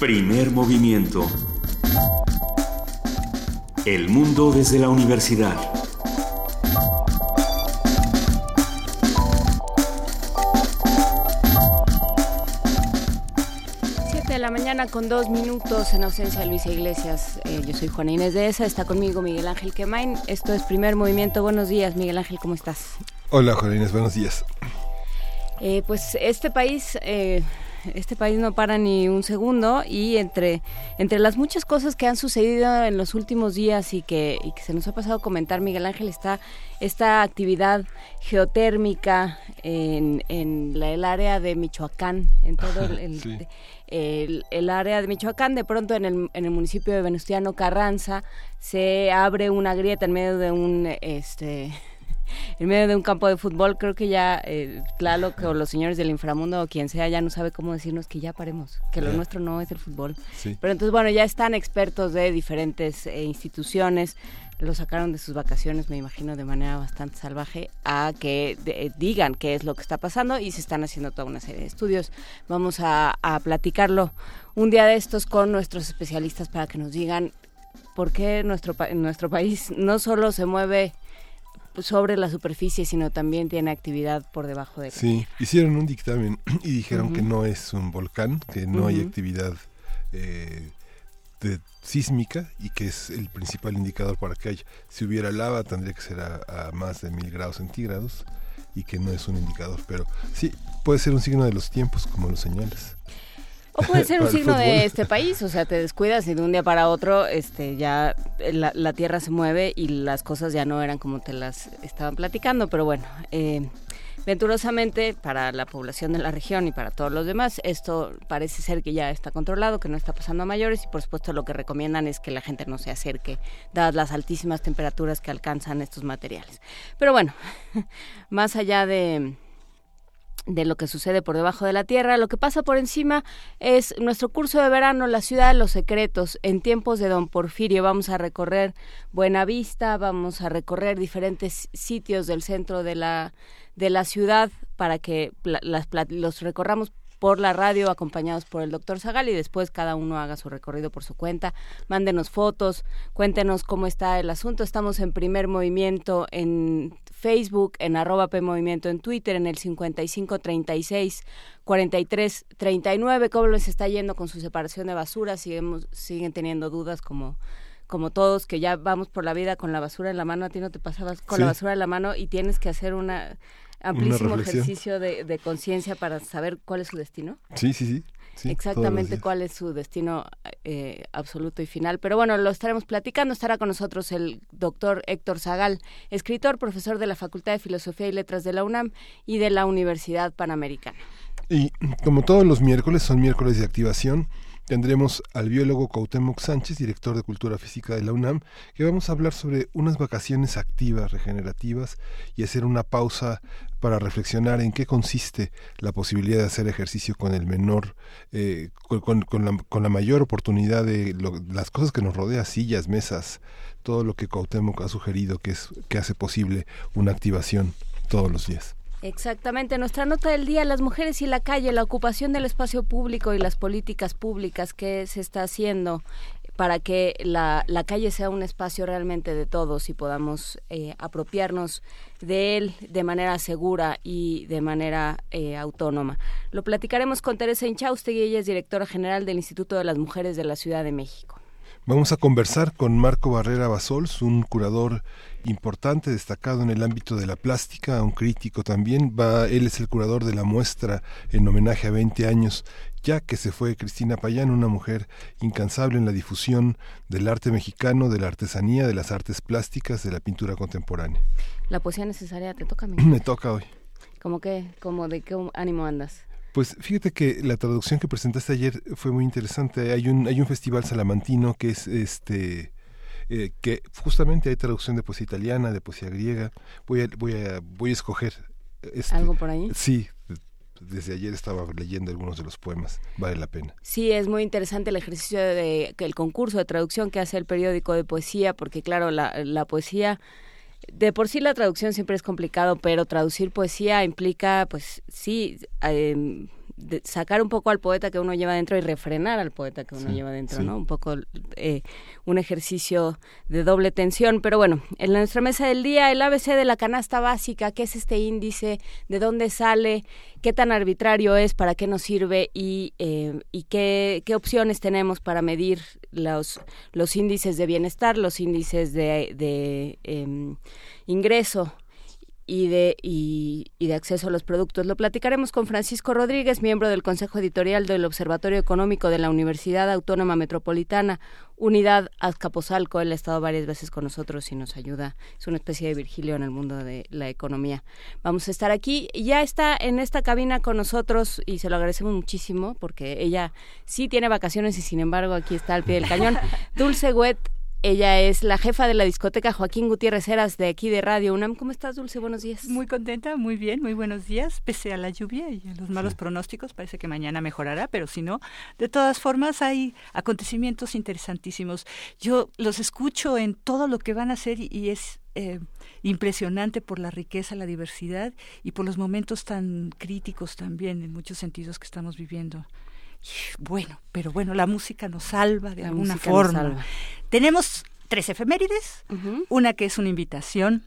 Primer movimiento. El mundo desde la universidad. Siete de la mañana con dos minutos en ausencia de Luisa Iglesias. Eh, yo soy Juana Inés de ESA, está conmigo Miguel Ángel Quemain. Esto es Primer Movimiento. Buenos días, Miguel Ángel, ¿cómo estás? Hola, Juana Inés, buenos días. Eh, pues este país eh, este país no para ni un segundo y entre, entre las muchas cosas que han sucedido en los últimos días y que, y que se nos ha pasado a comentar, Miguel Ángel, está esta actividad geotérmica en, en la, el área de Michoacán, en todo el, el, el, área de Michoacán, de pronto en el, en el municipio de Venustiano Carranza se abre una grieta en medio de un este en medio de un campo de fútbol, creo que ya eh, Tlaloc o los señores del inframundo o quien sea ya no sabe cómo decirnos que ya paremos, que lo nuestro no es el fútbol. Pero entonces, bueno, ya están expertos de diferentes eh, instituciones, lo sacaron de sus vacaciones, me imagino, de manera bastante salvaje, a que digan qué es lo que está pasando y se están haciendo toda una serie de estudios. Vamos a, a platicarlo un día de estos con nuestros especialistas para que nos digan por qué nuestro, nuestro país no solo se mueve sobre la superficie, sino también tiene actividad por debajo de Sí, hicieron un dictamen y dijeron que no es un volcán, que no hay actividad eh, de, sísmica y que es el principal indicador para que haya. Si hubiera lava tendría que ser a, a más de mil grados centígrados y que no es un indicador, pero sí, puede ser un signo de los tiempos, como lo señalas. O puede ser un signo de este país, o sea, te descuidas y de un día para otro este, ya la, tierra se mueve y las cosas ya no eran como te las estaban platicando, pero bueno, eh, venturosamente para la población de la región y para todos los demás, esto parece ser que ya está controlado, que no está pasando a mayores y por supuesto lo que recomiendan es que la gente no se acerque, dadas las altísimas temperaturas que alcanzan estos materiales. Pero bueno, más allá de de lo que sucede por debajo de la tierra. Lo que pasa por encima es nuestro curso de verano, la ciudad de los secretos. En tiempos de Don Porfirio vamos a recorrer Buenavista, vamos a recorrer diferentes sitios del centro de la, de la ciudad para que las, los recorramos por la radio acompañados por el doctor Zagal y después cada uno haga su recorrido por su cuenta. Mándenos fotos, cuéntenos cómo está el asunto. Estamos en primer movimiento en Facebook, en arroba P Movimiento en Twitter, en el 5536 4339. ¿Cómo les está yendo con su separación de basura? Siguen, siguen teniendo dudas como como todos que ya vamos por la vida con la basura en la mano, a ti no te pasabas con la basura en la mano y tienes que hacer una amplísimo ejercicio de, conciencia para saber cuál es su destino. Sí, sí, sí. Exactamente cuál es su destino eh, absoluto y final. Pero bueno, lo estaremos platicando. Estará con nosotros el doctor Héctor Zagal, escritor, profesor de la Facultad de Filosofía y Letras de la UNAM y de la Universidad Panamericana. Y como todos los miércoles, son miércoles de activación tendremos al biólogo Cuauhtémoc Sánchez, director de Cultura Física de la UNAM, que vamos a hablar sobre unas vacaciones activas, regenerativas, y hacer una pausa para reflexionar en qué consiste la posibilidad de hacer ejercicio con el menor, eh, con, la, con, la, mayor oportunidad de las cosas que nos rodea, sillas, mesas, todo lo que Cuauhtémoc ha sugerido que, es, que hace posible una activación todos los días. Exactamente, nuestra nota del día, las mujeres y la calle, la ocupación del espacio público y las políticas públicas que se está haciendo para que la, calle sea un espacio realmente de todos y podamos eh, apropiarnos de él de manera segura y de manera eh, autónoma. Lo platicaremos con Teresa Inchaustegui, ella es directora general del Instituto de las Mujeres de la Ciudad de México. Vamos a conversar con Marco Barrera Basols, un curador importante, destacado en el ámbito de la plástica, un crítico también. Va, él es el curador de la muestra en homenaje a 20 años, ya que se fue Cristina Payán, una mujer incansable en la difusión del arte mexicano, de la artesanía, de las artes plásticas, de la pintura contemporánea. La poesía necesaria te toca a mí. Me toca hoy. ¿Cómo qué? ¿Cómo de qué ánimo andas? Pues fíjate que la traducción que presentaste ayer fue muy interesante. Hay un, hay un festival salamantino que es este eh, que justamente hay traducción de poesía italiana, de poesía griega. Voy a, voy a, voy a escoger. Este, ¿Algo por ahí? Sí, desde ayer estaba leyendo algunos de los poemas, vale la pena. Sí, es muy interesante el ejercicio de, el concurso de traducción que hace el periódico de poesía, porque claro, la, poesía de por sí la traducción siempre es complicado, pero traducir poesía implica, pues sí, em, sacar un poco al poeta que uno lleva dentro y refrenar al poeta que uno lleva dentro, ¿no? Un poco eh, un ejercicio de doble tensión. Pero bueno, en nuestra mesa del día, el ABC de la canasta básica, ¿qué es este índice? ¿De dónde sale? ¿Qué tan arbitrario es? ¿Para qué nos sirve? ¿Y, eh, y qué, qué opciones tenemos para medir los, los índices de bienestar, los índices de, de em, ingreso y de, y, de acceso a los productos. Lo platicaremos con Francisco Rodríguez, miembro del Consejo Editorial del Observatorio Económico de la Universidad Autónoma Metropolitana, Unidad Azcapotzalco. Él ha estado varias veces con nosotros y nos ayuda. Es una especie de Virgilio en el mundo de la economía. Vamos a estar aquí. Ya está en esta cabina con nosotros y se lo agradecemos muchísimo porque ella sí tiene vacaciones y sin embargo aquí está al pie del cañón. Dulce Wet ella es la jefa de la discoteca Joaquín Gutiérrez Heras de aquí de Radio UNAM. ¿Cómo estás, Dulce? Buenos días. Muy contenta, muy bien, muy buenos días. Pese a la lluvia y a los malos pronósticos, parece que mañana mejorará, pero si no, de todas formas hay acontecimientos interesantísimos. Yo los escucho en todo lo que van a hacer y es eh, impresionante por la riqueza, la diversidad y por los momentos tan críticos también en muchos sentidos que estamos viviendo. Bueno, pero bueno, la música nos salva de alguna forma. Tenemos tres efemérides, una que es una invitación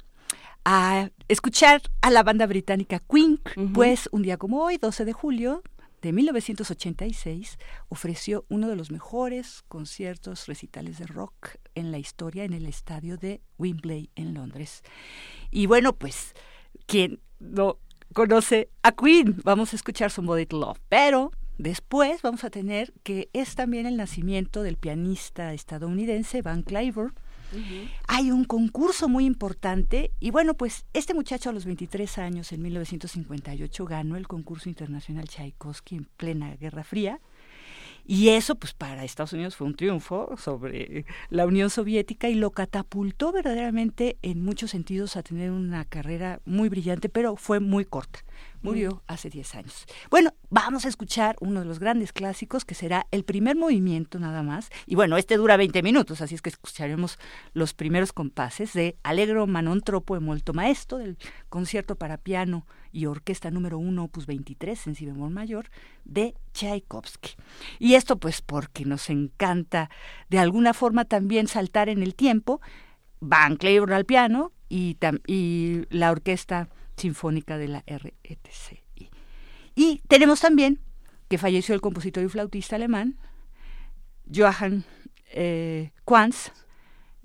a escuchar a la banda británica Queen, pues un día como hoy, 12 de julio de 1986, ofreció uno de los mejores conciertos recitales de rock en la historia en el estadio de Wembley en Londres. Y bueno, pues quien no conoce a Queen, vamos a escuchar Somebody to Love, pero Después vamos a tener que es también el nacimiento del pianista estadounidense Van Cliburn. Hay un concurso muy importante y bueno, pues este muchacho a los 23 años, en 1958, ganó el concurso internacional Tchaikovsky en plena Guerra Fría y eso, pues para Estados Unidos fue un triunfo sobre la Unión Soviética y lo catapultó verdaderamente en muchos sentidos a tener una carrera muy brillante, pero fue muy corta. Murió hace 10 años. Bueno, vamos a escuchar uno de los grandes clásicos que será el primer movimiento nada más. Y bueno, este dura 20 minutos, así es que escucharemos los primeros compases de Allegro Manon Tropo e Molto Maestro, del concierto para piano y orquesta número 1, opus 23, en si bemol mayor, de Tchaikovsky. Y esto pues porque nos encanta de alguna forma también saltar en el tiempo, Van Cliburn al piano y, la orquesta sinfónica de la RETC. Y tenemos también que falleció el compositor y flautista alemán Johann eh, Quantz,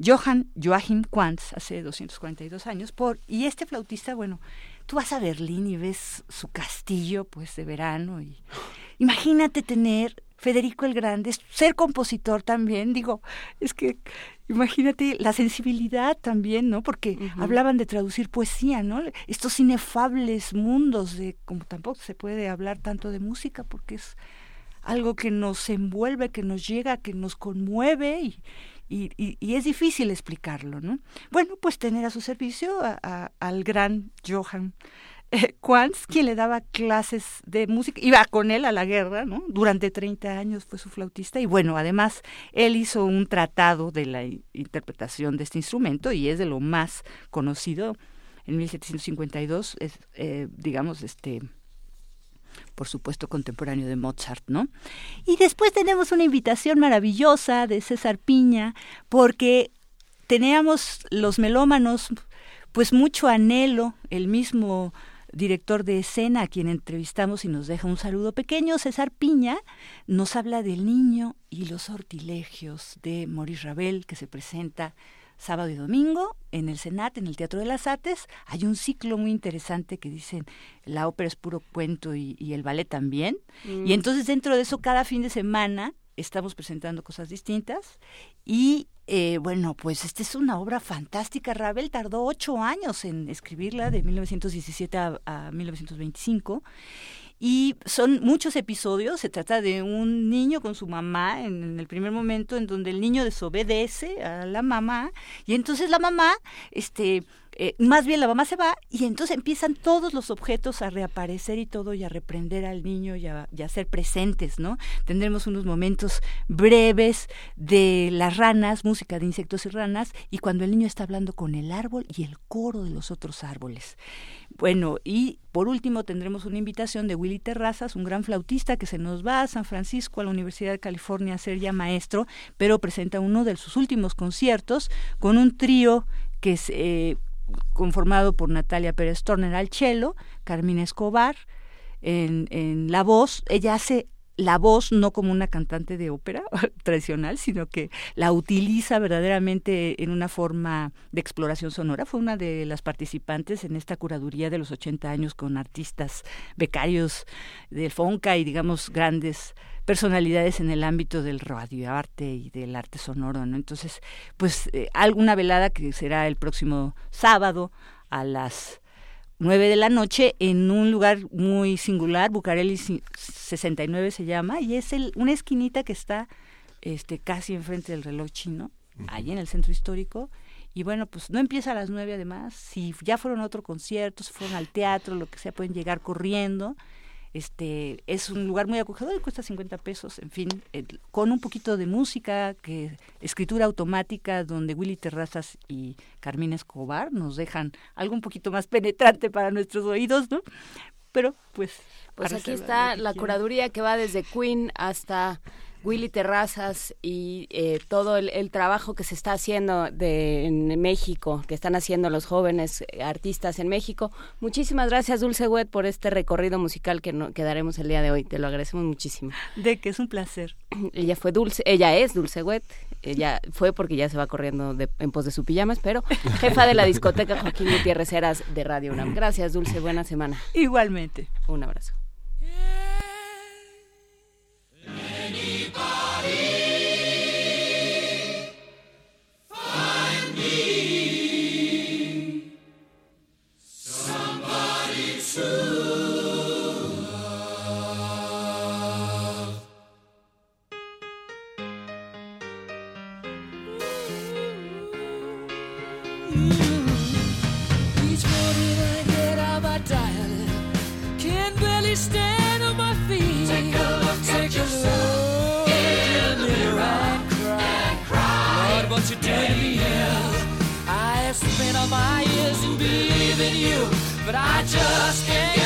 Johann Joachim Quantz, hace 242 años, por, y este flautista, bueno, tú vas a Berlín y ves su castillo, pues, de verano, y imagínate tener Federico el Grande, ser compositor también, digo, es que imagínate la sensibilidad también, ¿no? Porque hablaban de traducir poesía, ¿no? Estos inefables mundos de como tampoco se puede hablar tanto de música porque es algo que nos envuelve, que nos llega, que nos conmueve y, y, y, es difícil explicarlo, ¿no? Bueno, pues tener a su servicio al gran Johann eh, quien le daba clases de música, iba con él a la guerra, ¿no? Durante 30 años fue su flautista y bueno, además él hizo un tratado de la interpretación de este instrumento y es de lo más conocido. En 1752 es, eh, digamos, este por supuesto contemporáneo de Mozart, ¿no? Y después tenemos una invitación maravillosa de César Piña, porque teníamos los melómanos pues mucho anhelo, el mismo director de escena, a quien entrevistamos y nos deja un saludo pequeño, César Piña, nos habla del niño y los sortilegios de Maurice Ravel, que se presenta sábado y domingo en el Senat, en el Teatro de las Artes. Hay un ciclo muy interesante que dicen la ópera es puro cuento y, el ballet también. Mm. Y entonces dentro de eso, cada fin de semana estamos presentando cosas distintas y eh, bueno, pues esta es una obra fantástica. Ravel tardó ocho años en escribirla, de 1917 a, a 1925. Y son muchos episodios, se trata de un niño con su mamá en, el primer momento en donde el niño desobedece a la mamá y entonces la mamá, este, eh, más bien la mamá se va y entonces empiezan todos los objetos a reaparecer y todo y a reprender al niño y a, ser presentes, ¿no? Tendremos unos momentos breves de las ranas, música de insectos y ranas y cuando el niño está hablando con el árbol y el coro de los otros árboles. Bueno, y por último, tendremos una invitación de Willy Terrazas, un gran flautista que se nos va a San Francisco, a la Universidad de California, a ser ya maestro, pero presenta uno de sus últimos conciertos con un trío que es eh, conformado por Natalia Pérez Torner al cello, Carmina Escobar en, en la voz. Ella hace la voz no como una cantante de ópera tradicional, sino que la utiliza verdaderamente en una forma de exploración sonora. Fue una de las participantes en esta curaduría de los 80 años con artistas becarios del FONCA y, digamos, grandes personalidades en el ámbito del radioarte y del arte sonoro, ¿no? Entonces, pues eh, alguna velada que será el próximo sábado a las 9 de la noche en un lugar muy singular, Bucareli 69 se llama, y es el, una esquinita que está este, casi enfrente del reloj chino, ahí en el centro histórico. Y bueno, pues no empieza a las 9 además, si ya fueron a otro concierto, si fueron al teatro, lo que sea, pueden llegar corriendo este es un lugar muy acogedor y cuesta 50 pesos, en fin, con un poquito de música, que escritura automática, donde Willy Terrazas y Carmina Escobar nos dejan algo un poquito más penetrante para nuestros oídos, ¿no? Pero pues... Pues aquí está la curaduría que va desde Queen hasta Willy Terrazas y eh, todo el, trabajo que se está haciendo de, en México, que están haciendo los jóvenes eh, artistas en México. Muchísimas gracias, Dulce Wet, por este recorrido musical que, no, que daremos el día de hoy. Te lo agradecemos muchísimo. De que es un placer. Ella fue Dulce, ella es Dulce Wet, ella fue porque ya se va corriendo en pos de su pijamas, pero jefa de la discoteca Joaquín Gutiérrez Heras de Radio UNAM. Gracias, Dulce, buena semana. Igualmente. Un abrazo. But I just can't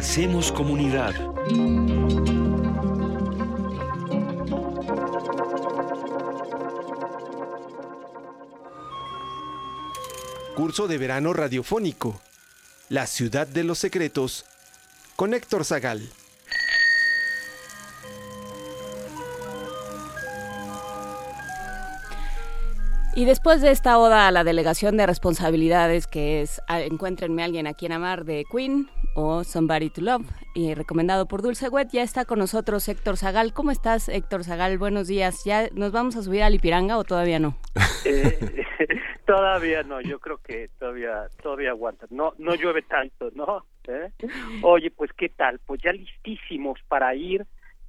Hacemos comunidad. Curso de verano radiofónico. La ciudad de los secretos. Con Héctor Zagal. Y después de esta oda a la delegación de responsabilidades que es Encuéntrenme a alguien a quien amar de Queen o Somebody to Love, y recomendado por Dulce Wet, ya está con nosotros Héctor Zagal. ¿Cómo estás, Héctor Zagal? Buenos días. ¿Ya nos vamos a subir a Lipiranga o todavía no? Eh, todavía no, yo creo que todavía todavía aguanta. No no llueve tanto, ¿no? ¿Eh? Oye, pues qué tal, pues ya listísimos para ir.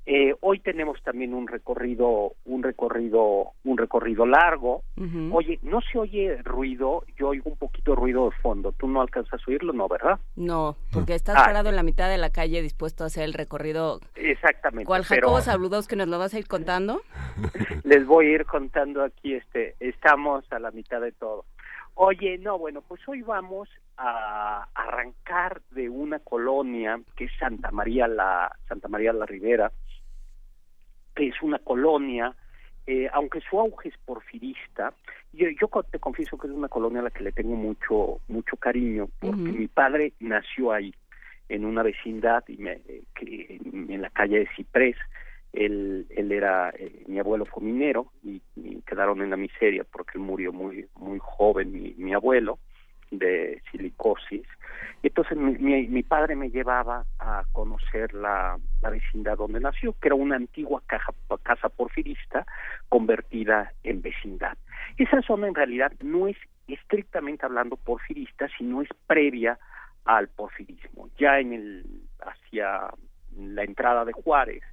Eh, hoy tenemos también un recorrido, un recorrido, un recorrido largo. Oye, no se oye ruido, yo oigo un poquito de ruido de fondo. ¿Tú no alcanzas a oírlo, no, verdad? No, porque estás Ah. parado en la mitad de la calle dispuesto a hacer el recorrido. Exactamente. ¿Cuál Jacobo Saludos que nos lo vas a ir contando? les voy a ir contando aquí, este, estamos a la mitad de todo. Oye, no, bueno, pues hoy vamos a arrancar de una colonia que es Santa María la Santa María la Ribera, que es una colonia, eh, aunque su auge es porfirista, yo, yo te confieso que es una colonia a la que le tengo mucho mucho cariño, porque mi padre nació ahí, en una vecindad y me, eh, que, en la calle de Ciprés. Él, él era, eh, mi abuelo fue minero y, quedaron en la miseria porque él murió muy muy joven, mi, mi abuelo, de silicosis. Y entonces mi, mi, mi padre me llevaba a conocer la, la vecindad donde nació, que era una antigua caja, casa porfirista convertida en vecindad. Esa zona en realidad no es estrictamente hablando porfirista, sino es previa al porfirismo. Ya en el hacia la entrada de Juárez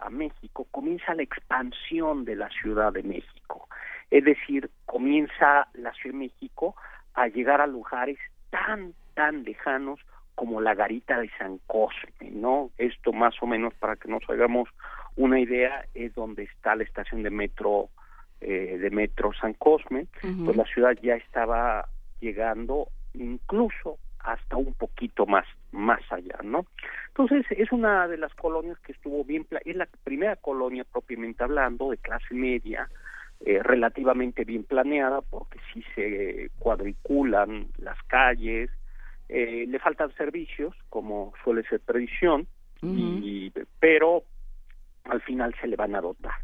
a México comienza la expansión de la Ciudad de México. Es decir, comienza la Ciudad de México a llegar a lugares tan, tan lejanos como la garita de San Cosme, ¿no? Esto más o menos para que nos hagamos una idea es donde está la estación de metro eh, de metro San Cosme, pues la ciudad ya estaba llegando incluso hasta un poquito más más allá, ¿no? Entonces es una de las colonias que estuvo bien, es la primera colonia propiamente hablando de clase media, eh, relativamente bien planeada porque sí se cuadriculan las calles, eh, le faltan servicios como suele ser tradición, y, pero al final se le van a dotar.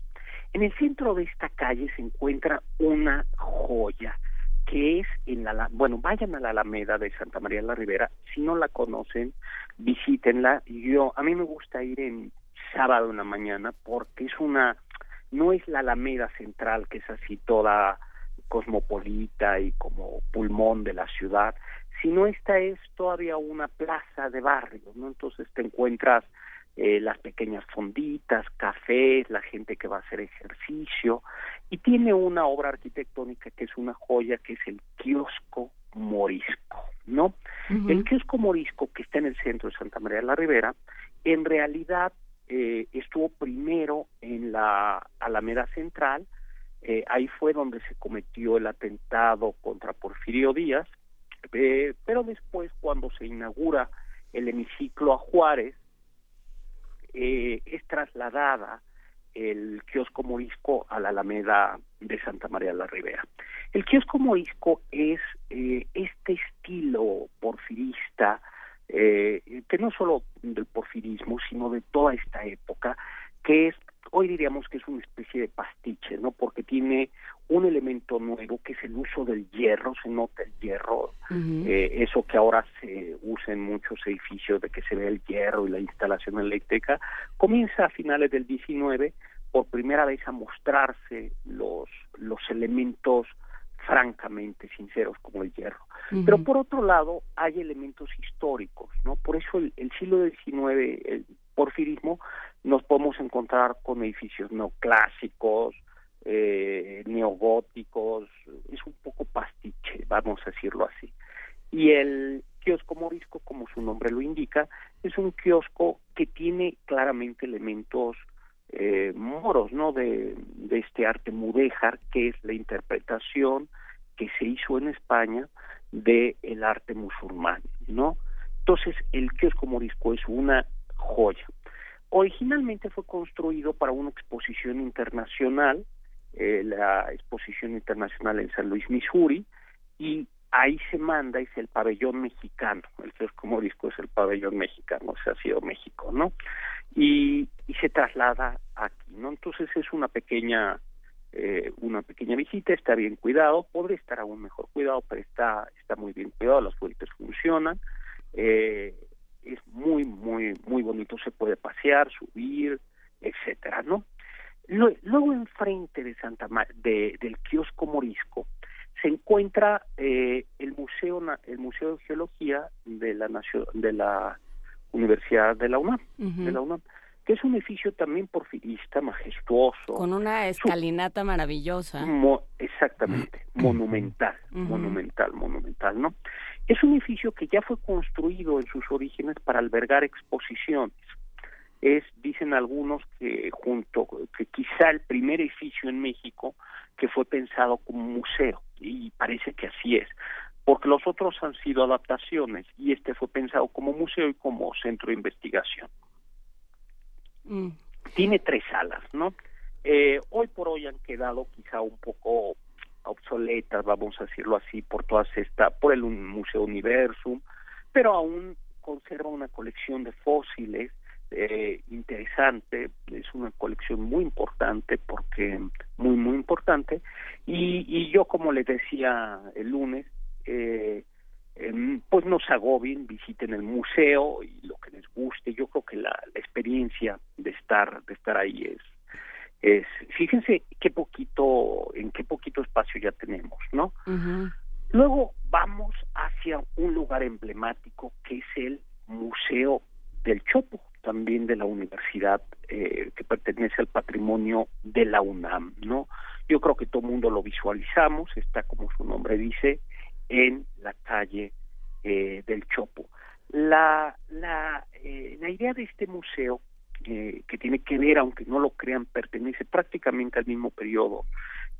En el centro de esta calle se encuentra una joya que es en la bueno vayan a la Alameda de Santa María de la Ribera si no la conocen visítenla. Yo a mí me gusta ir en sábado en la mañana porque es una no es la Alameda central que es así toda cosmopolita y como pulmón de la ciudad sino esta es todavía una plaza de barrio no entonces te encuentras eh, las pequeñas fonditas, cafés, la gente que va a hacer ejercicio, y tiene una obra arquitectónica que es una joya, que es el kiosco morisco, ¿no? El kiosco morisco que está en el centro de Santa María de la Ribera, en realidad eh, estuvo primero en la Alameda Central, eh, ahí fue donde se cometió el atentado contra Porfirio Díaz, eh, pero después cuando se inaugura el hemiciclo a Juárez, eh, es trasladada el kiosco morisco a la Alameda de Santa María de la Ribera. El kiosco morisco es eh, este estilo porfirista, eh, que no solo del porfirismo, sino de toda esta época, que es, hoy diríamos que es una especie de pastiche, ¿no? Porque tiene un elemento nuevo que es el uso del hierro, se nota el hierro, eh, eso que ahora se usa en muchos edificios de que se ve el hierro y la instalación eléctrica, comienza a finales del 19 por primera vez a mostrarse los, los elementos francamente sinceros como el hierro. Pero por otro lado hay elementos históricos, ¿no? Por eso el, el siglo XIX, el porfirismo, nos podemos encontrar con edificios neoclásicos, eh, neogóticos, es un poco pastiche, vamos a decirlo así. Y el kiosco morisco, como su nombre lo indica, es un kiosco que tiene claramente elementos eh, moros, ¿no? De, este arte mudéjar, que es la interpretación que se hizo en España del el arte musulmán, ¿no? Entonces, el kiosco morisco es una joya. Originalmente fue construido para una exposición internacional, eh, la exposición internacional en San Luis, Missouri, y ahí se manda, es el pabellón mexicano, el kiosco morisco es el pabellón mexicano, o sea, ha sido México, ¿no? Y, y se traslada aquí, ¿no? Entonces es una pequeña eh, una pequeña visita, está bien cuidado, podría estar aún mejor cuidado, pero está, está muy bien cuidado, las fuentes funcionan, eh, es muy, muy, muy bonito, se puede pasear, subir, etcétera, ¿no? Luego enfrente de Santa de, del kiosco morisco se encuentra eh, el museo el museo de geología de la nación de la Universidad de la UNAM, de la UNAM que es un edificio también porfirista, majestuoso. Con una escalinata maravillosa. exactamente, monumental, monumental, monumental, ¿no? Es un edificio que ya fue construido en sus orígenes para albergar exposiciones. Es, dicen algunos, que junto, que quizá el primer edificio en México que fue pensado como museo, y parece que así es, porque los otros han sido adaptaciones, y este fue pensado como museo y como centro de investigación. Mm. Tiene tres salas, ¿no? Eh, hoy por hoy han quedado quizá un poco obsoletas, vamos a decirlo así, por todas esta, por el Museo Universum, pero aún conserva una colección de fósiles eh, interesante, es una colección muy importante porque muy muy importante y, y yo como les decía el lunes eh, pues no se agobien, visiten el museo y lo que les guste. Yo creo que la, experiencia de estar de estar ahí es es fíjense qué poquito en qué poquito espacio ya tenemos, ¿no? Luego vamos hacia un lugar emblemático que es el Museo del Chopo, también de la universidad eh, que pertenece al patrimonio de la UNAM, ¿no? Yo creo que todo el mundo lo visualizamos, está como su nombre dice, en la calle eh, del Chopo. La, la, eh, la idea de este museo, eh, que tiene que ver, aunque no lo crean, pertenece prácticamente al mismo periodo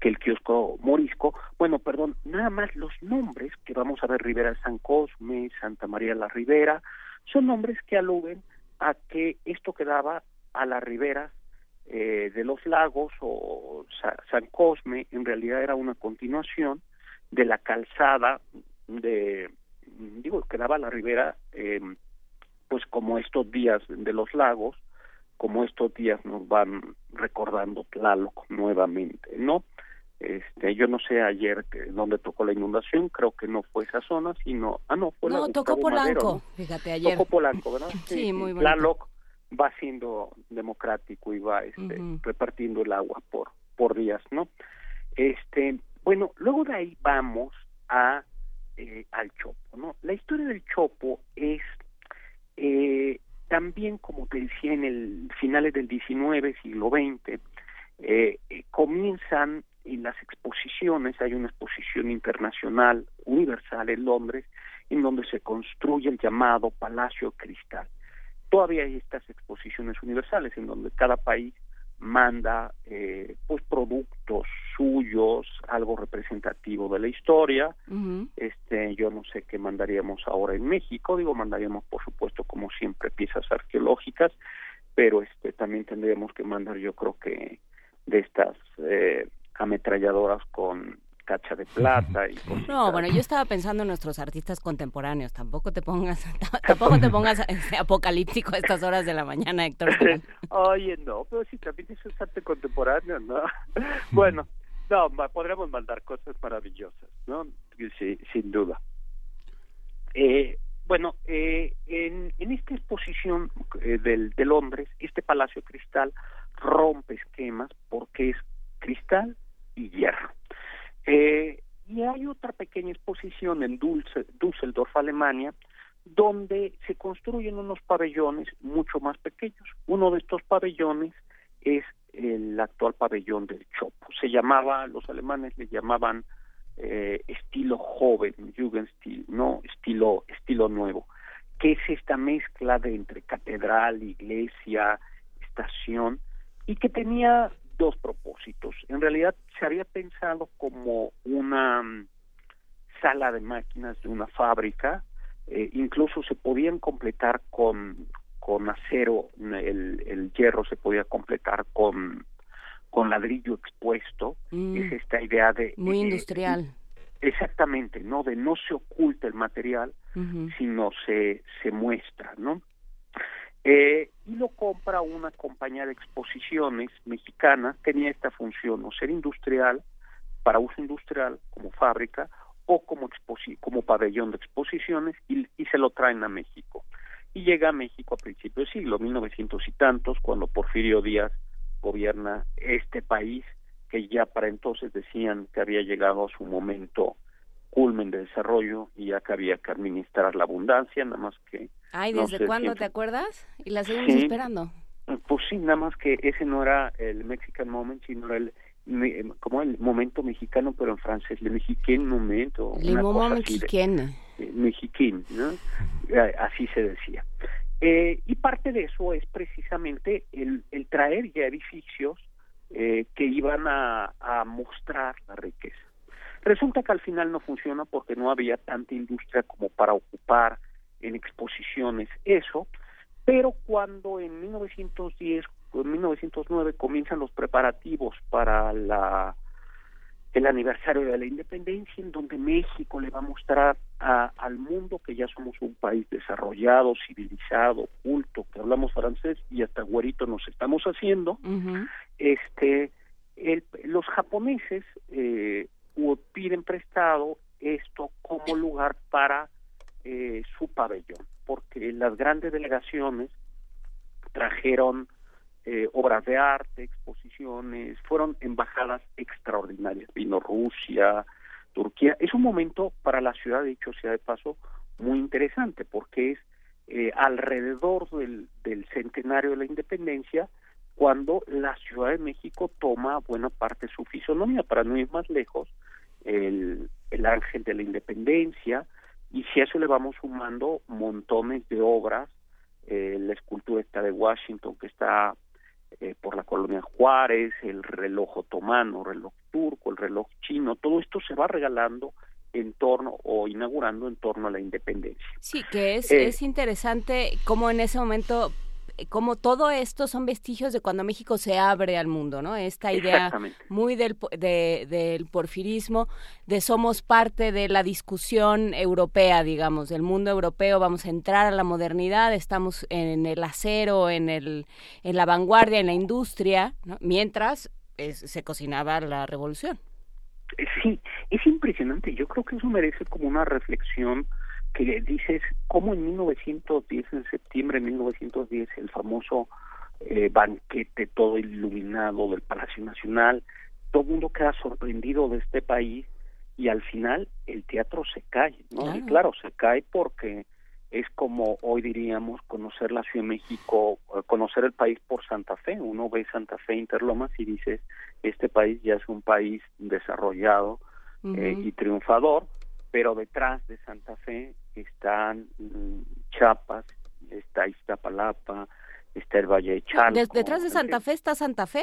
que el kiosco morisco. Bueno, perdón, nada más los nombres que vamos a ver, Rivera San Cosme, Santa María la Ribera, son nombres que aluden a que esto quedaba a las riberas eh, de los lagos o San Cosme en realidad era una continuación de la calzada de digo quedaba la ribera eh, pues como estos días de los lagos como estos días nos van recordando Tlaloc nuevamente no este yo no sé ayer que donde tocó la inundación creo que no fue esa zona sino ah no fue no tocó Polanco fíjate ayer. Tocó Polanco verdad sí, muy bonito. Tlaloc va siendo democrático y va este, repartiendo el agua por por días no este bueno, luego de ahí vamos a eh, al Chopo, ¿no? La historia del Chopo es eh, también, como te decía, en el finales del XIX, siglo XX, eh, comienzan en las exposiciones, hay una exposición internacional universal en Londres, en donde se construye el llamado Palacio Cristal. Todavía hay estas exposiciones universales en donde cada país manda eh, pues productos suyos algo representativo de la historia. Este yo no sé qué mandaríamos ahora en México. Digo mandaríamos por supuesto como siempre piezas arqueológicas pero este también tendríamos que mandar yo creo que de estas eh, ametralladoras con cacha de plata y No, bueno, yo estaba pensando en nuestros artistas contemporáneos, tampoco te pongas tampoco te pongas este, apocalíptico a estas horas de la mañana, Héctor. Oye, no, pero sí también es arte contemporáneo, ¿no? bueno, no, podríamos mandar cosas maravillosas, ¿no? Sí, sin duda. Eh, bueno, eh, en, en esta exposición eh, del, de Londres, este Palacio Cristal rompe esquemas porque es cristal y hierro. Eh, y hay otra pequeña exposición en Düsseldorf, Alemania, donde se construyen unos pabellones mucho más pequeños. Uno de estos pabellones es el actual pabellón del Chopo. Se llamaba, los alemanes le llamaban eh, estilo joven, Jugendstil, no estilo estilo nuevo, que es esta mezcla de entre catedral, iglesia, estación y que tenía dos propósitos. En realidad se había pensado como una mm, sala de máquinas de una fábrica, eh, incluso se podían completar con, con acero, el, el hierro se podía completar con, con ladrillo expuesto, Mm. es esta idea de... Muy eh, industrial. Exactamente, ¿no? De no se oculta el material, sino se, se muestra, ¿no? Eh, y lo compra una compañía de exposiciones mexicana, tenía esta función, o ser industrial, para uso industrial, como fábrica, o como, como pabellón de exposiciones, y, y se lo traen a México. Y llega a México a principios del siglo, 1900 y tantos, cuando Porfirio Díaz gobierna este país, que ya para entonces decían que había llegado a su momento culmen de desarrollo y ya que había que administrar la abundancia, nada más que Ay, no ¿desde sé, cuándo siempre- te acuerdas? Y la seguimos Sí. esperando. Pues sí, nada más que ese no era el Mexican Moment, sino era el me- como el momento mexicano, pero en francés, le mexicain momento, Le una cosa así de- mexicaine. eh, mexiquín, ¿no? Eh, Así se decía. Eh, y parte de eso es precisamente el, el traer ya edificios eh, que iban a, a mostrar la riqueza. Resulta que al final no funciona porque no había tanta industria como para ocupar en exposiciones eso, pero cuando en 1910 o en 1909 comienzan los preparativos para la el aniversario de la independencia, en donde México le va a mostrar a- al mundo que ya somos un país desarrollado, civilizado, culto, que hablamos francés y hasta güerito nos estamos haciendo. Este, el- los japoneses eh, u- piden prestado esto como lugar para eh, su pabellón, porque las grandes delegaciones trajeron eh, obras de arte, exposiciones, fueron embajadas extraordinarias. Vino Rusia, Turquía. Es un momento para la ciudad, de hecho, sea de paso, muy interesante, porque es eh, alrededor del, del centenario de la independencia cuando la Ciudad de México toma buena parte de su fisonomía, para no ir más lejos, el, el ángel de la independencia, y si a eso le vamos sumando montones de obras, eh, la escultura está de Washington que está eh, por la colonia Juárez, el reloj otomano, reloj turco, el reloj chino, todo esto se va regalando en torno o inaugurando en torno a la independencia. Sí, que es, Eh, es interesante cómo en ese momento, como todo esto son vestigios de cuando México se abre al mundo, ¿no? Esta idea muy del, de- del porfirismo, de somos parte de la discusión europea, digamos, del mundo europeo, vamos a entrar a la modernidad, estamos en el acero, en, el, en la vanguardia, en la industria, ¿no? mientras es- se cocinaba la revolución. Sí, es impresionante. Yo creo que eso merece como una reflexión que dices cómo en 1910, en septiembre de 1910, el famoso eh, banquete todo iluminado del Palacio Nacional, todo el mundo queda sorprendido de este país y al final el teatro se cae, ¿no? Y Claro. claro, se cae porque es como hoy diríamos conocer la Ciudad de México, eh, conocer el país por Santa Fe. Uno ve Santa Fe, Interlomas y dices, este país ya es un país desarrollado eh, y triunfador, pero detrás de Santa Fe están mm, Chiapas, está Iztapalapa, está el Valle de Chalco. De- detrás de Santa. Fe está Santa Fe,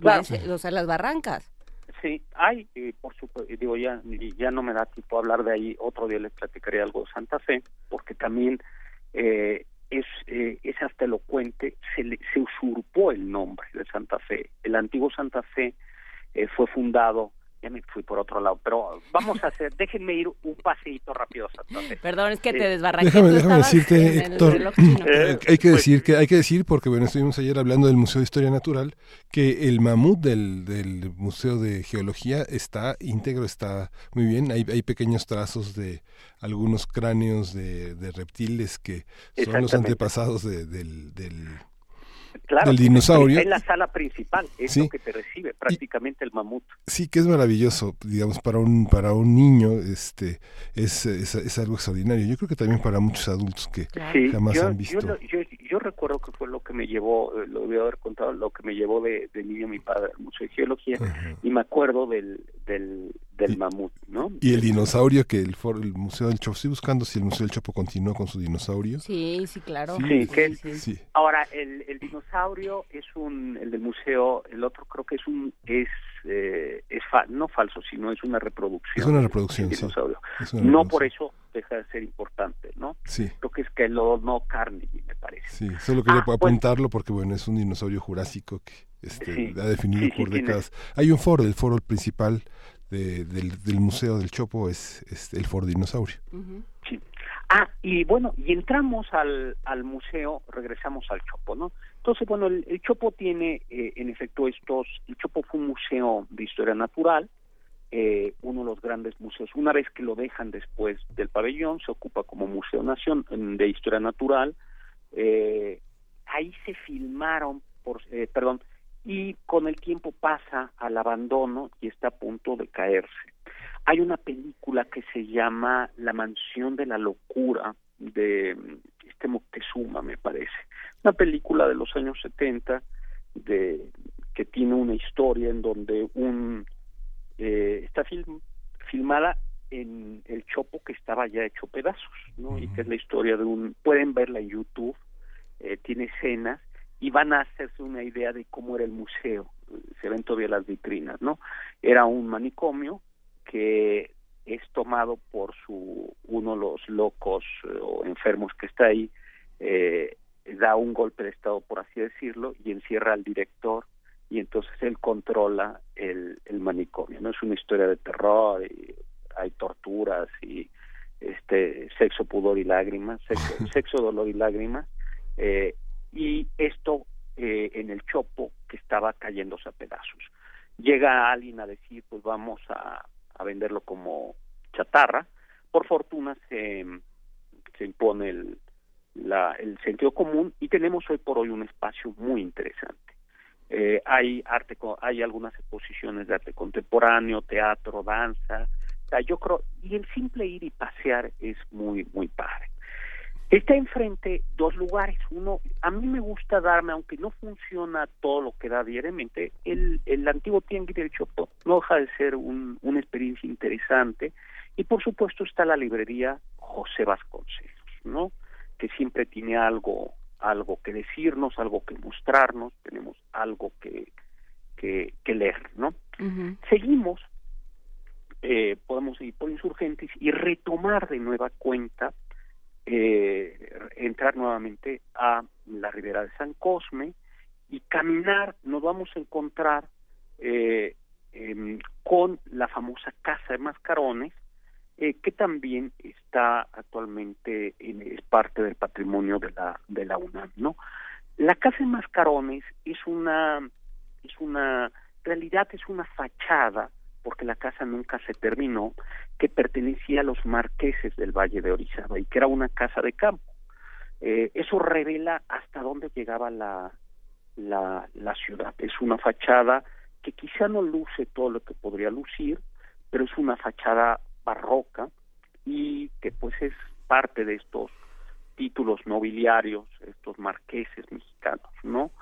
Claro. ese- o sea, las barrancas. Sí, hay, eh, por supuesto, digo, ya, ya no me da tiempo hablar de ahí, otro día les platicaré algo de Santa Fe, porque también eh, es, eh, es hasta elocuente, se, le, se usurpó el nombre de Santa Fe. El antiguo Santa Fe eh, fue fundado, ya me fui por otro lado, pero vamos a hacer, déjenme ir un paseíto rápido Fe. Perdón, es que te Eh, desbarranqué. Déjame, déjame decirte, Héctor. Eh, hay que pues- decir que hay que decir porque bueno estuvimos ayer hablando del Museo de Historia Natural que el mamut del, del Museo de Geología está íntegro está muy bien hay, hay pequeños trazos de algunos cráneos de, de reptiles que son los antepasados de- del, del Claro, del dinosaurio. Está en la sala principal, es Sí. lo que te recibe prácticamente el mamut. sí que es maravilloso digamos para un para un niño este es, es, es algo extraordinario yo creo que también para muchos adultos que Sí, jamás yo, han visto Yo, yo, yo recuerdo que fue lo que me llevó, eh, lo voy a haber contado, lo que me llevó de, de niño mi padre al Museo de Geología, y me acuerdo del, del, del mamut, ¿no? Y el dinosaurio que el, el Museo del Chopo, estoy buscando si el Museo del Chopo continúa con su dinosaurio. Sí, sí, claro. Sí, que Ahora, el, el, dinosaurio es un, el del museo, el otro creo que es un, es, eh, es no falso, sino es una reproducción. Es una reproducción, sí. no por eso deja de ser importante, ¿no? Sí. Creo que es que lo no Carnegie, me parece. Sí, solo quería ah, apuntarlo porque, bueno, es un dinosaurio jurásico que este, ha definido por décadas. Hay un foro, el foro principal del, Museo del Chopo es, el Foro Dinosaurio. Sí. Ah, y bueno, y entramos al, al museo, regresamos al Chopo, ¿no? Entonces, bueno, el, Chopo tiene, eh, en efecto, estos, el Chopo fue un museo de historia natural, eh, uno de los grandes museos. Una vez que lo dejan después del pabellón, se ocupa como Museo Nación de Historia Natural. Eh, ahí se filmaron, por, perdón, y con el tiempo pasa al abandono y está a punto de caerse. Hay una película que se llama La mansión de la locura de este Moctezuma, me parece. Una película de los años 70 de que tiene una historia en donde un eh, está filmada en el chopo que estaba ya hecho pedazos, ¿no? Y que es la historia de un pueden verla en YouTube, eh, tiene escenas y van a hacerse una idea de cómo era el museo. Se ven todavía las vitrinas, ¿no? Era un manicomio que es tomado por su uno de los locos eh, o enfermos que está ahí, eh, da un golpe de estado, por así decirlo, y encierra al director y entonces él controla el, el manicomio. No es una historia de terror, y hay torturas y este sexo, pudor y lágrimas, sexo, sexo dolor y lágrimas, eh, y esto eh, en el chopo que estaba cayéndose a pedazos. Llega alguien a decir, pues vamos a, venderlo como chatarra. Por fortuna se, se impone el, la, el sentido común y tenemos hoy por hoy un espacio muy interesante. Eh, hay arte, hay algunas exposiciones de arte contemporáneo, teatro, danza. yo creo y el simple ir y pasear es muy muy padre. Está enfrente dos lugares. Uno, a mí me gusta darme, aunque no funciona todo lo que da diariamente, el, el antiguo Tianguis del Chopo no deja de ser un, una experiencia interesante. Y por supuesto está la librería José Vasconcelos, ¿no? Que siempre tiene algo, algo que decirnos, algo que mostrarnos, tenemos algo que, que, que leer, ¿no? Seguimos, eh, podemos ir por insurgentes y retomar de nueva cuenta eh, entrar nuevamente a la ribera de San Cosme y caminar, nos vamos a encontrar eh, em, con la famosa Casa de Mascarones, eh, que también está actualmente en, es parte del patrimonio de la de la UNAM, ¿no? La Casa de Mascarones es una es una realidad es una fachada porque la casa nunca se terminó, que pertenecía a los marqueses del Valle de Orizaba y que era una casa de campo. Eh, eso revela hasta dónde llegaba la, la, la ciudad. Es una fachada que quizá no luce todo lo que podría lucir, pero es una fachada barroca y que pues es parte de estos títulos nobiliarios, estos marqueses mexicanos, ¿no?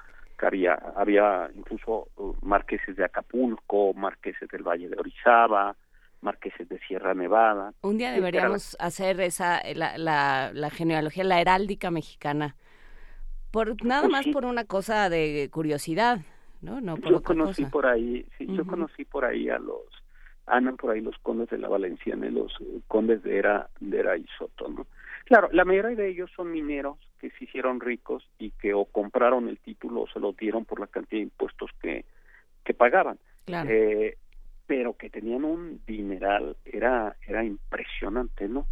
Había, había incluso uh, marqueses de Acapulco, marqueses del Valle de Orizaba, marqueses de Sierra Nevada. Un día deberíamos hacer esa la, la, la, genealogía, la heráldica mexicana, por nada pues más por una cosa de curiosidad, ¿no? No por yo conocí por ahí, sí, yo conocí por ahí a los andan por ahí los condes de la Valenciana y los eh, condes de Era, de Era y Soto, ¿no? Claro, la mayoría de ellos son mineros que se hicieron ricos y que o compraron el título o se lo dieron por la cantidad de impuestos que, que pagaban. Eh, pero que tenían un dineral, era, era impresionante, ¿no?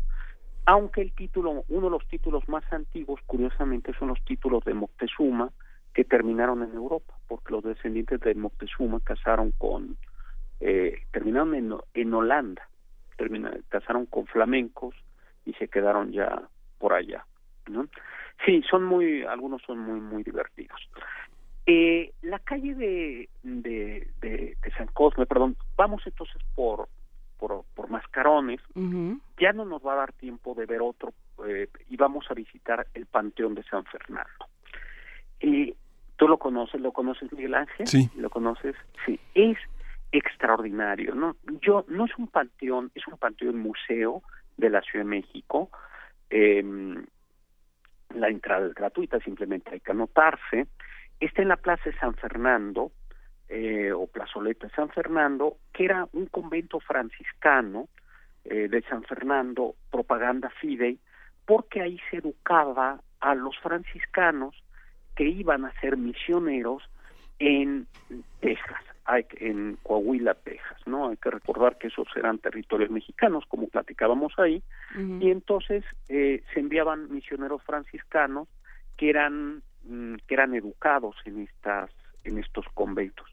Aunque el título, uno de los títulos más antiguos, curiosamente, son los títulos de Moctezuma, que terminaron en Europa, porque los descendientes de Moctezuma casaron con, eh, terminaron en, en Holanda, terminaron, casaron con flamencos y se quedaron ya por allá, ¿no? Sí, son muy, algunos son muy, muy divertidos. Eh, la calle de, de, de, San Cosme, perdón, vamos entonces por, por, por Mascarones, ya no nos va a dar tiempo de ver otro, eh, y vamos a visitar el Panteón de San Fernando. Eh, ¿Tú lo conoces? ¿Lo conoces, Miguel Ángel? Sí. ¿Lo conoces? Sí. Es extraordinario, ¿no? Yo, no es un panteón, es un panteón museo de la Ciudad de México. Em, la entrada es gratuita, simplemente hay que anotarse. Está en la Plaza de San Fernando, eh, o Plazoleta de San Fernando, que era un convento franciscano eh, de San Fernando, propaganda fidei, porque ahí se educaba a los franciscanos que iban a ser misioneros en Texas, en Coahuila, Texas, ¿no? Hay que recordar que esos eran territorios mexicanos, como platicábamos ahí, y entonces eh, se enviaban misioneros franciscanos que eran mm, que eran educados en estas en estos conventos.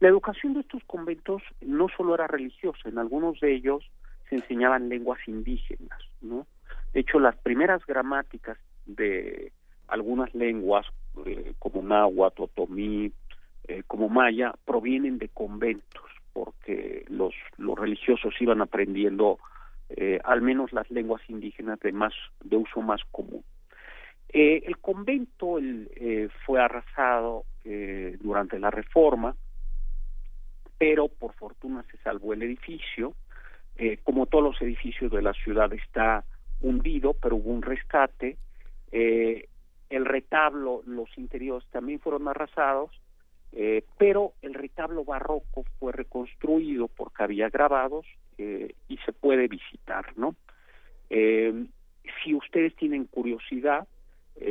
La educación de estos conventos no solo era religiosa, en algunos de ellos se enseñaban lenguas indígenas, ¿no? De hecho, las primeras gramáticas de algunas lenguas, eh, como náhuatl, otomí, eh, como maya, provienen de conventos, porque los, los religiosos iban aprendiendo eh, al menos las lenguas indígenas de, más, de uso más común. el convento fue arrasado durante la reforma, pero por fortuna se salvó el edificio. como todos los edificios de la ciudad está hundido, pero hubo un rescate. Eh, el retablo, los interiores también fueron arrasados, eh, pero el retablo barroco fue reconstruido porque había grabados eh, y se puede visitar, ¿no? si ustedes tienen curiosidad,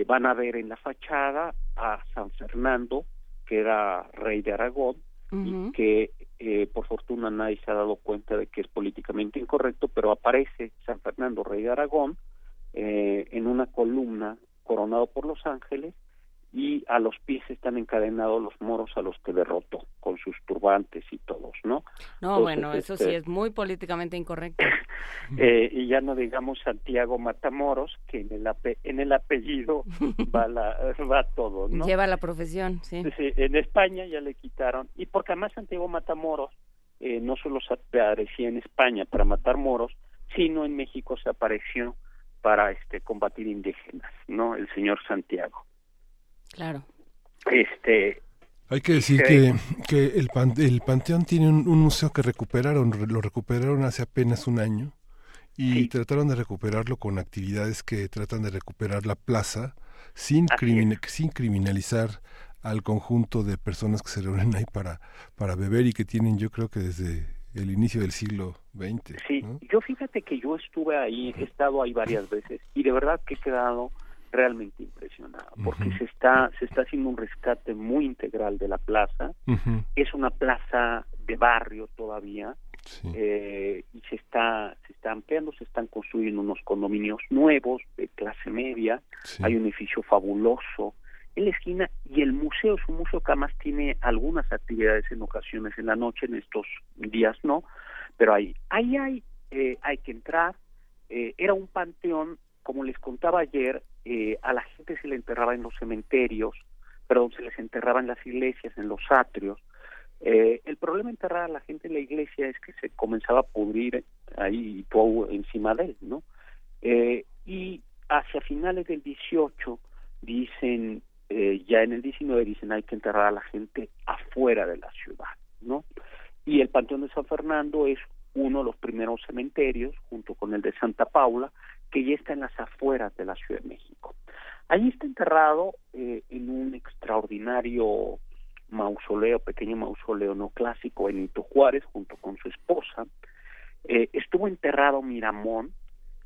van a ver en la fachada a San Fernando, que era rey de Aragón, y que eh, por fortuna nadie se ha dado cuenta de que es políticamente incorrecto, pero aparece San Fernando, rey de Aragón, eh, en una columna coronado por los ángeles y a los pies están encadenados los moros a los que derrotó con sus turbantes y todos, ¿no? No, bueno, eso sí este, es muy políticamente incorrecto. eh, y ya no digamos Santiago Matamoros, que en el, en el apellido va, la, va todo, ¿no? Lleva la profesión, sí. sí. En España ya le quitaron, y porque además Santiago Matamoros eh, no solo se aparecía en España para matar moros, sino en México se apareció para este combatir indígenas, ¿no? El señor Santiago. Claro. Este, hay que decir que, que el, el Panteón tiene un, museo que recuperaron, lo recuperaron hace apenas un año y trataron de recuperarlo con actividades que tratan de recuperar la plaza sin, sin criminalizar al conjunto de personas que se reúnen ahí para, para beber y que tienen yo creo que desde el inicio del siglo XX. Sí, yo fíjate que yo estuve ahí, he estado ahí varias veces y de verdad que he quedado realmente impresionado porque se está se está haciendo un rescate muy integral de la plaza. Es una plaza de barrio todavía eh, y se está se está ampliando se están construyendo unos condominios nuevos de clase media. Hay un edificio fabuloso en la esquina y el museo es un museo que además tiene algunas actividades en ocasiones en la noche en estos días no pero ahí ahí hay eh, hay que entrar. Eh, era un panteón como les contaba ayer, eh, a la gente se le enterraba en los cementerios, perdón, se les enterraba en las iglesias, en los atrios. Eh, el problema de enterrar a la gente en la iglesia es que se comenzaba a pudrir ahí todo encima de él, ¿no? Eh, y hacia finales del 18 dicen, ya en el 19 dicen hay que enterrar a la gente afuera de la ciudad, ¿no? Y el Panteón de San Fernando es uno de los primeros cementerios, junto con el de Santa Paula, que ya está en las afueras de la Ciudad de México. Allí está enterrado eh, en un extraordinario mausoleo, pequeño mausoleo no clásico, Benito Juárez, junto con su esposa. Eh, estuvo enterrado Miramón,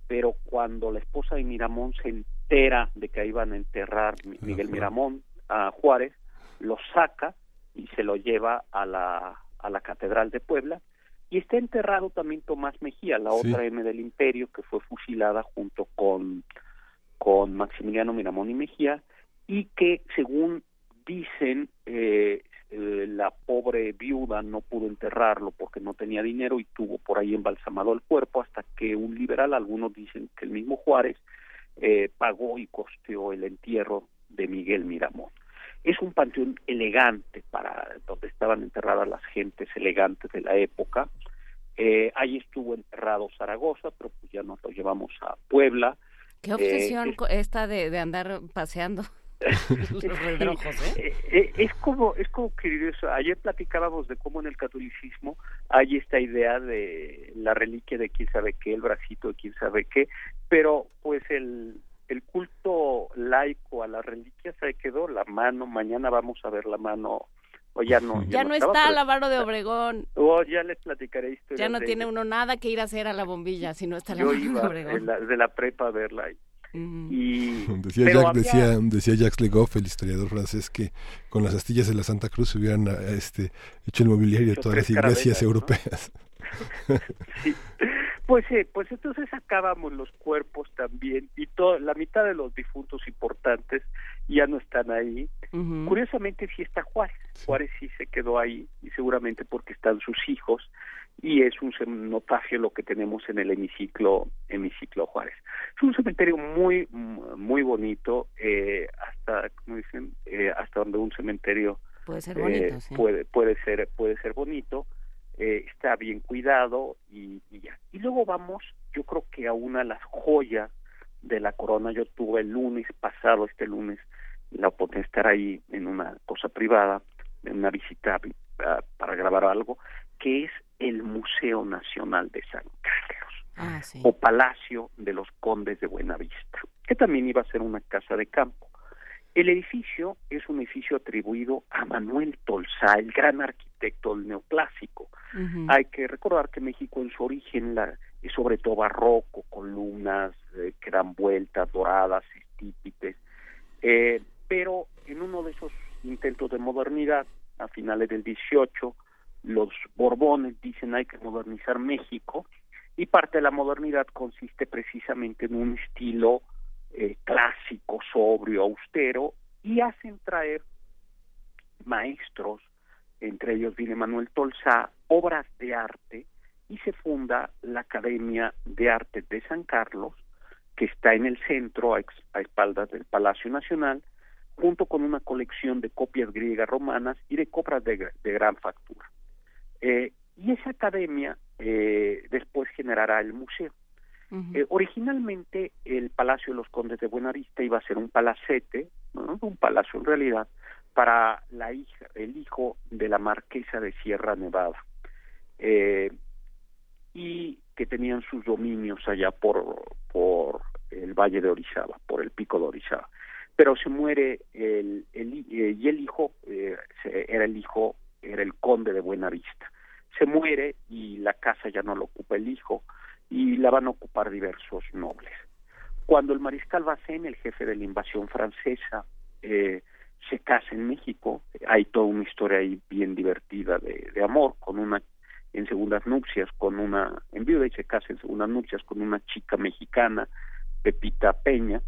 pero cuando la esposa de Miramón se entera de que iban a enterrar Miguel Miramón a Juárez, lo saca y se lo lleva a la, a la Catedral de Puebla y está enterrado también Tomás Mejía, la otra M del imperio que fue fusilada junto con, con Maximiliano Miramón y Mejía y que según dicen eh, eh, la pobre viuda no pudo enterrarlo porque no tenía dinero y tuvo por ahí embalsamado el cuerpo hasta que un liberal, algunos dicen que el mismo Juárez, eh, pagó y costeó el entierro de Miguel Miramón. Es un panteón elegante para donde estaban enterradas las gentes elegantes de la época. Eh, ahí estuvo enterrado Zaragoza, pero pues ya nos lo llevamos a Puebla. Qué obsesión eh, esta de, andar paseando. Los redrojos, ¿eh? Eh, eh, es como es como curioso ayer platicábamos de cómo en el catolicismo hay esta idea de la reliquia de quién sabe qué el bracito de quién sabe qué pero pues el el culto laico a la reliquia se quedó la mano mañana vamos a ver la mano o ya no Ya no estaba, está pero- la mano de Obregón. Oh, ya les platicaré historias Ya no de tiene ella. uno nada que ir a hacer a la bombilla si no está la mano de iba Obregón. en la- de la prepa a verla ahí. Mm. y Decía, Jacques, había- decía, decía Jacques Legoff, el historiador francés, que con las astillas de la Santa Cruz se hubieran este, hecho el mobiliario de todas las iglesias ¿no? europeas. Sí. Pues sí, pues entonces sacábamos los cuerpos también y todo, la mitad de los difuntos importantes ya no están ahí. Curiosamente sí está Juárez. Juárez sí se quedó ahí y seguramente porque están sus hijos y es un cenotafio lo que tenemos en el hemiciclo hemiciclo Juárez. Es un cementerio muy muy bonito eh, hasta como dicen eh, hasta donde un cementerio Puede ser eh, bonito, sí. puede puede ser puede ser bonito eh, está bien cuidado y, y ya y luego vamos yo creo que a una de las joyas de la corona yo tuve el lunes pasado este lunes la oportunidad de estar ahí en una cosa privada en una visita ah, para grabar algo que es el Museo Nacional de San Carlos Ah, sí. o Palacio de los Condes de Buenavista, que también iba a ser una casa de campo. El edificio es un edificio atribuido a Manuel Tolsá, el gran arquitecto del neoclásico. Hay que recordar que México en su origen la, es sobre todo barroco, columnas eh, que dan vueltas, doradas, estípites, eh, pero en uno de esos intentos de modernidad, a finales del 18, los Borbones dicen hay que modernizar México y parte de la modernidad consiste precisamente en un estilo eh, clásico, sobrio, austero y hacen traer maestros, entre ellos viene Manuel Tolsá, obras de arte y se funda la Academia de Arte de San Carlos, que está en el centro, a, espaldas del Palacio Nacional, junto con una colección de copias griegas romanas y de copias de, de gran factura. Eh, y esa academia eh, después generará el museo. Eh, originalmente el Palacio de los Condes de Buenavista iba a ser un palacete, ¿no? un palacio en realidad, para la hija, el hijo de la marquesa de Sierra Nevada, eh, y que tenían sus dominios allá por, por el Valle de Orizaba, por el Pico de Orizaba. Pero se muere el, el eh, y el hijo eh, era el hijo, era el conde de Buenavista. Se muere y la casa ya no lo ocupa el hijo y la van a ocupar diversos nobles. Cuando el mariscal Bazaine, el jefe de la invasión francesa, eh, se casa en México, hay toda una historia ahí bien divertida de, de amor, con una en segundas nupcias, con una, en viuda y se casa en segundas nupcias con una chica mexicana, Pepita Peña,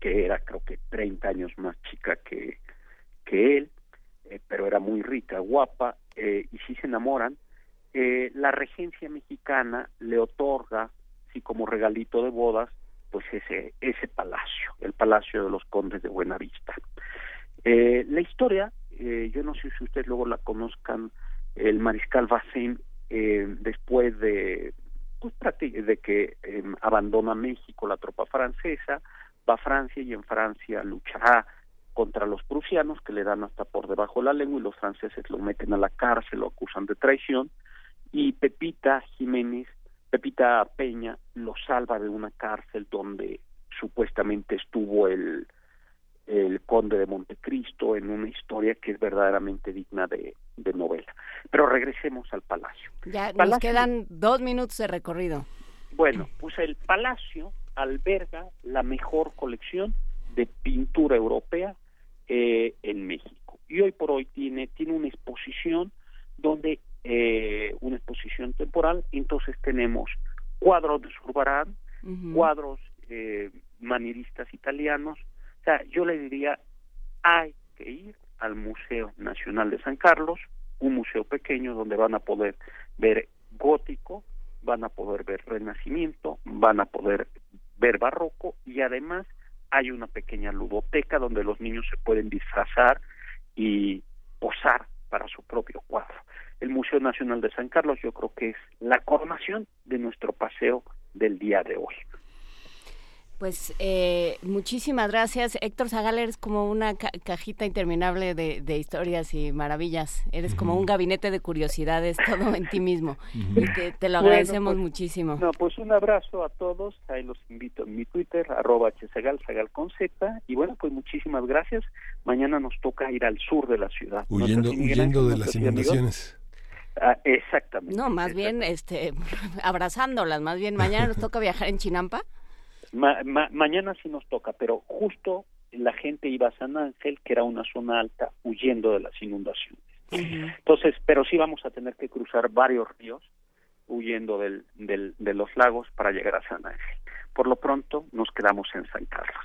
que era creo que 30 años más chica que, que él, eh, pero era muy rica, guapa, eh, y si se enamoran, eh, la regencia mexicana le otorga, así como regalito de bodas, pues ese, ese palacio, el Palacio de los Condes de Buenavista. Eh, la historia, eh, yo no sé si ustedes luego la conozcan, el mariscal Bazaine, eh, después de, pues, de que eh, abandona México la tropa francesa, va a Francia y en Francia luchará contra los prusianos que le dan hasta por debajo la lengua y los franceses lo meten a la cárcel, lo acusan de traición y Pepita Jiménez, Pepita Peña lo salva de una cárcel donde supuestamente estuvo el el conde de Montecristo en una historia que es verdaderamente digna de, de novela. Pero regresemos al palacio. Ya nos quedan dos minutos de recorrido. Bueno, pues el palacio alberga la mejor colección de pintura europea eh, en México. Y hoy por hoy tiene, tiene una exposición donde, eh, una exposición temporal, entonces tenemos cuadros de Zurbarán, cuadros eh, manieristas italianos. O sea, yo le diría, hay que ir al Museo Nacional de San Carlos, un museo pequeño donde van a poder ver gótico, van a poder ver renacimiento, van a poder ver barroco y además hay una pequeña ludoteca donde los niños se pueden disfrazar y posar para su propio cuadro. El Museo Nacional de San Carlos yo creo que es la coronación de nuestro paseo del día de hoy. Pues eh, muchísimas gracias. Héctor Zagal, eres como una cajita interminable de, historias y maravillas. Eres como un gabinete de curiosidades, todo en ti mismo. Y te, lo agradecemos pues, muchísimo. No, pues un abrazo a todos. Ahí los invito en mi Twitter, arroba hzagal, zagal con Z. Y bueno, pues muchísimas gracias. Mañana nos toca ir al sur de la ciudad. Huyendo, huyendo de las inundaciones. Ah, exactamente. No, más bien este, abrazándolas. Más bien, mañana nos toca viajar en Chinampa mañana sí nos toca, pero justo la gente iba a San Ángel, que era una zona alta, huyendo de las inundaciones. Entonces, pero sí vamos a tener que cruzar varios ríos huyendo del, del, de los lagos para llegar a San Ángel. Por lo pronto nos quedamos en San Carlos.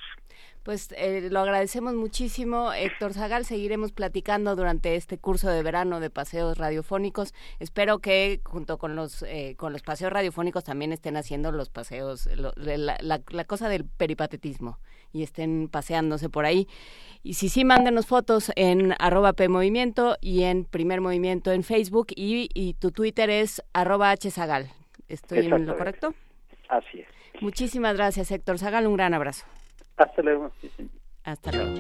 Pues eh, lo agradecemos muchísimo, Héctor Zagal. Seguiremos platicando durante este curso de verano de paseos radiofónicos. Espero que junto con los eh, con los paseos radiofónicos también estén haciendo los paseos, la, la, cosa del peripatetismo y estén paseándose por ahí. Y si sí, mándenos fotos en arroba PMovimiento y en Primer Movimiento en Facebook y, y tu Twitter es arroba Hzagal. ¿Estoy en lo correcto? Así es. Muchísimas gracias, Héctor Zagal. Un gran abrazo. Hasta luego. Hasta luego.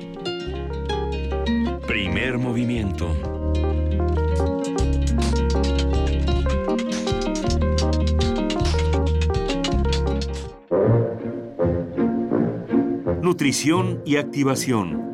Primer movimiento. Nutrición y activación.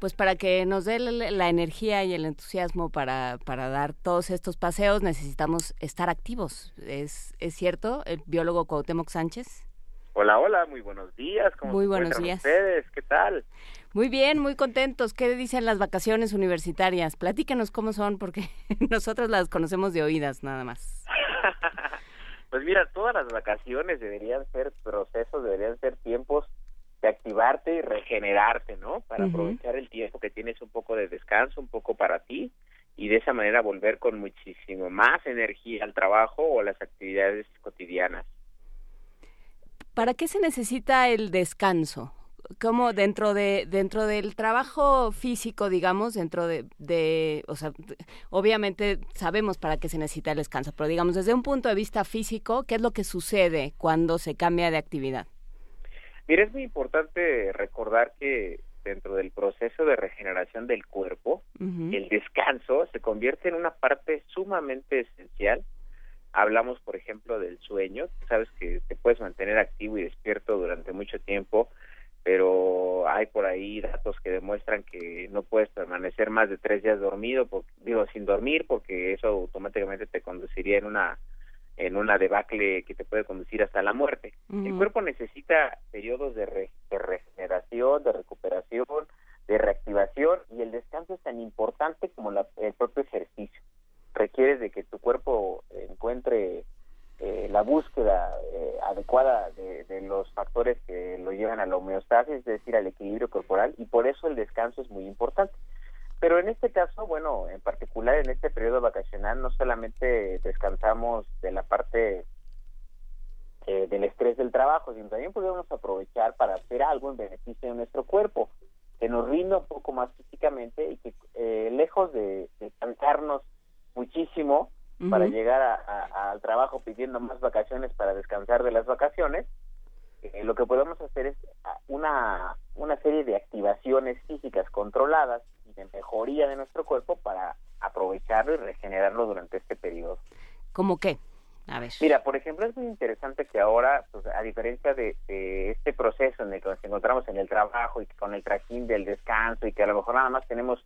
Pues para que nos dé la energía y el entusiasmo para, para dar todos estos paseos necesitamos estar activos. ¿Es, es cierto, el biólogo Cuauhtémoc Sánchez? Hola, hola, muy buenos días. ¿Cómo muy buenos días. ustedes? ¿Qué tal? Muy bien, muy contentos. ¿Qué dicen las vacaciones universitarias? Platícanos cómo son, porque nosotros las conocemos de oídas nada más. pues mira, todas las vacaciones deberían ser procesos, deberían ser tiempos de activarte y regenerarte, ¿no? Para aprovechar el tiempo que tienes un poco de descanso, un poco para ti y de esa manera volver con muchísimo más energía al trabajo o a las actividades cotidianas. ¿Para qué se necesita el descanso? ¿Cómo dentro de dentro del trabajo físico, digamos, dentro de, de, o sea, obviamente sabemos para qué se necesita el descanso, pero digamos desde un punto de vista físico, ¿qué es lo que sucede cuando se cambia de actividad? Mira, es muy importante recordar que dentro del proceso de regeneración del cuerpo, el descanso se convierte en una parte sumamente esencial. Hablamos, por ejemplo, del sueño. Sabes que te puedes mantener activo y despierto durante mucho tiempo, pero hay por ahí datos que demuestran que no puedes permanecer más de tres días dormido, digo, sin dormir, porque eso automáticamente te conduciría en una en una debacle que te puede conducir hasta la muerte. El cuerpo necesita periodos de, regeneración, de recuperación, de reactivación y el descanso es tan importante como el propio ejercicio. Requiere de que tu cuerpo encuentre eh, la búsqueda eh, adecuada de, de, los factores que lo llevan a la homeostasis, es decir, al equilibrio corporal, y por eso el descanso es muy importante. Pero en este caso, bueno, en particular en este periodo vacacional, no solamente descansamos de la parte eh, del estrés del trabajo, sino también podemos aprovechar para hacer algo en beneficio de nuestro cuerpo, que nos rinda un poco más físicamente y que eh, lejos de, de, cansarnos muchísimo para llegar al trabajo pidiendo más vacaciones para descansar de las vacaciones, eh, lo que podemos hacer es ah, una, una serie de activaciones físicas controladas de mejoría de nuestro cuerpo para aprovecharlo y regenerarlo durante este periodo. ¿Cómo qué? A ver. Mira, por ejemplo, es muy interesante que ahora, pues, a diferencia de, este proceso en el que nos encontramos en el trabajo y con el trajín del descanso y que a lo mejor nada más tenemos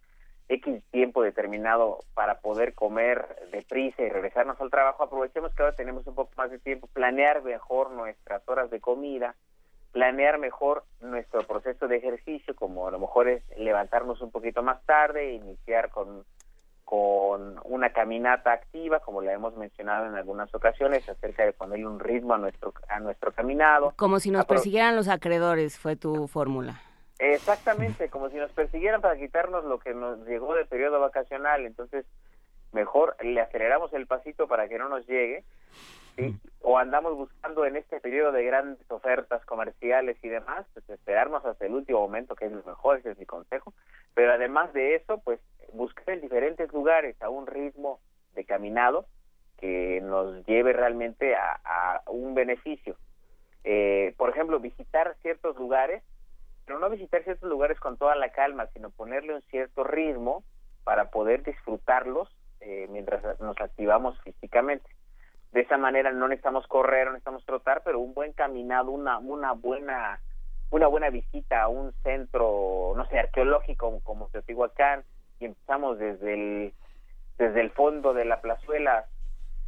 X tiempo determinado para poder comer deprisa y regresarnos al trabajo, aprovechemos que ahora tenemos un poco más de tiempo, planear mejor nuestras horas de comida, planear mejor nuestro proceso de ejercicio, como a lo mejor es levantarnos un poquito más tarde, iniciar con, con una caminata activa, como la hemos mencionado en algunas ocasiones, acerca de ponerle un ritmo a nuestro, a nuestro caminado. Como si nos persiguieran los acreedores, fue tu fórmula. Exactamente, como si nos persiguieran para quitarnos lo que nos llegó de periodo vacacional, entonces mejor le aceleramos el pasito para que no nos llegue o andamos buscando en este periodo de grandes ofertas comerciales y demás, pues esperarnos hasta el último momento, que es lo mejor, ese es mi consejo. Pero además de eso, pues buscar en diferentes lugares a un ritmo de caminado que nos lleve realmente a, a un beneficio. Eh, por ejemplo, visitar ciertos lugares, pero no visitar ciertos lugares con toda la calma, sino ponerle un cierto ritmo para poder disfrutarlos eh, mientras nos activamos físicamente. De esa manera no necesitamos correr, no necesitamos trotar, pero un buen caminado, una, una buena una buena visita a un centro, no sé, arqueológico como Teotihuacán, y empezamos desde el, desde el fondo de la plazuela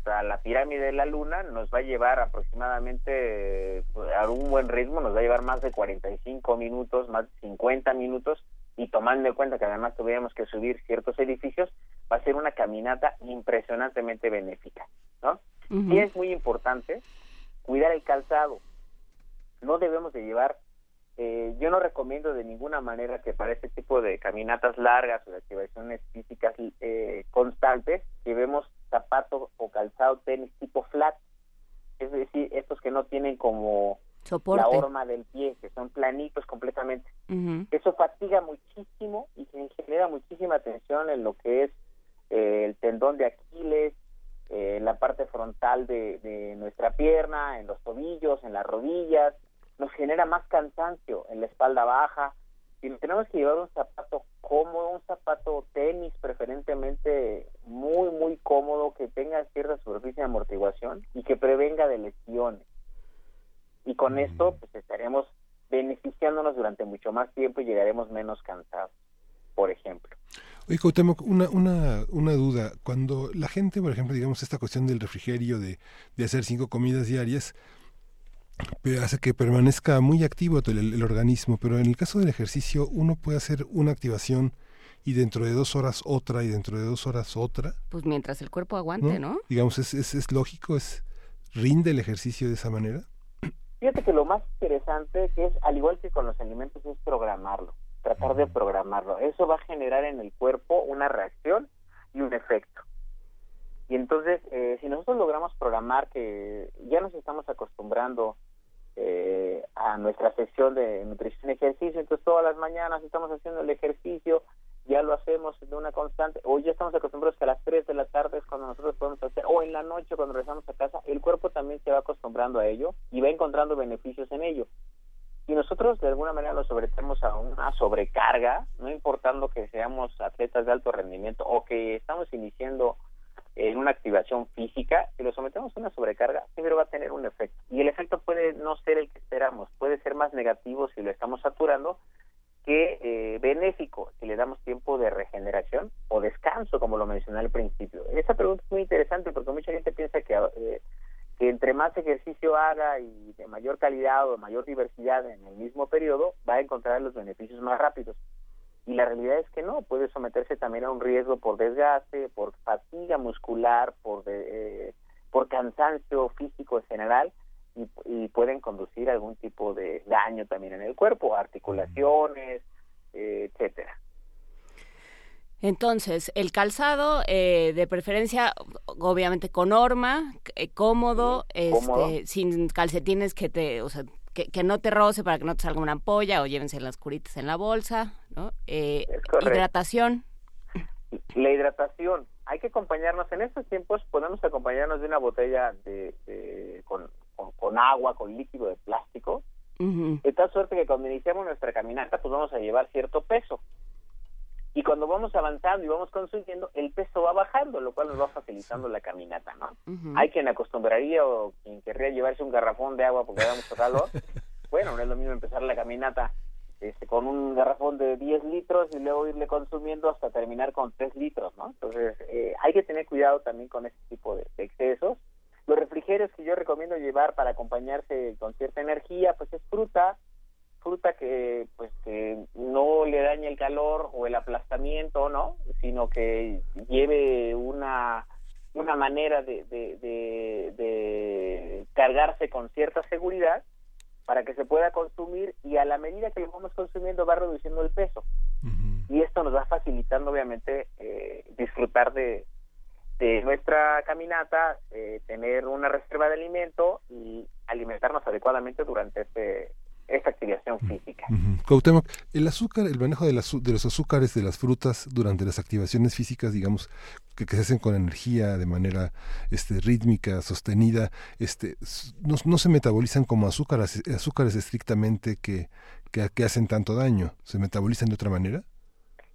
hasta la pirámide de la luna, nos va a llevar aproximadamente a un buen ritmo, nos va a llevar más de 45 minutos, más de 50 minutos, y tomando en cuenta que además tuviéramos que subir ciertos edificios, va a ser una caminata impresionantemente benéfica, ¿no? Y es muy importante cuidar el calzado. No debemos de llevar eh, yo no recomiendo de ninguna manera que para este tipo de caminatas largas o de activaciones físicas eh, constantes llevemos zapatos o calzado tenis tipo flat, es decir, estos que no tienen como Soporte. la horma del pie, que son planitos completamente. Eso fatiga muchísimo y genera muchísima tensión en lo que es eh, el tendón de Aquiles, eh, la parte frontal de, de nuestra pierna, en los tobillos, en las rodillas, nos genera más cansancio en la espalda baja. Y tenemos que llevar un zapato cómodo, un zapato tenis preferentemente muy, muy cómodo, que tenga cierta superficie de amortiguación y que prevenga de lesiones. Y con esto pues estaremos beneficiándonos durante mucho más tiempo y llegaremos menos cansados, por ejemplo. Oye, Cuauhtémoc, una, una, una duda. Cuando la gente, por ejemplo, digamos, esta cuestión del refrigerio, de, de hacer cinco comidas diarias, hace que permanezca muy activo el, el, organismo, pero en el caso del ejercicio uno puede hacer una activación y dentro de dos horas otra y dentro de dos horas otra. Pues mientras el cuerpo aguante, ¿no? ¿no? Digamos, es, es, es, lógico, es rinde el ejercicio de esa manera. Fíjate que lo más interesante que es, al igual que con los alimentos, es programarlo, tratar de programarlo. Eso va a generar en el cuerpo una reacción y un efecto. Y entonces, eh, si nosotros logramos programar que ya nos estamos acostumbrando eh, a nuestra sesión de nutrición y ejercicio, entonces todas las mañanas estamos haciendo el ejercicio, ya lo hacemos de una constante, o ya estamos acostumbrados que a las 3 de la tarde es cuando nosotros podemos hacer, o en la noche cuando regresamos a casa, el cuerpo también se va acostumbrando a ello y va encontrando beneficios en ello. Y nosotros de alguna manera lo sobretemos a una sobrecarga, no importando que seamos atletas de alto rendimiento o que estamos iniciando en una activación física, si lo sometemos a una sobrecarga, siempre va a tener un efecto. Y el efecto puede no ser el que esperamos, puede ser más negativo si lo estamos saturando que eh, benéfico si le damos tiempo de regeneración o descanso, como lo mencioné al principio. Esa pregunta es muy interesante porque mucha gente piensa que, eh, entre más ejercicio haga y de mayor calidad o de mayor diversidad en el mismo periodo, va a encontrar los beneficios más rápidos y la realidad es que no, puede someterse también a un riesgo por desgaste, por fatiga muscular, por, de, eh, por cansancio físico en general y, y, pueden conducir a algún tipo de daño también en el cuerpo, articulaciones, eh, etcétera. Entonces, el calzado, eh, de preferencia, obviamente con horma, eh, cómodo, sí, este, cómodo, sin calcetines que te, o sea, que, que, no te roce para que no te salga una ampolla o llévense las curitas en la bolsa, ¿no? Eh, hidratación. La hidratación, hay que acompañarnos en estos tiempos, podemos acompañarnos de una botella de, de con, con, con, agua, con líquido de plástico, uh -huh. de tal suerte que cuando iniciamos nuestra caminata, pues vamos a llevar cierto peso. Y cuando vamos avanzando y vamos consumiendo, el peso va bajando, lo cual nos va facilitando la caminata, ¿no? Uh -huh. Hay quien acostumbraría o quien querría llevarse un garrafón de agua porque da mucho calor. bueno, no es lo mismo empezar la caminata este, con un garrafón de 10 litros y luego irle consumiendo hasta terminar con 3 litros, ¿no? Entonces, eh, hay que tener cuidado también con este tipo de, de excesos. Los refrigerios que yo recomiendo llevar para acompañarse con cierta energía, pues es fruta, fruta que pues que no le dañe el calor o el aplastamiento no sino que lleve una una manera de, de, de, de, cargarse con cierta seguridad para que se pueda consumir y a la medida que lo vamos consumiendo va reduciendo el peso uh -huh. y esto nos va facilitando obviamente eh, disfrutar de, de nuestra caminata eh, tener una reserva de alimento y alimentarnos adecuadamente durante este esta activación física. Uh el azúcar, el manejo de, de, los azúcares de las frutas durante las activaciones físicas, digamos, que, se hacen con energía de manera este, rítmica, sostenida, este, no, no se metabolizan como azúcares, azúcares estrictamente que, que, hacen tanto daño, ¿se metabolizan de otra manera?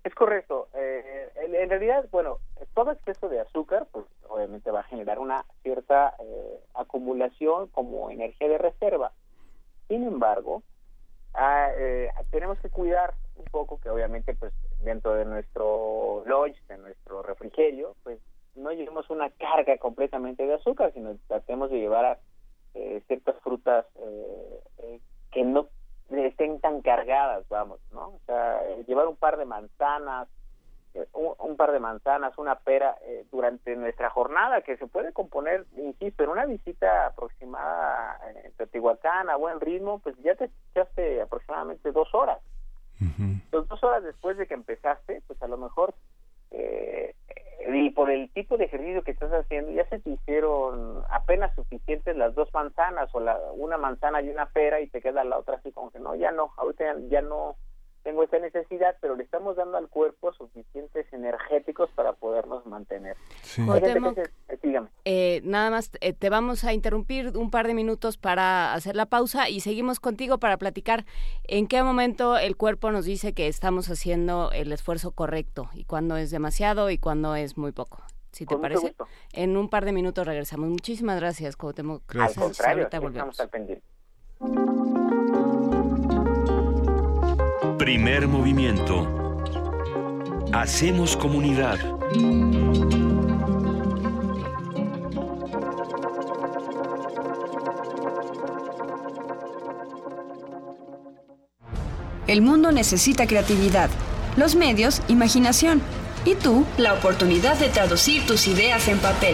Es correcto. Eh, en, realidad, bueno, todo exceso de azúcar, pues obviamente va a generar una cierta eh, acumulación como energía de reserva sin embargo, ah, eh, tenemos que cuidar un poco que obviamente pues dentro de nuestro lunch, de nuestro refrigerio, pues no llevemos una carga completamente de azúcar, sino tratemos de llevar eh, ciertas frutas eh, que no estén tan cargadas, vamos, ¿no? O sea, llevar un par de manzanas, un, par de manzanas, una pera eh, durante nuestra jornada que se puede componer, insisto, en una visita aproximada en Teotihuacán a buen ritmo, pues ya te echaste aproximadamente dos horas. dos horas después de que empezaste, pues a lo mejor eh, y por el tipo de ejercicio que estás haciendo ya se te hicieron apenas suficientes las dos manzanas o la una manzana y una pera y te queda la otra así como que no ya no ahorita ya no tengo esta necesidad, pero le estamos dando al cuerpo suficientes energéticos para podernos mantener. Eh, eh, nada más eh, te vamos a interrumpir un par de minutos para hacer la pausa y seguimos contigo para platicar en qué momento el cuerpo nos dice que estamos haciendo el esfuerzo correcto y cuándo es demasiado y cuándo es muy poco. Si te parece, en un par de minutos regresamos. Muchísimas gracias, Cuauhtémoc. Gracias. Al contrario, estamos al pendiente. Primer movimiento. Hacemos comunidad. El mundo necesita creatividad, los medios, imaginación y tú, la oportunidad de traducir tus ideas en papel.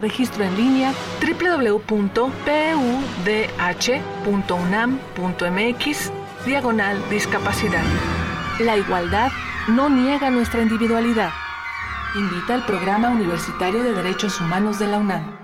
Registro en línea www.pudh.unam.mx, diagonal discapacidad. La igualdad no niega nuestra individualidad. Invita al Programa Universitario de Derechos Humanos de la UNAM.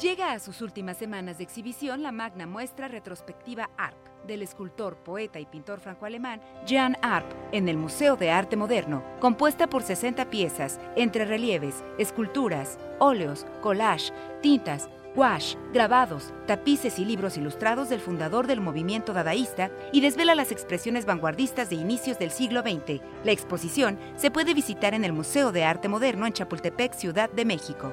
Llega a sus últimas semanas de exhibición la magna muestra retrospectiva ARP del escultor, poeta y pintor franco-alemán Jan Arp en el Museo de Arte Moderno, compuesta por 60 piezas entre relieves, esculturas, óleos, collage, tintas, gouache, grabados, tapices y libros ilustrados del fundador del movimiento dadaísta y desvela las expresiones vanguardistas de inicios del siglo XX. La exposición se puede visitar en el Museo de Arte Moderno en Chapultepec, Ciudad de México.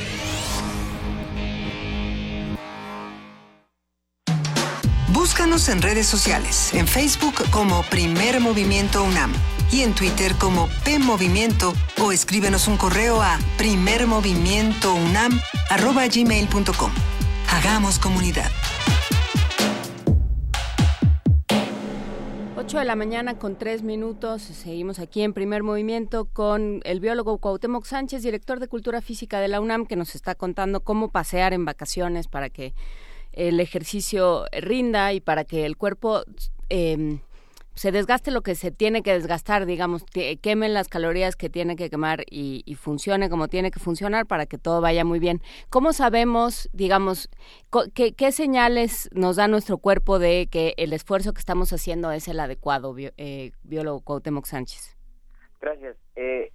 Búscanos en redes sociales, en Facebook como Primer Movimiento UNAM y en Twitter como P Movimiento o escríbenos un correo a primermovimientounam@gmail.com. Hagamos comunidad. 8 de la mañana con 3 minutos. Seguimos aquí en primer movimiento con el biólogo Cuauhtémoc Sánchez, director de Cultura Física de la UNAM, que nos está contando cómo pasear en vacaciones para que el ejercicio rinda y para que el cuerpo eh, se desgaste lo que se tiene que desgastar, digamos, quemen las calorías que tiene que quemar y, funcione como tiene que funcionar para que todo vaya muy bien. ¿Cómo sabemos, digamos, qué, señales nos da nuestro cuerpo de que el esfuerzo que estamos haciendo es el adecuado, eh, biólogo Cuauhtémoc Sánchez? Gracias. Eh,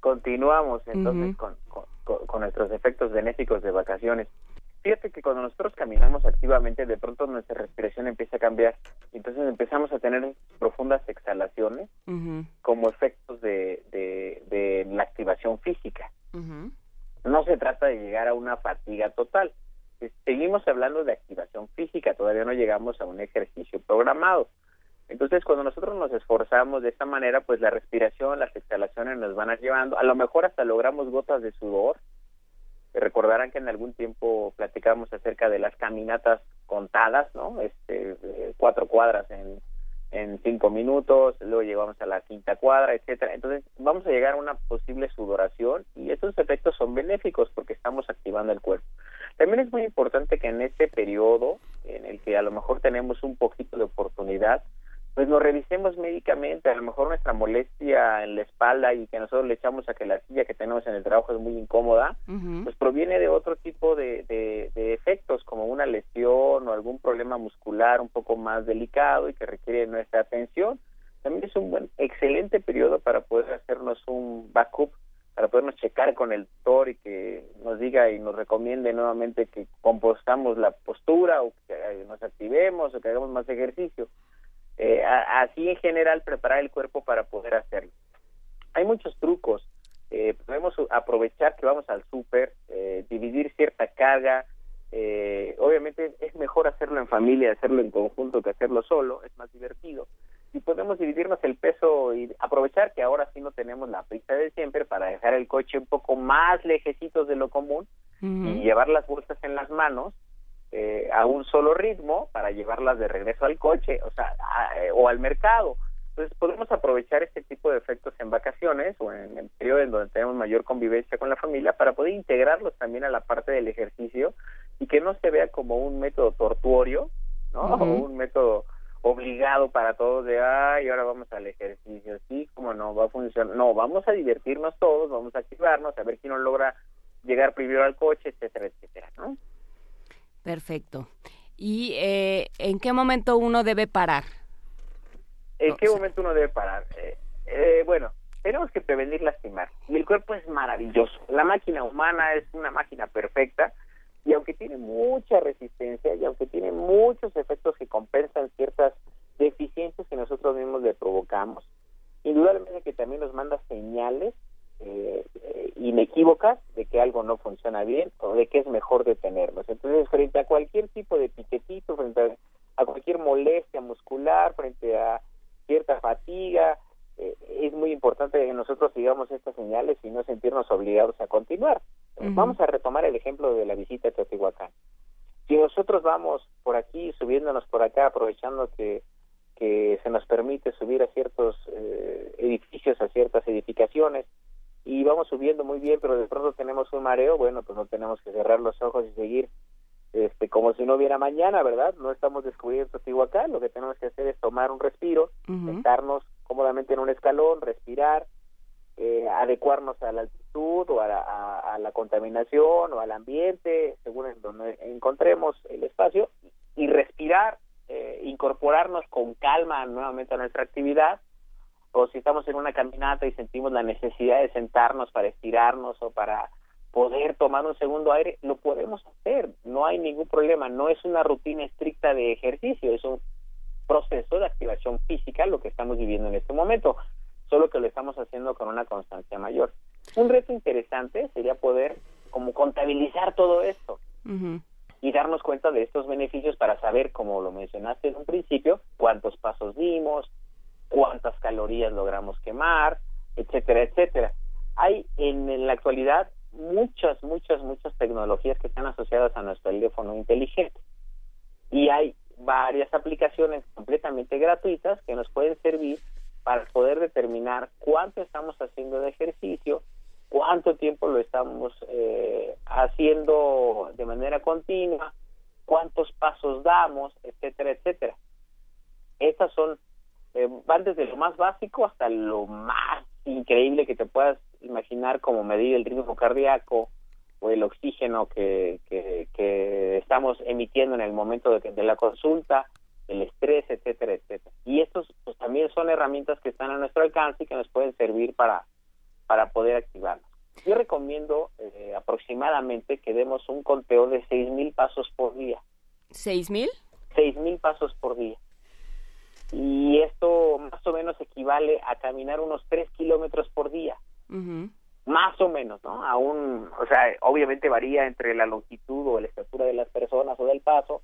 continuamos entonces con, con nuestros efectos benéficos de vacaciones. Fíjate que cuando nosotros caminamos activamente, de pronto nuestra respiración empieza a cambiar. Entonces empezamos a tener profundas exhalaciones como efectos de, de, la activación física. No se trata de llegar a una fatiga total. Seguimos hablando de activación física, todavía no llegamos a un ejercicio programado. Entonces, cuando nosotros nos esforzamos de esta manera, pues la respiración, las exhalaciones nos van a llevando, a lo mejor hasta logramos gotas de sudor, recordarán que en algún tiempo platicamos acerca de las caminatas contadas, ¿no? Este, eh, cuatro cuadras en, en cinco minutos, luego llegamos a la quinta cuadra, etcétera. Entonces vamos a llegar a una posible sudoración y estos efectos son benéficos porque estamos activando el cuerpo. También es muy importante que en este periodo en el que a lo mejor tenemos un poquito de oportunidad, pues nos revisemos médicamente, a lo mejor nuestra molestia en la espalda y que nosotros le echamos a que la silla que tenemos en el trabajo es muy incómoda, pues proviene de otro tipo de, de, de, efectos como una lesión o algún problema muscular un poco más delicado y que requiere nuestra atención. También es un buen, excelente periodo para poder hacernos un backup, para podernos checar con el doctor y que nos diga y nos recomiende nuevamente que compostamos la postura o que nos activemos o que hagamos más ejercicio eh, así en general preparar el cuerpo para poder hacerlo. Hay muchos trucos. Eh, podemos aprovechar que vamos al súper, eh, dividir cierta carga. Eh, obviamente es mejor hacerlo en familia, hacerlo en conjunto que hacerlo solo, es más divertido. Y podemos dividirnos el peso y aprovechar que ahora sí no tenemos la prisa de siempre para dejar el coche un poco más lejecitos de lo común y llevar las bolsas en las manos eh, a un solo ritmo para llevarlas de regreso al coche, o sea, eh, o al mercado. Entonces podemos aprovechar este tipo de efectos en vacaciones o en el periodo en donde tenemos mayor convivencia con la familia para poder integrarlos también a la parte del ejercicio y que no se vea como un método tortuorio, ¿no? O un método obligado para todos de, ay, ahora vamos al ejercicio, sí, como no, va a funcionar, no, vamos a divertirnos todos, vamos a activarnos, a ver quién nos logra llegar primero al coche, etcétera, etcétera, ¿no? Perfecto. ¿Y eh, en qué momento uno debe parar? ¿En qué momento uno debe parar? Eh, eh, bueno, tenemos que prevenir lastimar. Y el cuerpo es maravilloso. La máquina humana es una máquina perfecta y aunque tiene mucha resistencia y aunque tiene muchos efectos que compensan ciertas deficiencias que nosotros mismos le provocamos, indudablemente que también nos manda señales eh, inequívocas de que algo no funciona bien o de que es mejor detenernos. Entonces, frente a cualquier tipo de piquetito, frente a, cualquier molestia muscular, frente a cierta fatiga, eh, es muy importante que nosotros sigamos estas señales y no sentirnos obligados a continuar. Vamos a retomar el ejemplo de la visita a Teotihuacán. Si nosotros vamos por aquí, subiéndonos por acá, aprovechando que, que se nos permite subir a ciertos eh, edificios, a ciertas edificaciones, y vamos subiendo muy bien, pero de pronto tenemos un mareo, bueno, pues no tenemos que cerrar los ojos y seguir este como si no hubiera mañana, ¿verdad? No estamos descubriendo Teotihuacán, lo que tenemos que hacer es tomar un respiro, sentarnos cómodamente en un escalón, respirar, eh, adecuarnos a la altitud o a la, contaminación o al ambiente, según en donde encontremos el espacio, y respirar, eh, incorporarnos con calma nuevamente a nuestra actividad, o si estamos en una caminata y sentimos la necesidad de sentarnos para estirarnos o para poder tomar un segundo aire, lo podemos hacer, no hay ningún problema, no es una rutina estricta de ejercicio, es un proceso de activación física lo que estamos viviendo en este momento, solo que lo estamos haciendo con una constancia mayor. Un reto interesante sería poder como contabilizar todo esto y darnos cuenta de estos beneficios para saber, como lo mencionaste en un principio, cuántos pasos dimos, cuántas calorías logramos quemar, etcétera, etcétera. Hay en, la actualidad muchas, muchas, muchas tecnologías que están asociadas a nuestro teléfono inteligente. Y hay varias aplicaciones completamente gratuitas que nos pueden servir para poder determinar cuánto estamos haciendo de ejercicio, cuánto tiempo lo estamos eh, haciendo de manera continua, cuántos pasos damos, etcétera, etcétera. Estas son, eh, van desde lo más básico hasta lo más increíble que te puedas imaginar como medir el ritmo cardíaco o el oxígeno que, que, estamos emitiendo en el momento de, de la consulta, el estrés, etcétera, etcétera. Y estos pues, también son herramientas que están a nuestro alcance y que nos pueden servir para, para poder activarnos. Yo recomiendo eh, aproximadamente que demos un conteo de 6.000 pasos por día. ¿6.000? 6.000 pasos por día. Y esto más o menos equivale a caminar unos 3 kilómetros por día. Más o menos, ¿no? Aún, o sea, obviamente varía entre la longitud o la estatura de las personas o del paso,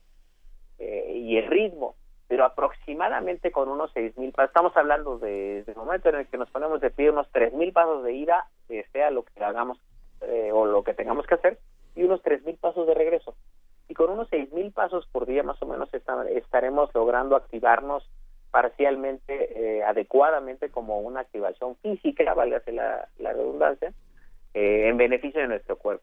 eh, y el ritmo, pero aproximadamente con unos seis mil pasos, estamos hablando de, el momento en el que nos ponemos de pie unos tres mil pasos de ida, eh, sea lo que hagamos eh, o lo que tengamos que hacer, y unos tres mil pasos de regreso. Y con unos seis mil pasos por día más o menos estaremos logrando activarnos parcialmente, adecuadamente como una activación física, válgase la, la redundancia, en beneficio de nuestro cuerpo.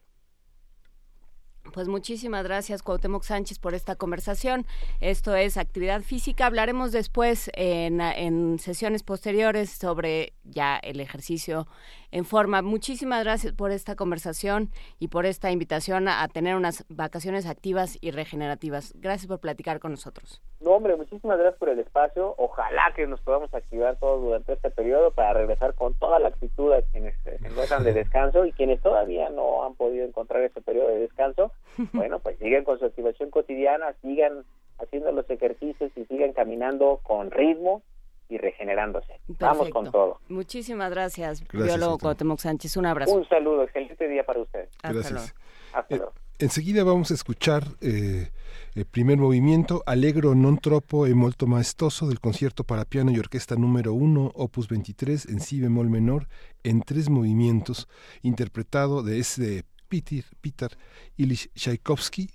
Pues muchísimas gracias, Cuauhtémoc Sánchez, por esta conversación. Esto es actividad física. Hablaremos después en, en sesiones posteriores sobre ya el ejercicio en forma. Muchísimas gracias por esta conversación y por esta invitación a, tener unas vacaciones activas y regenerativas. Gracias por platicar con nosotros. No, hombre, muchísimas gracias por el espacio. Ojalá que nos podamos activar todos durante este periodo para regresar con toda la actitud a quienes se encuentran de descanso y quienes todavía no han podido encontrar ese periodo de descanso. Bueno, pues sigan con su activación cotidiana, sigan haciendo los ejercicios y sigan caminando con ritmo y regenerándose. Vamos con todo. Muchísimas gracias, gracias biólogo Cuauhtémoc Sánchez. Un abrazo. Un saludo, excelente día para usted. Gracias. Hasta luego. Eh, enseguida vamos a escuchar eh, el primer movimiento, Allegro non troppo e molto maestoso, del concierto para piano y orquesta número 1, opus 23, en si bemol menor, en tres movimientos, interpretado de ese Peter, Peter Ilyich Tchaikovsky,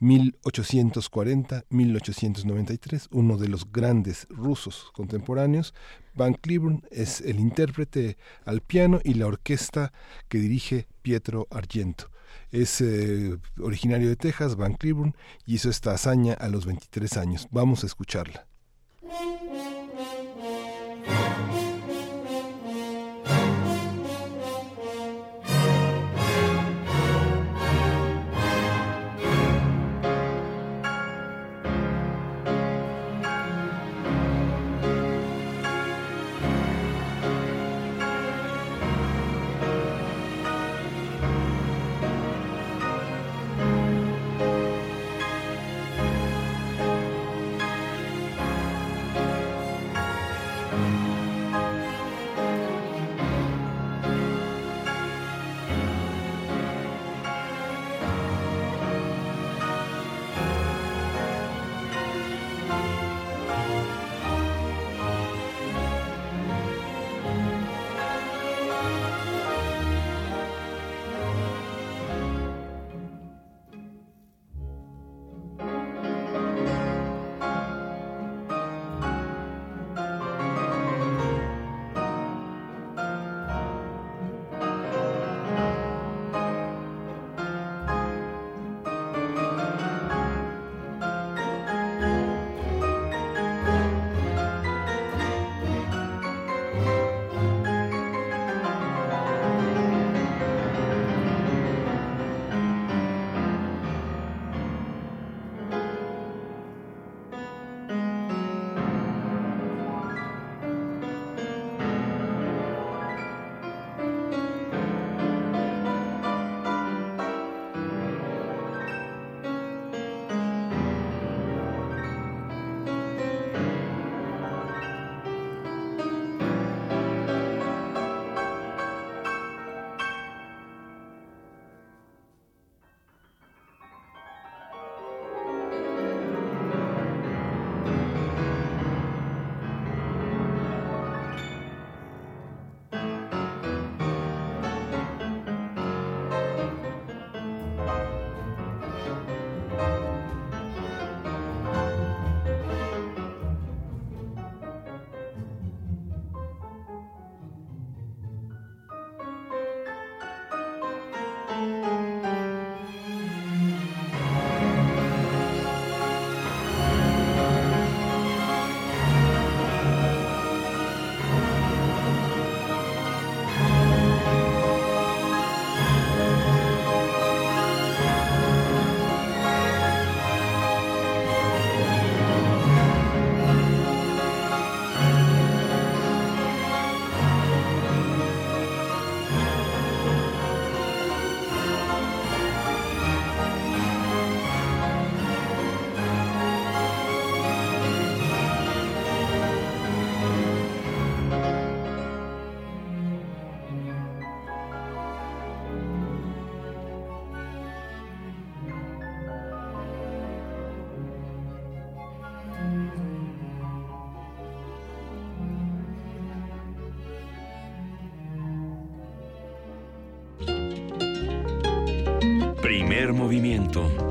1840-1893, uno de los grandes rusos contemporáneos. Van Cliburn es el intérprete al piano y la orquesta que dirige Pietro Argento. Es eh, originario de Texas, Van Cliburn, y hizo esta hazaña a los 23 años. Vamos a escucharla. Movimiento.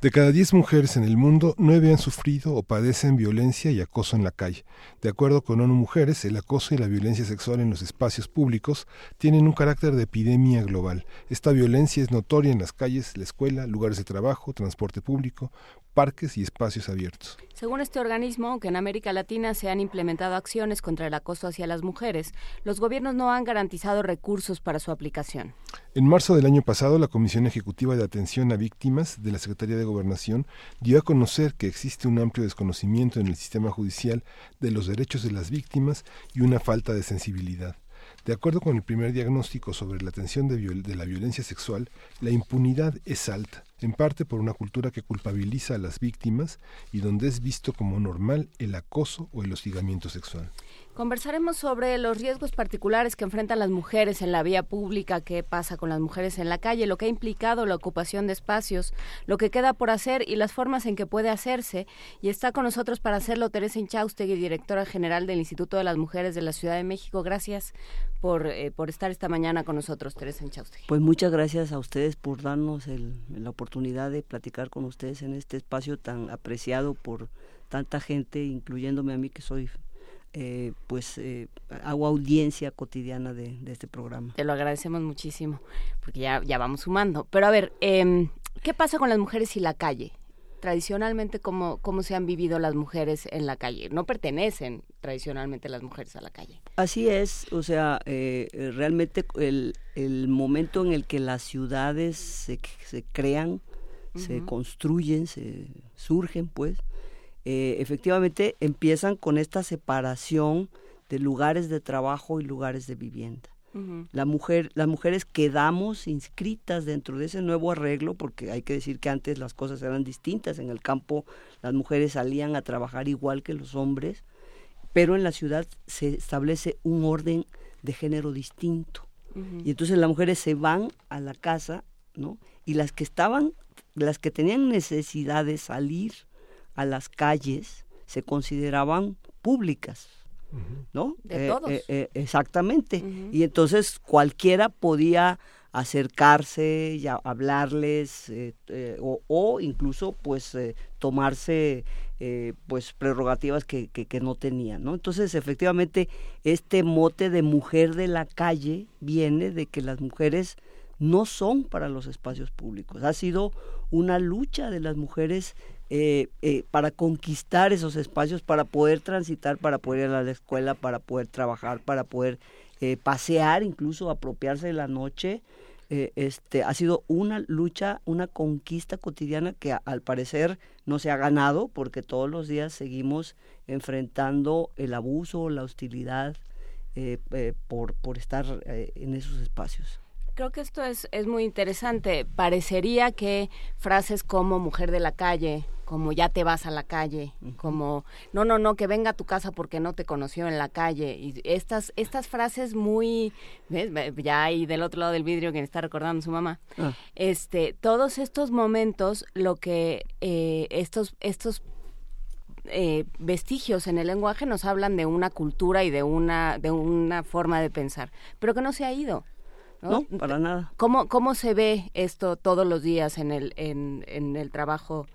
De cada 10 mujeres en el mundo, 9 han sufrido o padecen violencia y acoso en la calle. De acuerdo con ONU Mujeres, el acoso y la violencia sexual en los espacios públicos tienen un carácter de epidemia global. Esta violencia es notoria en las calles, la escuela, lugares de trabajo, transporte público, parques y espacios abiertos. Según este organismo, aunque en América Latina se han implementado acciones contra el acoso hacia las mujeres, los gobiernos no han garantizado recursos para su aplicación. En marzo del año pasado, la Comisión Ejecutiva de Atención a Víctimas de la Secretaría de Gobernación dio a conocer que existe un amplio desconocimiento en el sistema judicial de los derechos de las víctimas y una falta de sensibilidad. De acuerdo con el primer diagnóstico sobre la atención de, de, la violencia sexual, la impunidad es alta, en parte por una cultura que culpabiliza a las víctimas y donde es visto como normal el acoso o el hostigamiento sexual. Conversaremos sobre los riesgos particulares que enfrentan las mujeres en la vía pública, qué pasa con las mujeres en la calle, lo que ha implicado la ocupación de espacios, lo que queda por hacer y las formas en que puede hacerse. Y está con nosotros para hacerlo Teresa Inchaustegui, directora general del Instituto de las Mujeres de la Ciudad de México. Gracias por, eh, por estar esta mañana con nosotros, Teresa Inchaustegui. Pues muchas gracias a ustedes por darnos el, la oportunidad de platicar con ustedes en este espacio tan apreciado por tanta gente, incluyéndome a mí que soy eh, pues eh, hago audiencia cotidiana de, de, este programa. Te lo agradecemos muchísimo, porque ya, ya vamos sumando. Pero a ver, eh, ¿qué pasa con las mujeres y la calle? Tradicionalmente, ¿cómo, ¿cómo se han vivido las mujeres en la calle? No pertenecen tradicionalmente las mujeres a la calle. Así es, o sea, eh, realmente el, el, momento en el que las ciudades se, se crean, uh -huh. se construyen, se surgen, pues, eh, efectivamente empiezan con esta separación de lugares de trabajo y lugares de vivienda. Uh -huh. La mujer, las mujeres quedamos inscritas dentro de ese nuevo arreglo, porque hay que decir que antes las cosas eran distintas. En el campo las mujeres salían a trabajar igual que los hombres, pero en la ciudad se establece un orden de género distinto. Uh -huh. Y entonces las mujeres se van a la casa, ¿no? Y las que estaban, las que tenían necesidad de salir a las calles se consideraban públicas. ¿No? De eh, todos. Eh, eh, exactamente. Uh -huh. Y entonces cualquiera podía acercarse y a hablarles eh, eh, o, o, incluso pues eh, tomarse pues prerrogativas que, que, que, no tenían no entonces efectivamente este mote de mujer de la calle viene de que las mujeres no son para los espacios públicos ha sido una lucha de las mujeres eh, eh, para conquistar esos espacios, para poder transitar, para poder ir a la escuela, para poder trabajar, para poder eh, pasear, incluso apropiarse de la noche. este ha sido una lucha, una conquista cotidiana que al parecer no se ha ganado porque todos los días seguimos enfrentando el abuso, la hostilidad por, por estar en esos espacios creo que esto es, es muy interesante. Parecería que frases como mujer de la calle, como ya te vas a la calle, uh -huh. como no, no, no, que venga a tu casa porque no te conoció en la calle. Y estas, estas frases muy, ¿ves? ya ahí del otro lado del vidrio que me está recordando su mamá. Uh. Este, todos estos momentos, lo que eh, estos, estos eh, vestigios en el lenguaje nos hablan de una cultura y de una, de una forma de pensar, pero que no se ha ido. ¿no? no, para nada. ¿Cómo, ¿Cómo se ve esto todos los días en el, en, en el trabajo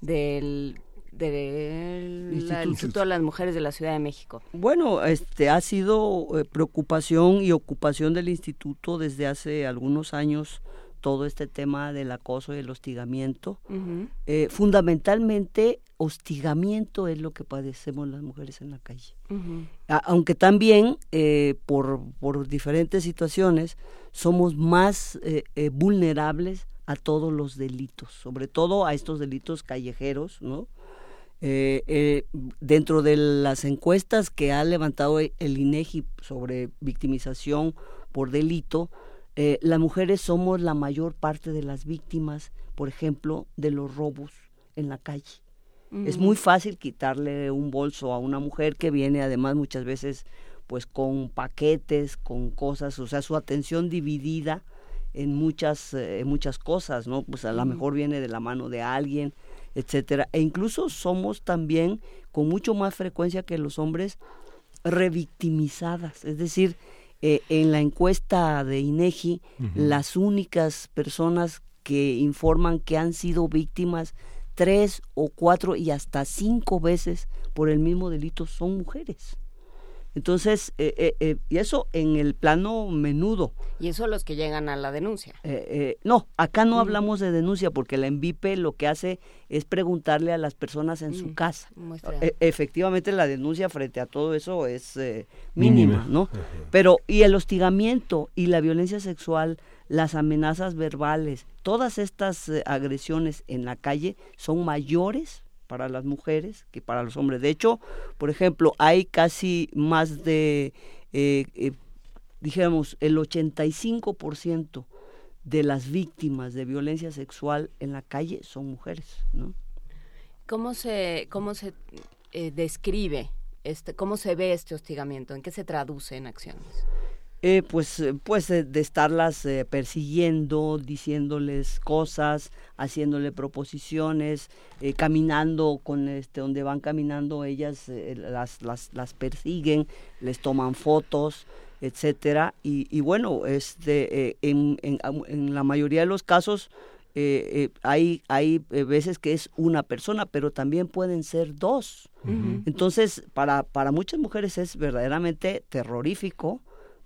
del, del Instituto. Instituto de las Mujeres de la Ciudad de México? Bueno, este ha sido eh, preocupación y ocupación del instituto desde hace algunos años todo este tema del acoso y el hostigamiento. Uh -huh. eh, fundamentalmente, hostigamiento es lo que padecemos las mujeres en la calle. Uh -huh. Aunque también, eh, por, por, diferentes situaciones, somos más vulnerables a todos los delitos, sobre todo a estos delitos callejeros, ¿no? dentro de las encuestas que ha levantado el INEGI sobre victimización por delito, eh, las mujeres somos la mayor parte de las víctimas, por ejemplo, de los robos en la calle. Uh -huh. Es muy fácil quitarle un bolso a una mujer que viene además muchas veces pues con paquetes, con cosas, o sea, su atención dividida en muchas, eh, muchas cosas, ¿no? Pues a lo mejor viene de la mano de alguien, etcétera. E incluso somos también con mucho más frecuencia que los hombres revictimizadas, es decir, eh, en la encuesta de INEGI, las únicas personas que informan que han sido víctimas tres o cuatro y hasta cinco veces por el mismo delito son mujeres. Entonces, eh, eh, eh, y eso en el plano menudo. Y eso los que llegan a la denuncia. Eh, eh, no, acá no hablamos de denuncia porque la ENVIPE lo que hace es preguntarle a las personas en su Mm, casa. muestra. E- efectivamente, la denuncia frente a todo eso es eh, mínima, Mínima. ¿no? Pero, y el hostigamiento y la violencia sexual, las amenazas verbales, todas estas eh, agresiones en la calle son mayores para las mujeres que para los hombres. De hecho, por ejemplo, hay casi más de, eh, eh, dijéramos, el 85% de las víctimas de violencia sexual en la calle son mujeres, ¿no? ¿Cómo se, cómo se eh, describe, este, cómo se ve este hostigamiento? ¿En qué se traduce en acciones? Eh, pues, eh, pues eh, de estarlas eh, persiguiendo, diciéndoles cosas, haciéndole proposiciones, eh, caminando con este, donde van caminando ellas las, las, las persiguen, les toman fotos, etcétera, y, y bueno, este, en, en, en la mayoría de los casos eh, eh, hay, hay veces que es una persona, pero también pueden ser dos. Entonces, para, para muchas mujeres es verdaderamente terrorífico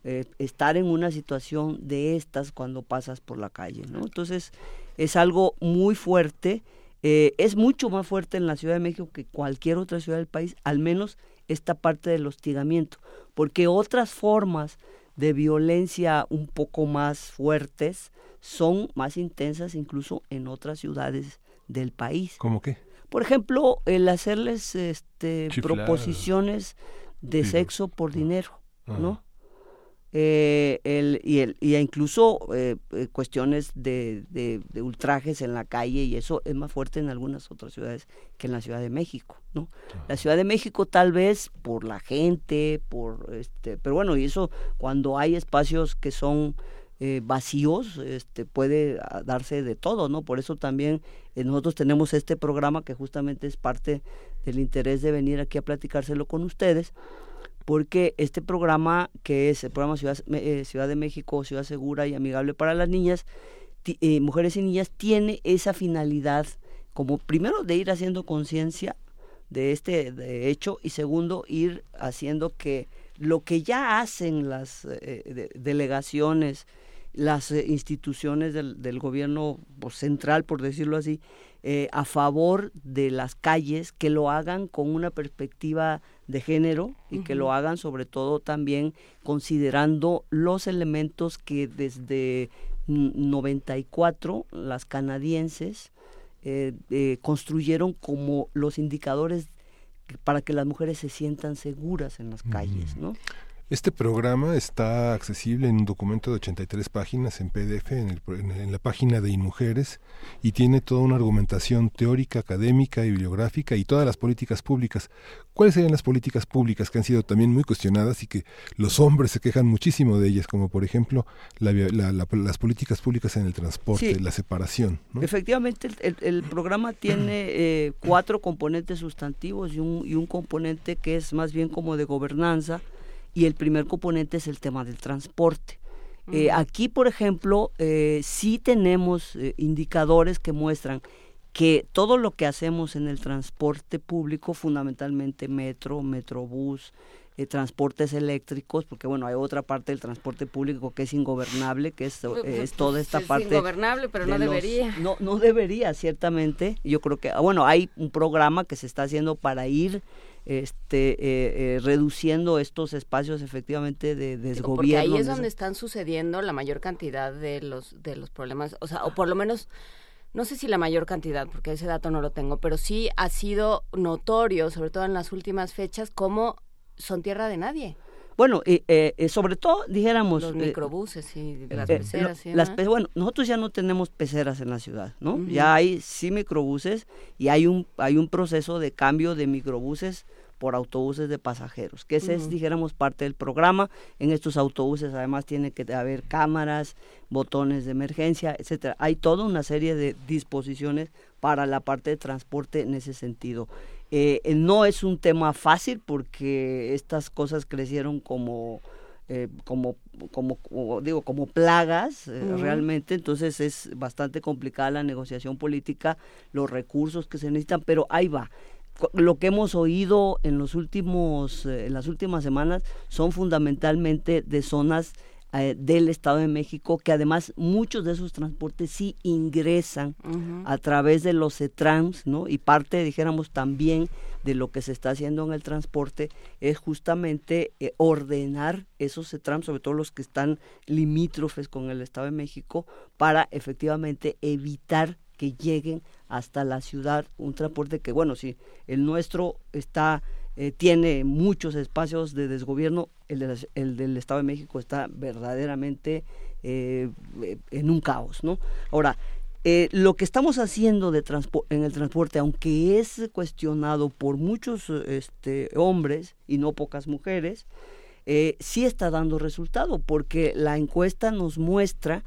eh, estar en una situación de estas cuando pasas por la calle, ¿no? Entonces, es algo muy fuerte, eh, es mucho más fuerte en la Ciudad de México que cualquier otra ciudad del país, al menos esta parte del hostigamiento, porque otras formas de violencia un poco más fuertes son más intensas incluso en otras ciudades del país. ¿Cómo qué? Por ejemplo, el hacerles este, proposiciones de Sí. sexo por dinero, Ajá. ¿no? Eh, el, y, el, y incluso eh, eh, cuestiones de, de, de ultrajes en la calle y eso es más fuerte en algunas otras ciudades que en la Ciudad de México, ¿no? La Ciudad de México tal vez por la gente, por este, pero bueno, y eso cuando hay espacios que son eh, vacíos, este, puede ah, darse de todo, ¿no? Por eso también eh, nosotros tenemos este programa que justamente es parte del interés de venir aquí a platicárselo con ustedes, porque este programa, que es el programa Ciudad, eh, Ciudad de México, Ciudad Segura y Amigable para las Niñas, eh, mujeres y niñas, tiene esa finalidad como primero de ir haciendo conciencia de este hecho y segundo ir haciendo que lo que ya hacen las eh, de- delegaciones, las instituciones del, del gobierno pues, central, por decirlo así, eh, a favor de las calles, que lo hagan con una perspectiva de género y que lo hagan sobre todo también considerando los elementos que desde mm, 94 las canadienses eh, eh, construyeron como los indicadores para que las mujeres se sientan seguras en las calles, ¿no? Este programa está accesible en un documento de 83 páginas en PDF en, el en- la página de Inmujeres y tiene toda una argumentación teórica, académica y bibliográfica y todas las políticas públicas. ¿Cuáles serían las políticas públicas que han sido también muy cuestionadas y que los hombres se quejan muchísimo de ellas, como por ejemplo la la- la- las políticas públicas en el transporte, Sí. la separación? ¿no? Efectivamente, el, el- el programa tiene eh, cuatro componentes sustantivos y un, y un componente que es más bien como de gobernanza y el primer componente es el tema del transporte. Eh, aquí, por ejemplo, eh, sí tenemos eh, indicadores que muestran que todo lo que hacemos en el transporte público, fundamentalmente metro, metrobús, eh, transportes eléctricos, porque bueno, hay otra parte del transporte público que es ingobernable, que es, eh, es toda esta Es parte. ingobernable, pero no los- debería. no, no debería, ciertamente. Yo creo que, ah, bueno, hay un programa que se está haciendo para ir este eh, eh, reduciendo estos espacios efectivamente de Digo, desgobierno. Porque ahí es de donde están sucediendo la mayor cantidad de los de los problemas, o sea, o por lo menos no sé si la mayor cantidad, porque ese dato no lo tengo, pero sí ha sido notorio, sobre todo en las últimas fechas, cómo son tierra de nadie. Bueno, eh, eh, eh, sobre todo, dijéramos... Los eh, microbuses y las eh, peceras y las demás. pe- bueno, nosotros ya no tenemos peceras en la ciudad, ¿no? Ya hay sí microbuses y hay un hay un proceso de cambio de microbuses por autobuses de pasajeros, que ese es, dijéramos, parte del programa. En estos autobuses además tiene que haber cámaras, botones de emergencia, etcétera. Hay toda una serie de disposiciones para la parte de transporte en ese sentido. Eh, eh, no es un tema fácil porque estas cosas crecieron como eh, como, como, como, digo, como plagas eh, realmente, entonces es bastante complicada la negociación política, los recursos que se necesitan, pero ahí va. Lo que hemos oído en los últimos, en las últimas semanas son fundamentalmente de zonas eh, del Estado de México, que además muchos de esos transportes sí ingresan a través de los CETRANS, ¿no? Y parte, dijéramos, también de lo que se está haciendo en el transporte es justamente eh, ordenar esos CETRANS, sobre todo los que están limítrofes con el Estado de México, para efectivamente evitar que lleguen hasta la ciudad un transporte que, bueno, si el nuestro está eh, tiene muchos espacios de desgobierno, el, del Estado de México está verdaderamente eh, eh, en un caos, ¿no? Ahora, lo que estamos haciendo de en el transporte, aunque es cuestionado por muchos este, hombres y no pocas mujeres, sí está dando resultado, porque la encuesta nos muestra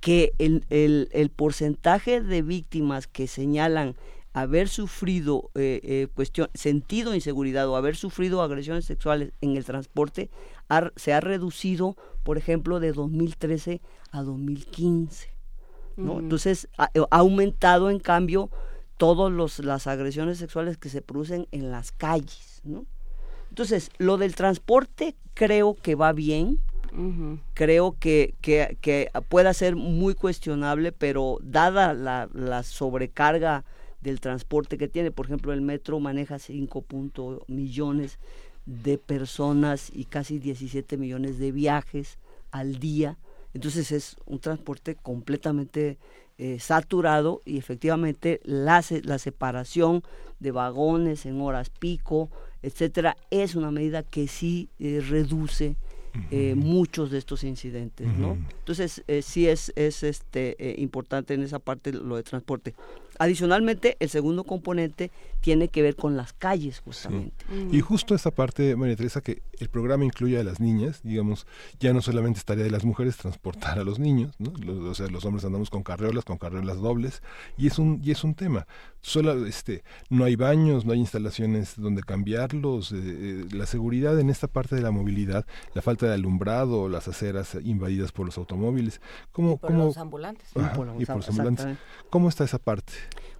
que el- el porcentaje de víctimas que señalan haber sufrido eh, eh, cuestión, sentido inseguridad o haber sufrido agresiones sexuales en el transporte ha- se ha reducido, por ejemplo, de 2013 a 2015. ¿no? Entonces, ha, ha aumentado en cambio todas las agresiones sexuales que se producen en las calles. ¿no? Entonces, lo del transporte creo que va bien, creo que, que, que pueda ser muy cuestionable, pero dada la, la sobrecarga del transporte que tiene, por ejemplo, el metro maneja 5 punto millones de personas y casi 17 millones de viajes al día, entonces es un transporte completamente eh, saturado y efectivamente la, la separación de vagones en horas pico, etcétera, es una medida que sí eh, reduce eh, muchos de estos incidentes, ¿no? Entonces eh, sí es, es este importante en esa parte lo de transporte. Adicionalmente, el segundo componente tiene que ver con las calles, justamente. Y justo esa parte, María Teresa, que el programa incluye a las niñas, digamos, ya no solamente es tarea de las mujeres transportar a los niños, ¿no? Los, o sea, los hombres andamos con carreolas, con carreolas dobles, y es un, y es un tema. Solo, este, no hay baños, no hay instalaciones donde cambiarlos, eh, eh, la seguridad en esta parte de la movilidad, la falta de alumbrado, las aceras invadidas por los automóviles, ¿cómo, por cómo- los ambulantes. Ajá, Y por los ambulantes. ¿Cómo está esa parte?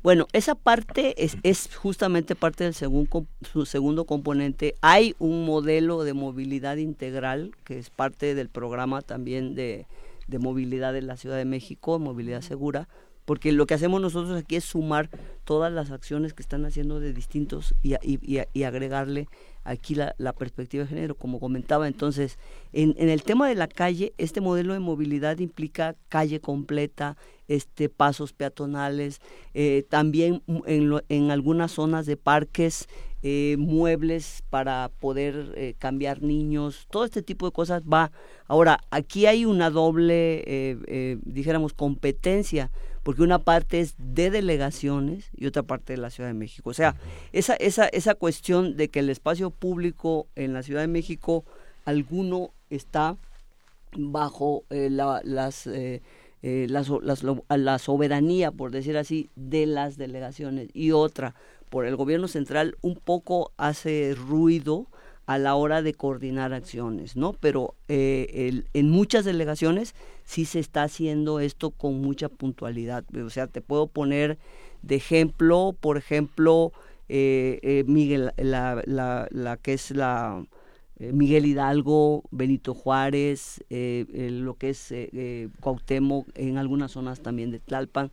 Bueno, esa parte es, es justamente parte del segundo, su segundo componente. Hay un modelo de movilidad integral que es parte del programa también de, de movilidad de la Ciudad de México, movilidad segura, porque lo que hacemos nosotros aquí es sumar todas las acciones que están haciendo de distintos y, y- y agregarle aquí la, perspectiva de género, como comentaba. Entonces, en, en el tema de la calle, este modelo de movilidad implica calle completa, este pasos peatonales, eh, también en, lo- en algunas zonas de parques, eh, muebles para poder eh, cambiar niños, todo este tipo de cosas va. Ahora, aquí hay una doble, eh, dijéramos, competencia, porque una parte es de delegaciones y otra parte de la Ciudad de México. O sea, esa, esa, esa cuestión de que el espacio público en la Ciudad de México, alguno está bajo eh, la, las, eh, eh, la soberanía, por decir así, de las delegaciones y otra por el gobierno central un poco hace ruido a la hora de coordinar acciones, ¿no? Pero eh, el- en muchas delegaciones sí se está haciendo esto con mucha puntualidad. O sea, te puedo poner de ejemplo, por ejemplo, eh, eh, Miguel, la, la, que es la eh, Miguel Hidalgo, Benito Juárez, eh, lo que es Cuauhtémoc, en algunas zonas también de Tlalpan.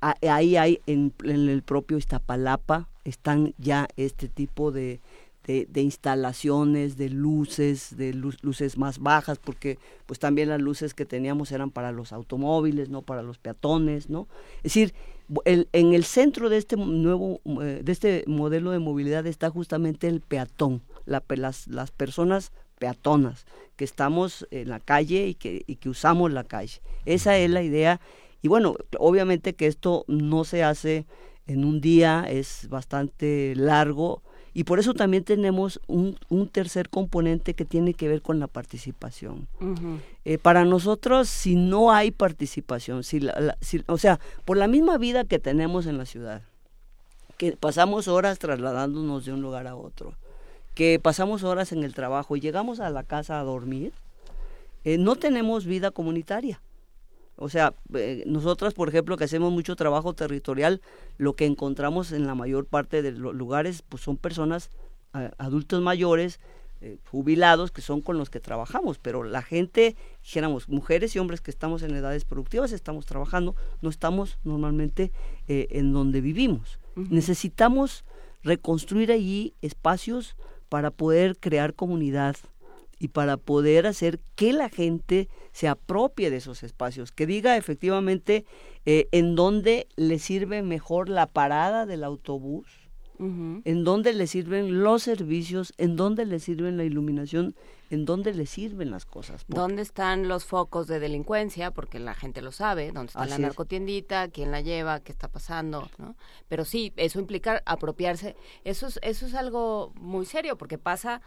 Ahí hay, en, en el propio Iztapalapa, están ya este tipo de, de, instalaciones, de luces, de lu- luces más bajas, porque pues también las luces que teníamos eran para los automóviles, no para los peatones, ¿no? Es decir, en el centro de este nuevo, eh, de este modelo de movilidad está justamente el peatón, la las, las personas peatonas, que estamos en la calle y que, y que usamos la calle. Esa es la idea. Y bueno, obviamente que esto no se hace en un día, es bastante largo. Y por eso también tenemos un, un tercer componente que tiene que ver con la participación. Eh, para nosotros, si no hay participación, si la- la- si- o sea, por la misma vida que tenemos en la ciudad, que pasamos horas trasladándonos de un lugar a otro, que pasamos horas en el trabajo y llegamos a la casa a dormir, eh, no tenemos vida comunitaria. O sea, eh, nosotras, por ejemplo, que hacemos mucho trabajo territorial, lo que encontramos en la mayor parte de los lugares, pues son personas, adultos mayores, eh, jubilados, que son con los que trabajamos, pero la gente, dijéramos, mujeres y hombres que estamos en edades productivas, estamos trabajando, no estamos normalmente eh, en donde vivimos. Necesitamos reconstruir allí espacios para poder crear comunidad y para poder hacer que la gente se apropie de esos espacios, que diga efectivamente eh, en dónde le sirve mejor la parada del autobús, en dónde le sirven los servicios, en dónde le sirven la iluminación, en dónde le sirven las cosas. Porque- ¿Dónde están los focos de delincuencia? Porque la gente lo sabe, dónde está la Así narcotiendita, quién la lleva, qué está pasando, ¿no? Pero sí, eso implica apropiarse. Eso es, eso es algo muy serio, porque pasa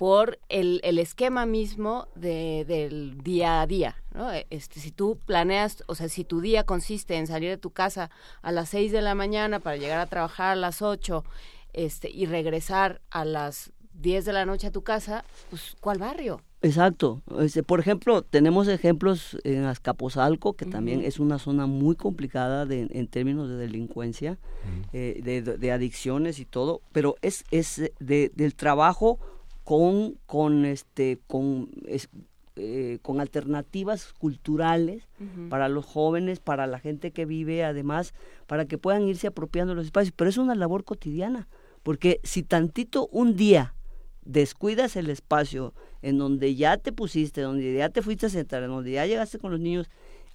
por el, el esquema mismo de, del día a día, ¿no? E- Este, si tú planeas, o sea, si tu día consiste en salir de tu casa a las 6 de la mañana para llegar a trabajar a las 8 este, y regresar a las 10 de la noche a tu casa, pues, ¿cuál barrio? Exacto. Este, por ejemplo, tenemos ejemplos en Azcapotzalco, que también es una zona muy complicada de- en términos de delincuencia, eh, de, de- de adicciones y todo, pero es, es de- del trabajo con, con, este, con, es- eh, con alternativas culturales para los jóvenes, para la gente que vive, además, para que puedan irse apropiando los espacios. Pero es una labor cotidiana, porque si tantito un día descuidas el espacio en donde ya te pusiste, donde ya te fuiste a sentar, en donde ya llegaste con los niños,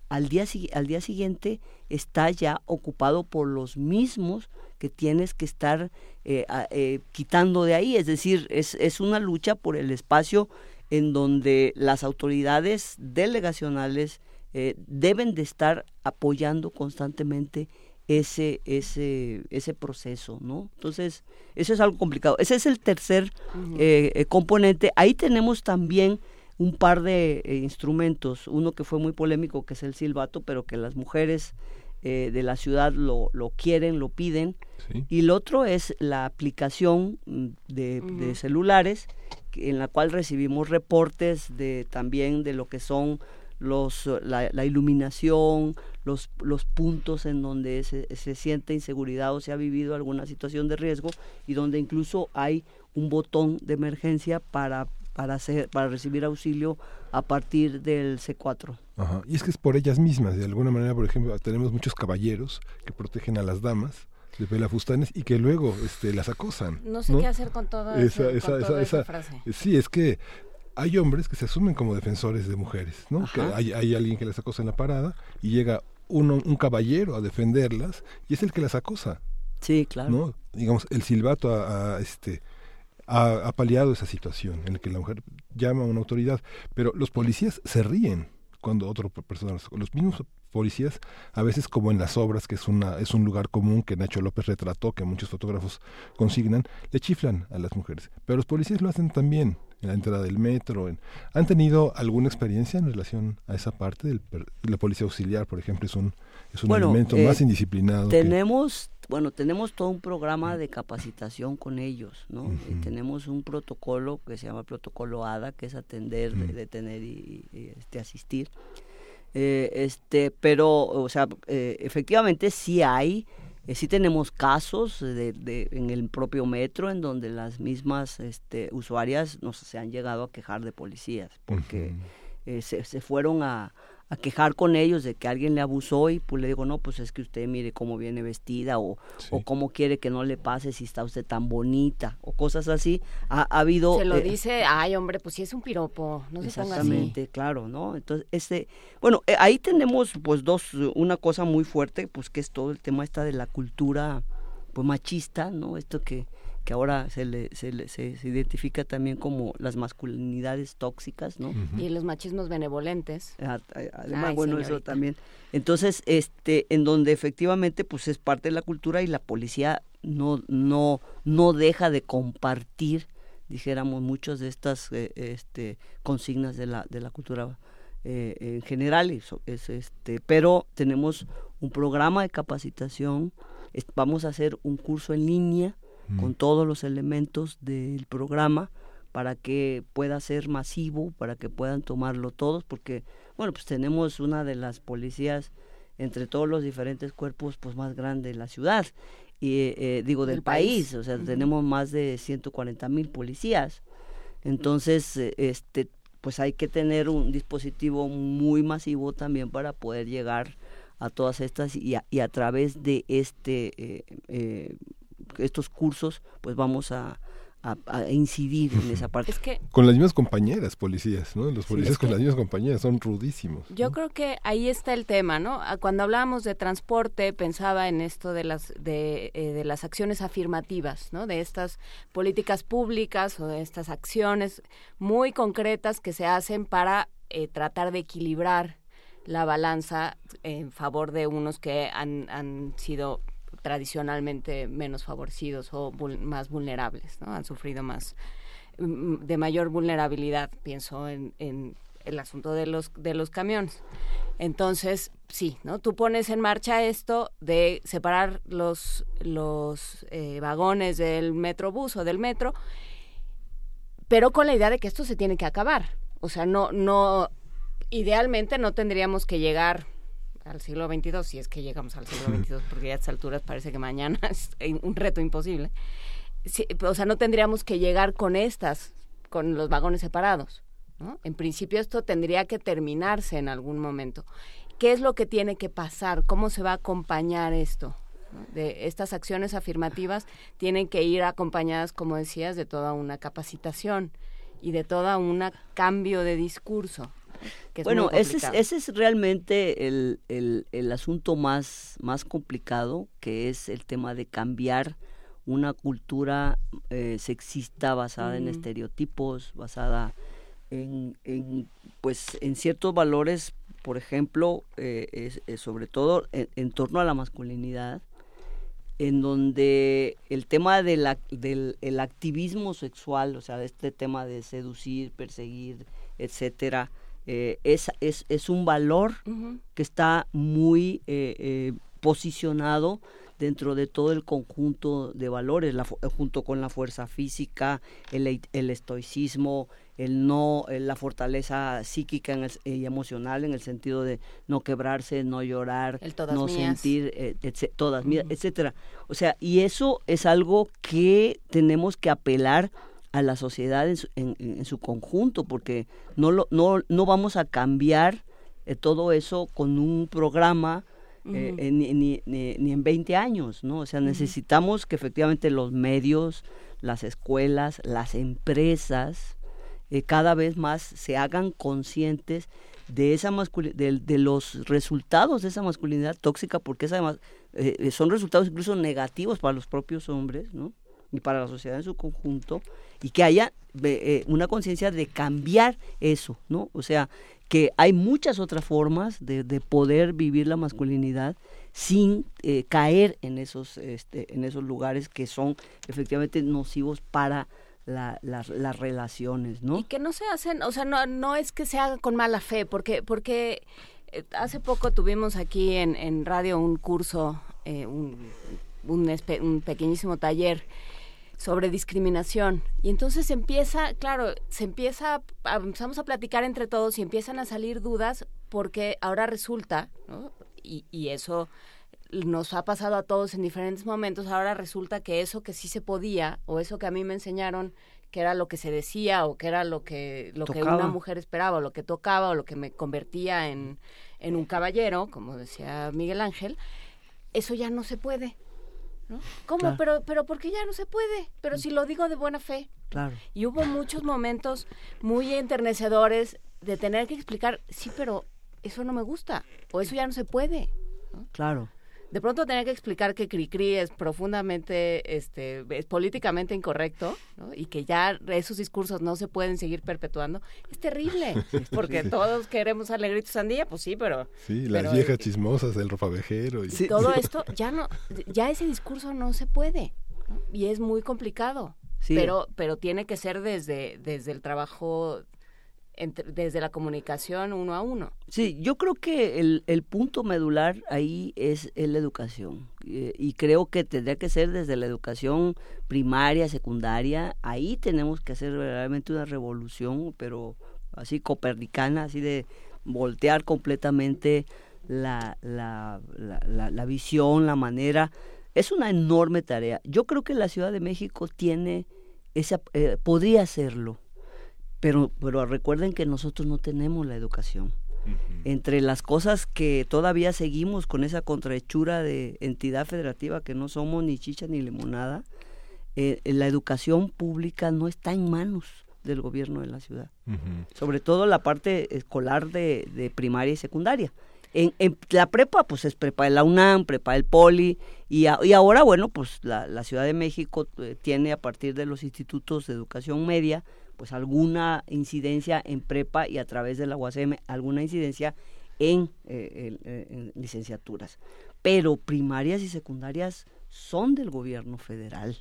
al día, al día siguiente está ya ocupado por los mismos que tienes que estar eh, eh, quitando de ahí. Es decir, es, es una lucha por el espacio en donde las autoridades delegacionales eh, deben de estar apoyando constantemente ese, ese, ese proceso, ¿no? Entonces, eso es algo complicado. Ese es el tercer componente. Ahí tenemos también un par de eh, instrumentos, uno que fue muy polémico, que es el silbato, pero que las mujeres eh, de la ciudad lo, lo quieren, lo piden, y el otro es la aplicación mm, de, celulares, que- en la cual recibimos reportes de también de lo que son los la, la iluminación, los, los puntos en donde se, se siente inseguridad o se ha vivido alguna situación de riesgo y donde incluso hay un botón de emergencia para para hacer para recibir auxilio a partir del C4. Ajá. Y es que es por ellas mismas, de alguna manera, por ejemplo, tenemos muchos caballeros que protegen a las damas de pelafustanes y que luego este, las acosan. No sé qué hacer con toda esa, esa- con esa, toda esa- esa esa- frase. Sí, es que hay hombres que se asumen como defensores de mujeres, ¿no? Que hay, hay alguien que las acosa en la parada y llega uno, un caballero a defenderlas y es el que las acosa. Sí, claro. ¿no? Digamos, el silbato a, a, este ha, ha paliado esa situación en la que la mujer llama a una autoridad, pero los policías se ríen cuando otra persona los- mismos policías a veces como en las obras que es una es un lugar común que Nacho López retrató que muchos fotógrafos consignan le chiflan a las mujeres. Pero los policías lo hacen también en la entrada del metro en- han tenido alguna experiencia en relación a esa parte del la policía auxiliar por ejemplo es un es un Bueno, elemento eh, más indisciplinado Tenemos, bueno, tenemos todo un programa de capacitación con ellos, ¿no? Y tenemos un protocolo que se llama protocolo ADA, que es atender, de- detener y, y, este, asistir. Eh, este, pero, o sea, eh, efectivamente sí hay, eh, sí tenemos casos de, de- en el propio metro en donde las mismas este, usuarias nos se han llegado a quejar de policías, porque eh, se, se fueron a, a quejar con ellos de que alguien le abusó y pues le digo, no, pues es que usted mire cómo viene vestida o, o cómo quiere que no le pase si está usted tan bonita o cosas así. Ha, ha habido... Se lo eh, dice, ay hombre, pues sí es un piropo, no se ponga así. Exactamente, claro, ¿no? Entonces, este, bueno, eh, ahí tenemos pues dos, una cosa muy fuerte, pues que es todo el tema esta de la cultura pues machista, ¿no? Esto que, que ahora se, le, se, le- se, se identifica también como las masculinidades tóxicas, ¿no? Y los machismos benevolentes. A- a- Además, Ay, bueno, eso también. Entonces, este, en donde efectivamente, pues es parte de la cultura y la policía no, no, no deja de compartir, dijéramos, muchas de estas eh, este, consignas de la, de la cultura eh, en general. y so- es, este, pero tenemos un programa de capacitación es- vamos a hacer un curso en línea con todos los elementos del programa para que pueda ser masivo, para que puedan tomarlo todos, porque, bueno, pues tenemos una de las policías entre todos los diferentes cuerpos pues más grande de la ciudad y eh, eh, digo del, país. país. o sea tenemos más de 140 mil policías entonces eh, este pues hay que tener un dispositivo muy masivo también para poder llegar a todas estas y a, y a través de este eh, eh, estos cursos pues vamos a, a- a incidir en esa parte Es que Con las mismas compañeras policías, ¿no? Los policías con que- las mismas compañeras son rudísimos. Yo creo que ahí está el tema, ¿no? Ah, Cuando hablábamos de transporte, pensaba en esto de las de, eh, de las acciones afirmativas, ¿no? De estas políticas públicas o de estas acciones muy concretas que se hacen para eh, tratar de equilibrar la balanza en favor de unos que han, han sido tradicionalmente menos favorecidos o más vulnerables, ¿no? Han sufrido más mm, de mayor vulnerabilidad, pienso en, el asunto de los de los camiones. Entonces, sí, ¿no? Tú pones en marcha esto de separar los los eh, vagones del metrobús o del metro, pero con la idea de que esto se tiene que acabar. O sea, no no idealmente no tendríamos que llegar al siglo XXII, si es que llegamos al siglo XXII, porque ya a estas alturas parece que mañana es un reto imposible. Sí, o sea, no tendríamos que llegar con estas, con los vagones separados. ¿no? En principio esto tendría que terminarse en algún momento. ¿Qué es lo que tiene que pasar? ¿Cómo se va a acompañar esto? De estas acciones afirmativas tienen que ir acompañadas, como decías, de toda una capacitación y de toda un cambio de discurso. Que es bueno, muy ese es, ese es realmente el, el, el asunto más, más complicado, que es el tema de cambiar una cultura eh, sexista basada en estereotipos, basada en, en, pues, en ciertos valores, por ejemplo, eh, es- es sobre todo en, en torno a la masculinidad, en donde el tema de la- del el activismo sexual, o sea, este tema de seducir, perseguir, etcétera, eh, es, es, es un valor que está muy eh, eh, posicionado dentro de todo el conjunto de valores, la junto con la fuerza física, el, el estoicismo, el no, eh, la fortaleza psíquica en el y emocional en el sentido de no quebrarse, no llorar, no mías. sentir, eh, etc- todas mías, etcétera. O sea, y eso es algo que tenemos que apelar a la sociedad en su, en- en su conjunto, porque no, lo, no, no vamos a cambiar eh, todo eso con un programa eh, eh, ni, ni, ni- ni en 20 años, ¿no? O sea, necesitamos que efectivamente los medios, las escuelas, las empresas, eh, cada vez más se hagan conscientes de esa de, de los resultados de esa masculinidad tóxica, porque es además, eh, son resultados incluso negativos para los propios hombres, ¿no? Y para la sociedad en su conjunto, y que haya eh, una conciencia de cambiar eso, ¿no? O sea, que hay muchas otras formas de, de poder vivir la masculinidad sin eh, caer en esos, este, en esos lugares que son efectivamente nocivos para la- las- relaciones, ¿no? Y que no se hacen, o sea, no, no es que se haga con mala fe, porque, porque eh, hace poco tuvimos aquí en, en radio un curso, eh, un, un pequeñísimo taller sobre discriminación. Y entonces empieza, claro, se empieza, a- empezamos a platicar entre todos y empiezan a salir dudas porque ahora resulta, ¿no? y, y eso nos ha pasado a todos en diferentes momentos, ahora resulta que eso que sí se podía, o eso que a mí me enseñaron que era lo que se decía, o que era lo que, lo que una mujer esperaba, o lo que tocaba, o lo que me convertía en, en un caballero, como decía Miguel Ángel, eso ya no se puede. ¿No? ¿Cómo? Claro. Pero, pero ¿por qué ya no se puede? Pero si lo digo de buena fe. Claro. Y hubo muchos momentos muy enternecedores de tener que explicar, sí, pero eso no me gusta, o eso ya no se puede. Claro. De pronto tener que explicar que Cricri es profundamente, este, es políticamente incorrecto, ¿no? Y que ya esos discursos no se pueden seguir perpetuando, es terrible, porque todos queremos alegrito sandía, pues sí, pero... Sí, las pero, viejas eh, chismosas, el ropavejero. Y... todo esto ya no, ya ese discurso no se puede, ¿no? y es muy complicado, Sí. pero, pero tiene que ser desde, desde el trabajo desde la comunicación uno a uno. Sí, yo creo que el, el punto medular ahí es, la educación eh, y creo que tendría que ser desde la educación primaria, secundaria, ahí tenemos que hacer realmente una revolución, pero así copernicana, así de voltear completamente la, la, la, la visión, la manera. Es una enorme tarea. Yo creo que la Ciudad de México tiene esa, eh, podría hacerlo pero, pero recuerden que nosotros no tenemos la educación. Entre las cosas que todavía seguimos con esa contrahechura de entidad federativa que no somos ni chicha ni limonada, eh, la educación pública no está en manos del gobierno de la ciudad. Sobre todo la parte escolar de, de primaria y secundaria. En, en, la prepa, pues es prepa de la UNAM, prepa del Poli, y, y ahora, bueno, pues la, la Ciudad de México eh, tiene a partir de los institutos de educación media, pues alguna incidencia en prepa y a través de la UACM alguna incidencia en, eh, eh, en, licenciaturas. Pero primarias y secundarias son del gobierno federal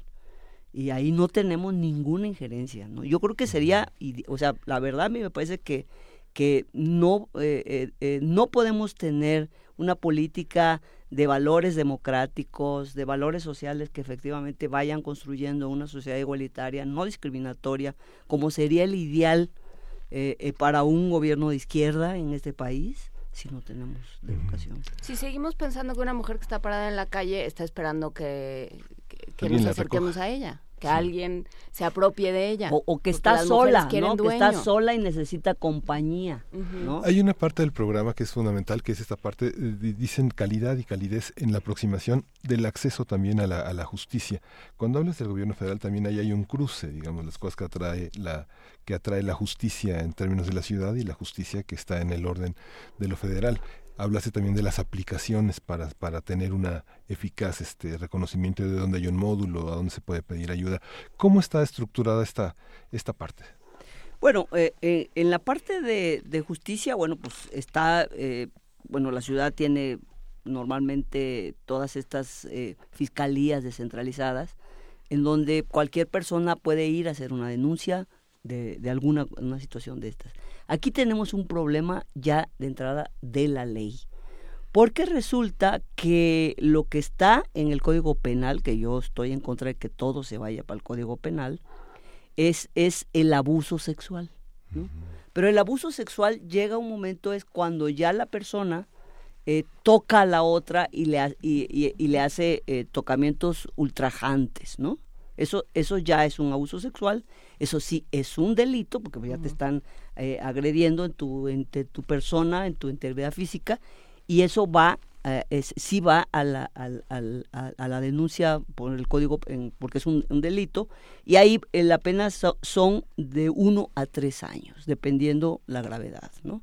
y ahí no tenemos ninguna injerencia. ¿no? Yo creo que sería, o sea, la verdad a mí me parece que, que no, eh, no podemos tener una política de valores democráticos, de valores sociales que efectivamente vayan construyendo una sociedad igualitaria, no discriminatoria, como sería el ideal eh, eh, para un gobierno de izquierda en este país si no tenemos educación. Si seguimos pensando que una mujer que está parada en la calle está esperando que, que nos acerquemos a ella que alguien se apropie de ella. O, que está sola, ¿no? Que está sola y necesita compañía, Hay una parte del programa que es fundamental, que es esta parte, eh, dicen calidad y calidez en la aproximación del acceso también a la, a la justicia. Cuando hablas del gobierno federal también ahí hay un cruce, digamos, las cosas que atrae la que atrae la justicia en términos de la ciudad y la justicia que está en el orden de lo federal hablaste también de las aplicaciones para, para tener una eficaz este reconocimiento de dónde hay un módulo, a dónde se puede pedir ayuda. ¿Cómo está estructurada esta, esta parte? Bueno, eh, eh, en la parte de, justicia, bueno, pues está, eh, bueno, la ciudad tiene normalmente todas estas fiscalías descentralizadas, en donde cualquier persona puede ir a hacer una denuncia de, de alguna una situación de estas. Aquí tenemos un problema ya de entrada de la ley. Porque resulta que lo que está en el Código Penal, que yo estoy en contra de que todo se vaya para el Código Penal, es, es el abuso sexual. Pero el abuso sexual llega un momento, es cuando ya la persona eh, toca a la otra y le, y, le hace eh, tocamientos ultrajantes, ¿no? Eso, eso ya es un abuso sexual, eso sí es un delito, porque ya te están eh, agrediendo en tu, en tu persona, en tu integridad física, y eso va, eh, es, sí va a la, a, la denuncia por el código, porque es un, delito, y ahí eh, la pena son de uno a tres años, dependiendo la gravedad, ¿no?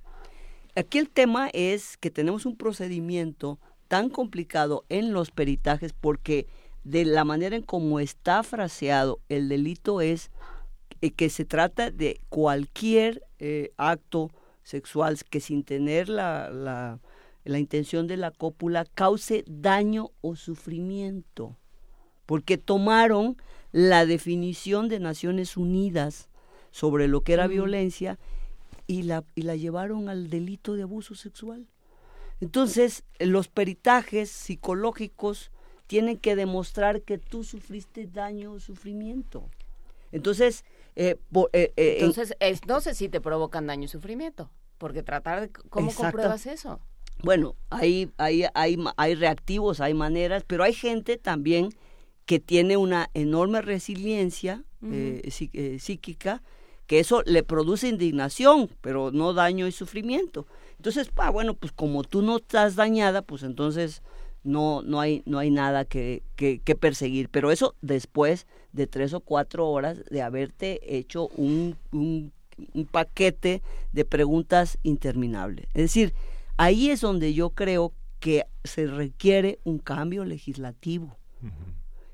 Aquí el tema es que tenemos un procedimiento tan complicado en los peritajes porque de la manera en cómo está fraseado el delito es que se trata de cualquier eh, acto sexual que sin tener la, la, la, intención de la cópula cause daño o sufrimiento, porque tomaron la definición de Naciones Unidas sobre lo que era violencia y la, y la llevaron al delito de abuso sexual. Entonces, los peritajes psicológicos tienen que demostrar que tú sufriste daño o sufrimiento. Entonces, eh, eh, eh, Entonces, no sé si te provocan daño y sufrimiento, porque tratar de... ¿Cómo compruebas eso? Bueno, hay, hay, hay, hay reactivos, hay maneras, pero hay gente también que tiene una enorme resiliencia psíquica, que eso le produce indignación, pero no daño y sufrimiento. Entonces, ah, bueno, pues como tú no estás dañada, pues entonces no, no, hay, no hay nada que, que, que perseguir. Pero eso después de tres o cuatro horas de haberte hecho un, un, paquete de preguntas interminables. Es decir, ahí es donde yo creo que se requiere un cambio legislativo.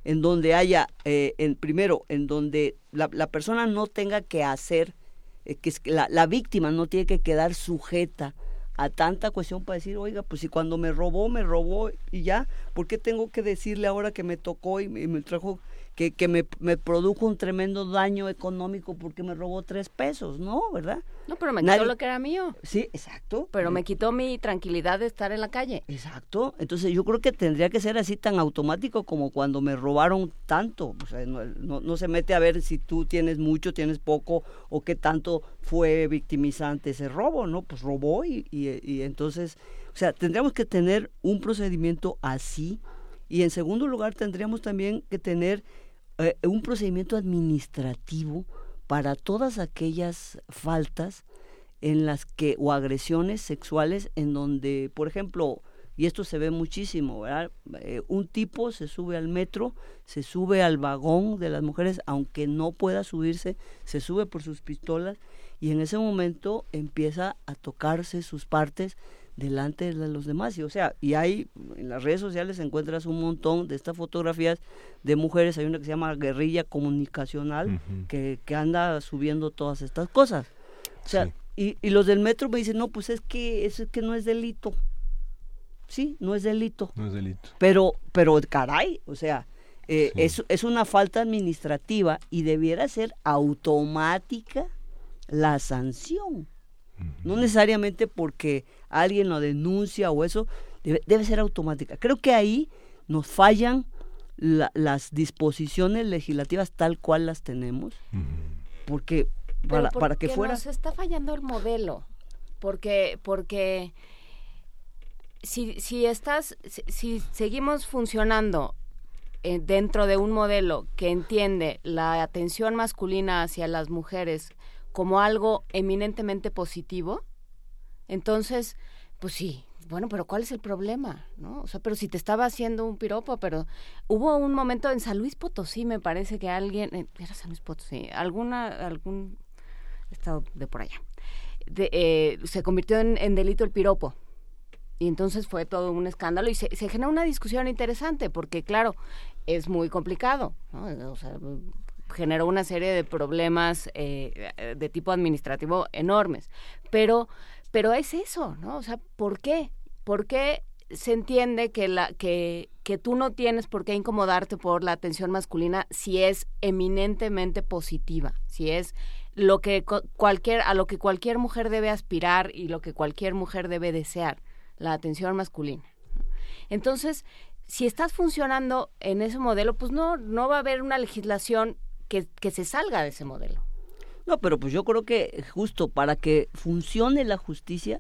En donde haya, eh, en, primero, en donde la, la, persona no tenga que hacer, eh, que la, la víctima no tiene que quedar sujeta a tanta cuestión para decir, oiga, pues si cuando me robó, me robó y ya, ¿Por qué tengo que decirle ahora que me tocó y me, y me trajo, que, que me, me produjo un tremendo daño económico porque me robó tres pesos? No, ¿verdad? No, pero me Nadie- quitó lo que era mío. Sí, exacto. Pero me quitó mi tranquilidad de estar en la calle. Exacto. Entonces yo creo que tendría que ser así tan automático como cuando me robaron tanto. O sea, no, no- no se mete a ver si tú tienes mucho, tienes poco o qué tanto fue victimizante ese robo, ¿no? Pues robó y, y- y entonces, o sea, tendríamos que tener un procedimiento así y en segundo lugar tendríamos también que tener eh, un procedimiento administrativo para todas aquellas faltas en las que o agresiones sexuales en donde, por ejemplo, y esto se ve muchísimo. Eh, un tipo se sube al metro, se sube al vagón de las mujeres, aunque no pueda subirse, se sube por sus pistolas y en ese momento empieza a tocarse sus partes delante de los demás. Y, o sea, y hay en las redes sociales encuentras un montón de estas fotografías de mujeres, hay una que se llama guerrilla comunicacional que, que anda subiendo todas estas cosas. O sea, y, y los del metro me dicen, no, pues es que es que no es delito. Sí, no es delito. No es delito. Pero, pero caray, o sea, eh, Sí. es, es una falta administrativa y debiera ser automática la sanción. No necesariamente porque alguien lo denuncia o eso, debe, debe ser automática. Creo que ahí nos fallan la- las disposiciones legislativas tal cual las tenemos, porque para, ¿por para que fuera... Nos está fallando el modelo. Porque, porque si, si estás, si, si seguimos funcionando eh, dentro de un modelo que entiende la atención masculina hacia las mujeres como algo eminentemente positivo, entonces, pues sí, bueno, pero ¿cuál es el problema? ¿No? O sea, pero si te estaba haciendo un piropo, pero hubo un momento en San Luis Potosí, me parece que alguien, eh, era San Luis Potosí, alguna, algún estado de por allá, eh, se convirtió en, delito el piropo. Y entonces fue todo un escándalo y se, se genera una discusión interesante porque, claro, es muy complicado. ¿no? O sea, generó una serie de problemas eh, de tipo administrativo enormes. Pero, pero es eso, ¿no? O sea, ¿por qué? ¿Por qué se entiende que, la, que, que tú no tienes por qué incomodarte por la atención masculina si es eminentemente positiva, si es lo que cualquier, a lo que cualquier mujer debe aspirar y lo que cualquier mujer debe desear, la atención masculina. Entonces, si estás funcionando en ese modelo, pues no, no va a haber una legislación que, que se salga de ese modelo. No, pero pues yo creo que justo para que funcione la justicia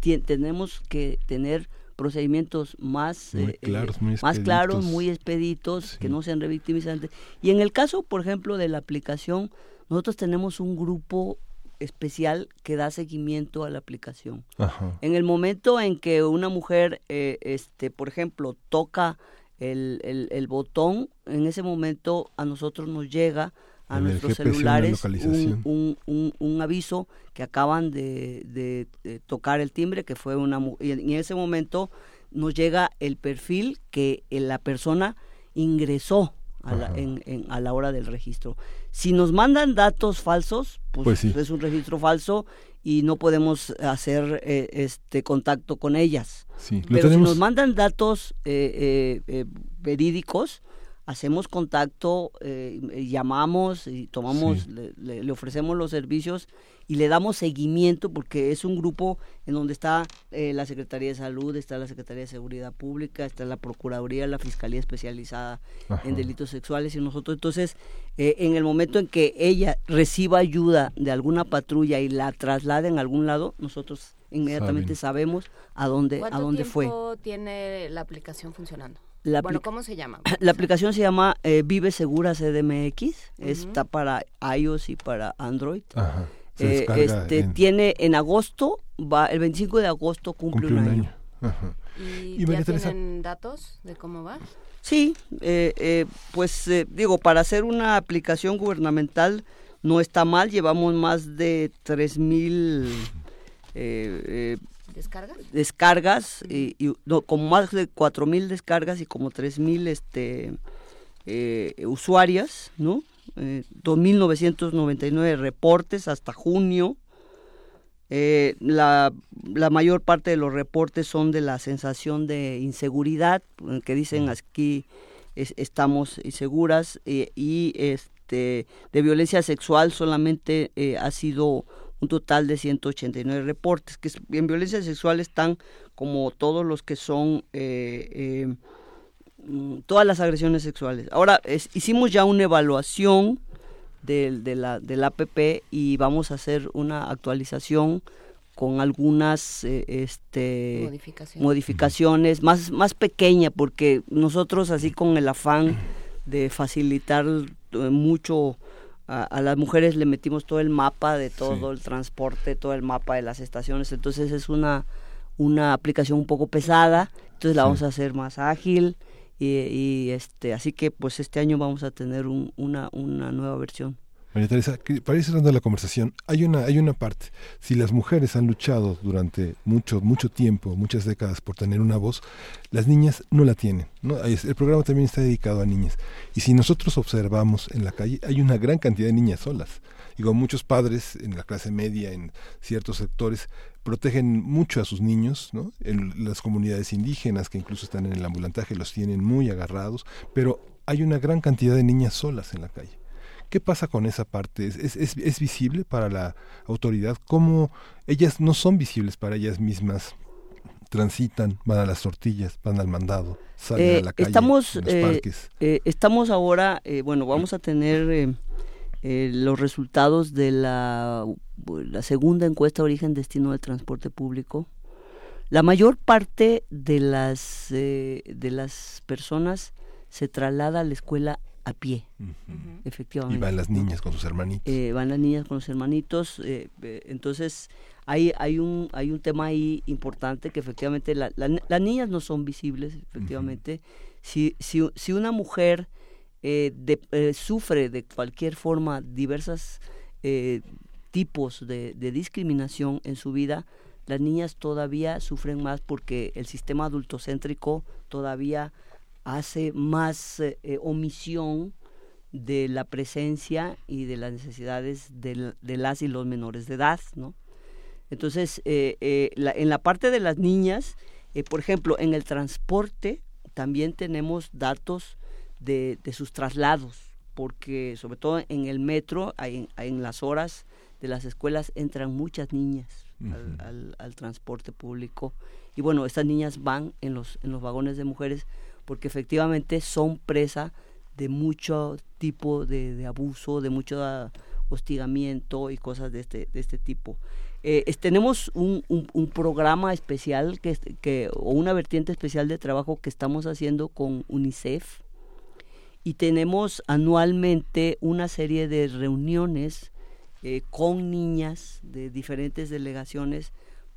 tenemos que tener procedimientos más Muy eh, eh, claros, muy más claros, muy expeditos, que no sean revictimizantes. Y en el caso, por ejemplo, de la aplicación, nosotros tenemos un grupo especial que da seguimiento a la aplicación. Ajá. En el momento en que una mujer, eh, este, por ejemplo, toca el, el- el botón, en ese momento a nosotros nos llega a En nuestros celulares un, un- un- un aviso que acaban de, de- de tocar el timbre, que fue una y en ese momento nos llega el perfil que eh, la persona ingresó a la, en- en- a la hora del registro. Si nos mandan datos falsos, pues, Pues sí. es un registro falso y no podemos hacer eh, este contacto con ellas. Sí, Pero si nos mandan datos eh, eh, eh, verídicos, hacemos contacto, eh, llamamos y tomamos, Sí. le, le- le ofrecemos los servicios y le damos seguimiento porque es un grupo en donde está eh, la Secretaría de Salud, está la Secretaría de Seguridad Pública, está la Procuraduría, la Fiscalía Especializada Ajá. en Delitos Sexuales y nosotros entonces eh, en el momento en que ella reciba ayuda de alguna patrulla y la trasladen a algún lado, nosotros inmediatamente Saben. sabemos a dónde, a ¿Cuánto dónde fue. tiempo tiene la aplicación funcionando? La bueno, ¿cómo se llama? La aplicación se llama eh, Vive Segura CDMX, está para iOS y para Android. Ajá. Se Eh, descarga este en- tiene en agosto, va el 25 de agosto cumple, cumple un año. Ajá. ¿Y, Y ya tienen datos de cómo va? Sí, eh, eh, pues eh, digo, para hacer una aplicación gubernamental no está mal, llevamos más de 3.000 eh, eh, ¿Descargas? descargas, y, y- no, como más de 4.000 descargas y como 3.000 este, eh, usuarias, ¿no? Eh, 2.999 reportes hasta junio. Eh, la, la, mayor parte de los reportes son de la sensación de inseguridad, que dicen aquí estamos inseguras, y este, de violencia sexual solamente ha sido un total de 189 reportes, que en violencia sexual están como todos los que son eh, eh, mm, todas las agresiones sexuales. Ahora, hicimos ya una evaluación del, de la, del APP y vamos a hacer una actualización con algunas eh, este, modificaciones, modificaciones más, más pequeña, porque nosotros así con el afán de facilitar mucho a, las mujeres le metimos todo el mapa de todo el transporte, todo el mapa de las estaciones, entonces es una, una aplicación un poco pesada, entonces la vamos a hacer más ágil. Y, este, así que pues este año vamos a tener una, una nueva versión. María Teresa, para ir cerrando la conversación, hay una, hay una parte. Si las mujeres han luchado durante mucho, mucho tiempo, muchas décadas por tener una voz, las niñas no la tienen. ¿no? El programa también está dedicado a niñas. Y si nosotros observamos en la calle, hay una gran cantidad de niñas solas. Digo, muchos padres en la clase media, en ciertos sectores, protegen mucho a sus niños, ¿no? En las comunidades indígenas que incluso están en el ambulantaje los tienen muy agarrados, pero hay una gran cantidad de niñas solas en la calle. ¿Qué pasa con esa parte? ¿Es, es, es visible para la autoridad? ¿Cómo ellas no son visibles para ellas mismas? transitan, van a las tortillas, van al mandado, salen a eh, la calle, estamos, los eh, parques. Eh, estamos ahora, bueno, vamos a tener los resultados de la, la segunda encuesta origen-destino del transporte público. La mayor parte de las, de las personas se traslada a la escuela a pie, efectivamente. Y van las niñas con sus hermanitos. Eh, van las niñas con los hermanitos, eh, eh, entonces hay, hay, un, hay un tema ahí importante que efectivamente las niñas no son visibles, efectivamente. si, si, si, una mujer de, sufre de cualquier forma diversas tipos de, de discriminación en su vida, las niñas todavía sufren más porque el sistema adultocéntrico todavía hace más eh, eh, omisión de la presencia y de las necesidades de, las y los menores de edad, ¿no? Entonces, eh, en la parte de las niñas, por ejemplo, en el transporte también tenemos datos de, sus traslados, porque sobre todo en el metro, en, las horas de las escuelas entran muchas niñas al, al, transporte público y bueno, estas niñas van en los, en los vagones de mujeres porque efectivamente son presa de mucho tipo de, abuso, de mucho ah, hostigamiento y cosas de este, de este tipo. Eh, tenemos un, un, programa especial que, que, o una vertiente especial de trabajo que estamos haciendo con UNICEF y tenemos anualmente una serie de reuniones eh, con niñas de diferentes delegaciones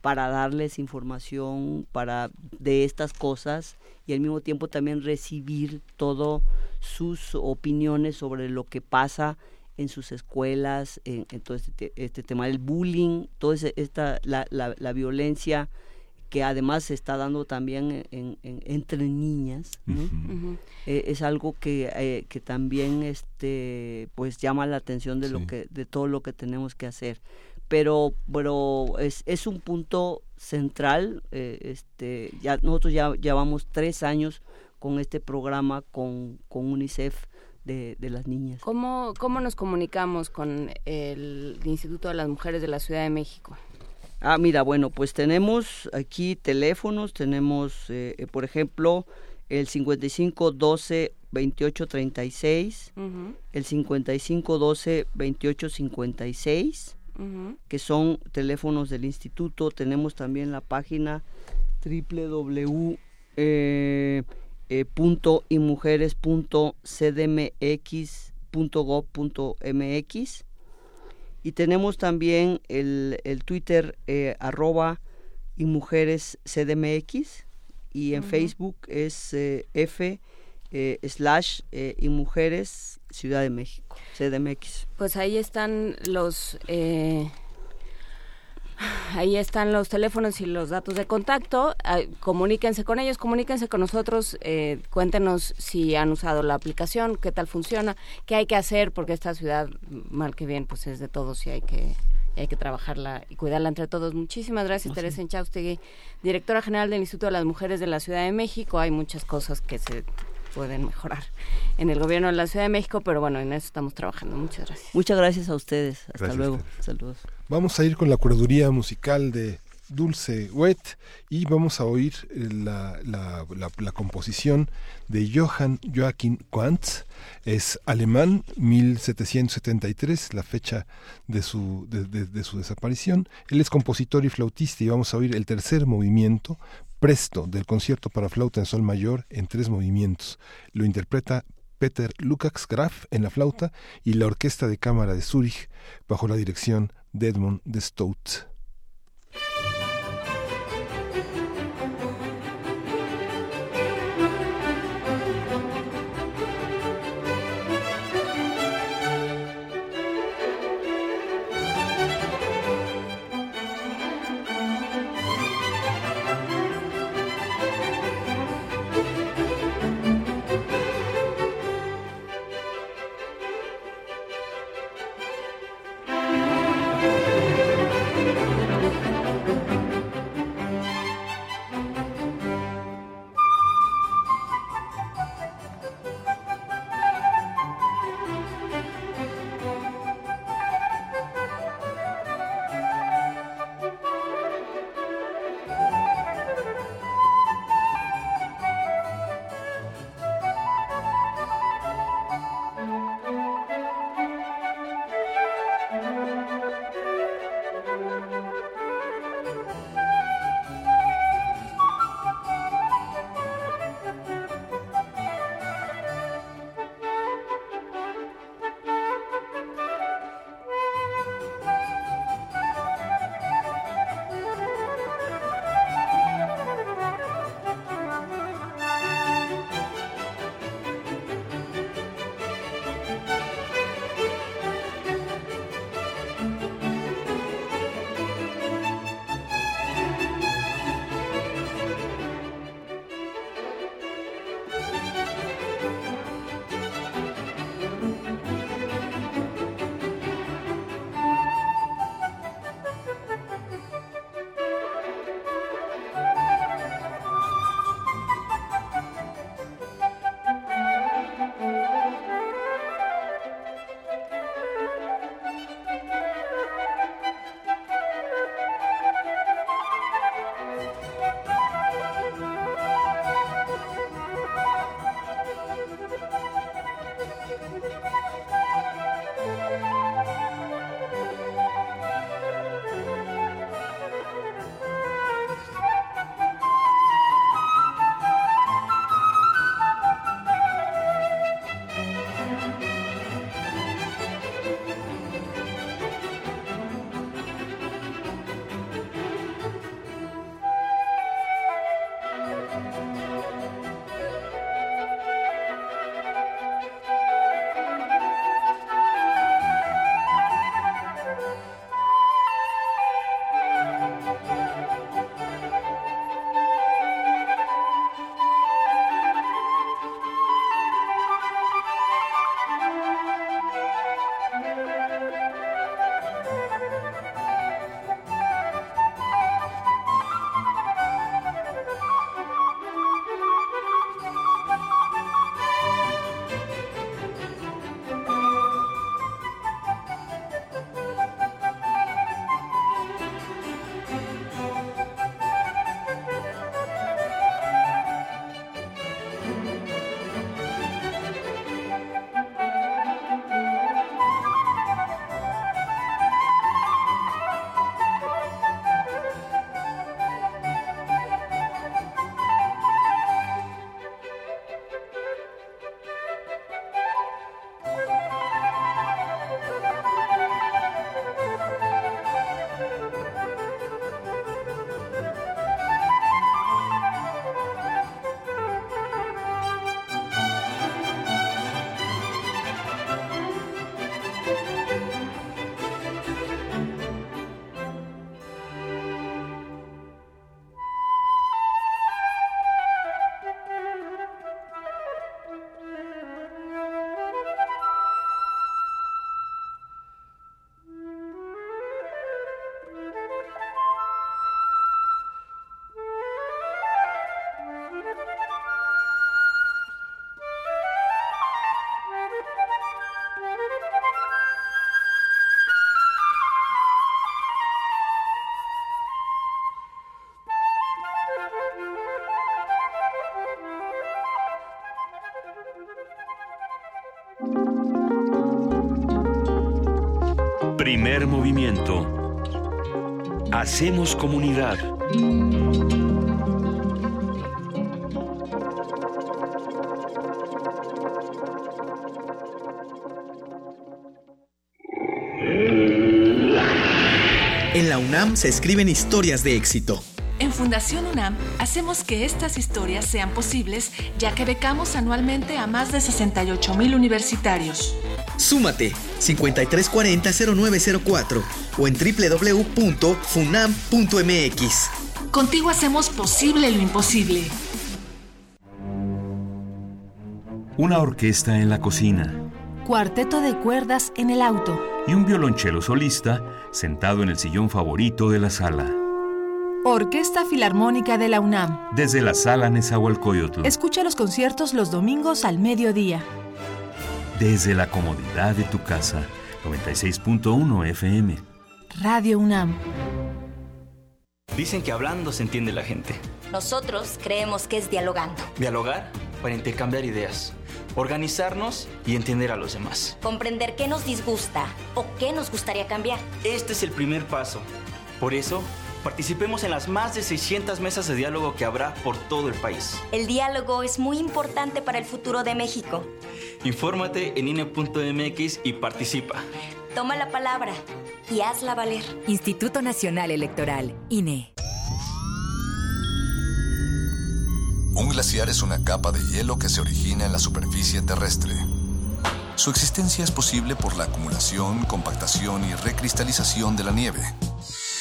para darles información para de estas cosas y al mismo tiempo también recibir todas sus opiniones sobre lo que pasa en sus escuelas, en, todo este, este, tema del bullying, toda esta, la, la, violencia que además se está dando también en, entre niñas, eh, es algo que, eh, que también este pues llama la atención de lo que de todo lo que tenemos que hacer pero pero es, es un punto central eh, este ya nosotros ya llevamos tres años con este programa con, con UNICEF de, de, las niñas. ¿Cómo, ¿Cómo nos comunicamos con el Instituto de las Mujeres de la Ciudad de México? Ah, mira, bueno, pues tenemos aquí teléfonos, tenemos, eh, eh, por ejemplo, el 55 12 28 36, el 55 12 28 56, que son teléfonos del instituto. Tenemos también la página www.imujeres.cdmx.gov.mx y tenemos también el, el Twitter eh, arroba y mujeres CDMX y en Facebook es eh, F eh, slash eh, y mujeres Ciudad de México, CDMX. Pues ahí están los eh, ahí están los teléfonos y los datos de contacto. comuníquense con ellos, comuníquense con nosotros, eh, cuéntenos si han usado la aplicación, qué tal funciona, qué hay que hacer, porque esta ciudad, mal que bien, pues es de todos y hay que y hay que trabajarla y cuidarla entre todos. Muchísimas gracias, No, Teresa sí. Enchaustegui, directora general del Instituto de las Mujeres de la Ciudad de México. Hay muchas cosas que se pueden mejorar en el gobierno de la Ciudad de México, pero bueno, en eso estamos trabajando. Muchas gracias. Muchas gracias a ustedes. Hasta Gracias, luego. Saludos. Vamos a ir con la curaduría musical de Dulce Wet y vamos a oír eh, la, la- la- la composición de Johann Joachim Quantz. Es alemán, 1773, la fecha de su, de, de- de su desaparición. Él es compositor y flautista y vamos a oír el tercer movimiento, Presto, del concierto para flauta en sol mayor en tres movimientos. Lo interpreta Peter Lukács Graf en la flauta y la Orquesta de Cámara de Zúrich bajo la dirección de Edmond de Stout. Primer movimiento. Hacemos comunidad. En la UNAM se escriben historias de éxito. En Fundación UNAM hacemos que estas historias sean posibles, ya que becamos anualmente a más de 68 mil universitarios. Súmate 5340-0904 o en www.funam.mx. Contigo hacemos posible lo imposible. Una orquesta en la cocina Cuarteto de cuerdas en el auto. y un violonchelo solista sentado en el sillón favorito de la sala. Orquesta Filarmónica de la UNAM. Desde la sala Nezahualcóyotl. Escucha los conciertos los domingos al mediodía. Desde la comodidad de tu casa. 96.1 FM. Radio UNAM. Dicen que hablando se entiende la gente. Nosotros creemos que es dialogando, Dialogar para intercambiar ideas. Organizarnos y entender a los demás. comprender qué nos disgusta o qué nos gustaría cambiar. Este es el primer paso. Por eso, participemos en las más de 600 mesas de diálogo que habrá por todo el país. El diálogo es muy importante para el futuro de México. Infórmate en INE.mx y participa. Toma la palabra y hazla valer. Instituto Nacional Electoral, INE. Un glaciar es una capa de hielo que se origina en la superficie terrestre. Su existencia es posible por la acumulación, compactación y recristalización de la nieve.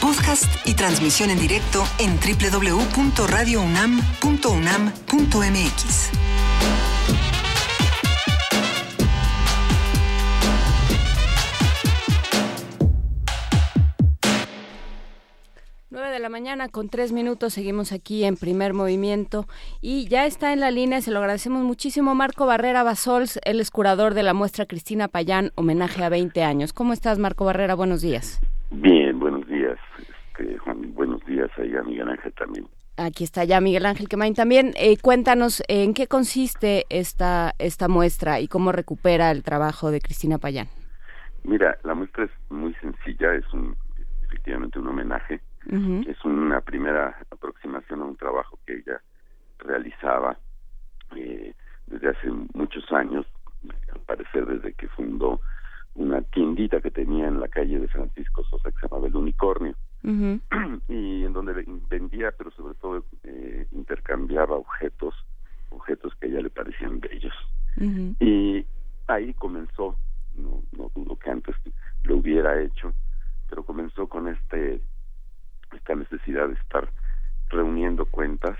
Podcast y transmisión en directo en www.radiounam.unam.mx. Nueve de la mañana con tres minutos seguimos aquí en primer movimiento y ya está en la línea, se lo agradecemos muchísimo Marco Barrera Basols, él es curador de la muestra Cristina Payán, homenaje a 20 años. ¿Cómo estás Marco Barrera? Buenos días. Bien, buenos días, este, Juan, buenos días ahí a Miguel Ángel también. Aquí está ya Miguel Ángel Quemain también. Eh, cuéntanos en qué consiste esta, esta muestra y cómo recupera el trabajo de Cristina Payán. Mira, la muestra es muy sencilla, es un, efectivamente un homenaje, es una primera aproximación a un trabajo que ella realizaba eh, desde hace muchos años, al parecer desde que fundó una tiendita que tenía en la calle de Francisco Sosa que se llamaba El Unicornio. Y en donde vendía, pero sobre todo eh, intercambiaba objetos, objetos que a ella le parecían bellos. Y ahí comenzó, no, no dudo que antes lo hubiera hecho, pero comenzó con este esta necesidad de estar reuniendo cuentas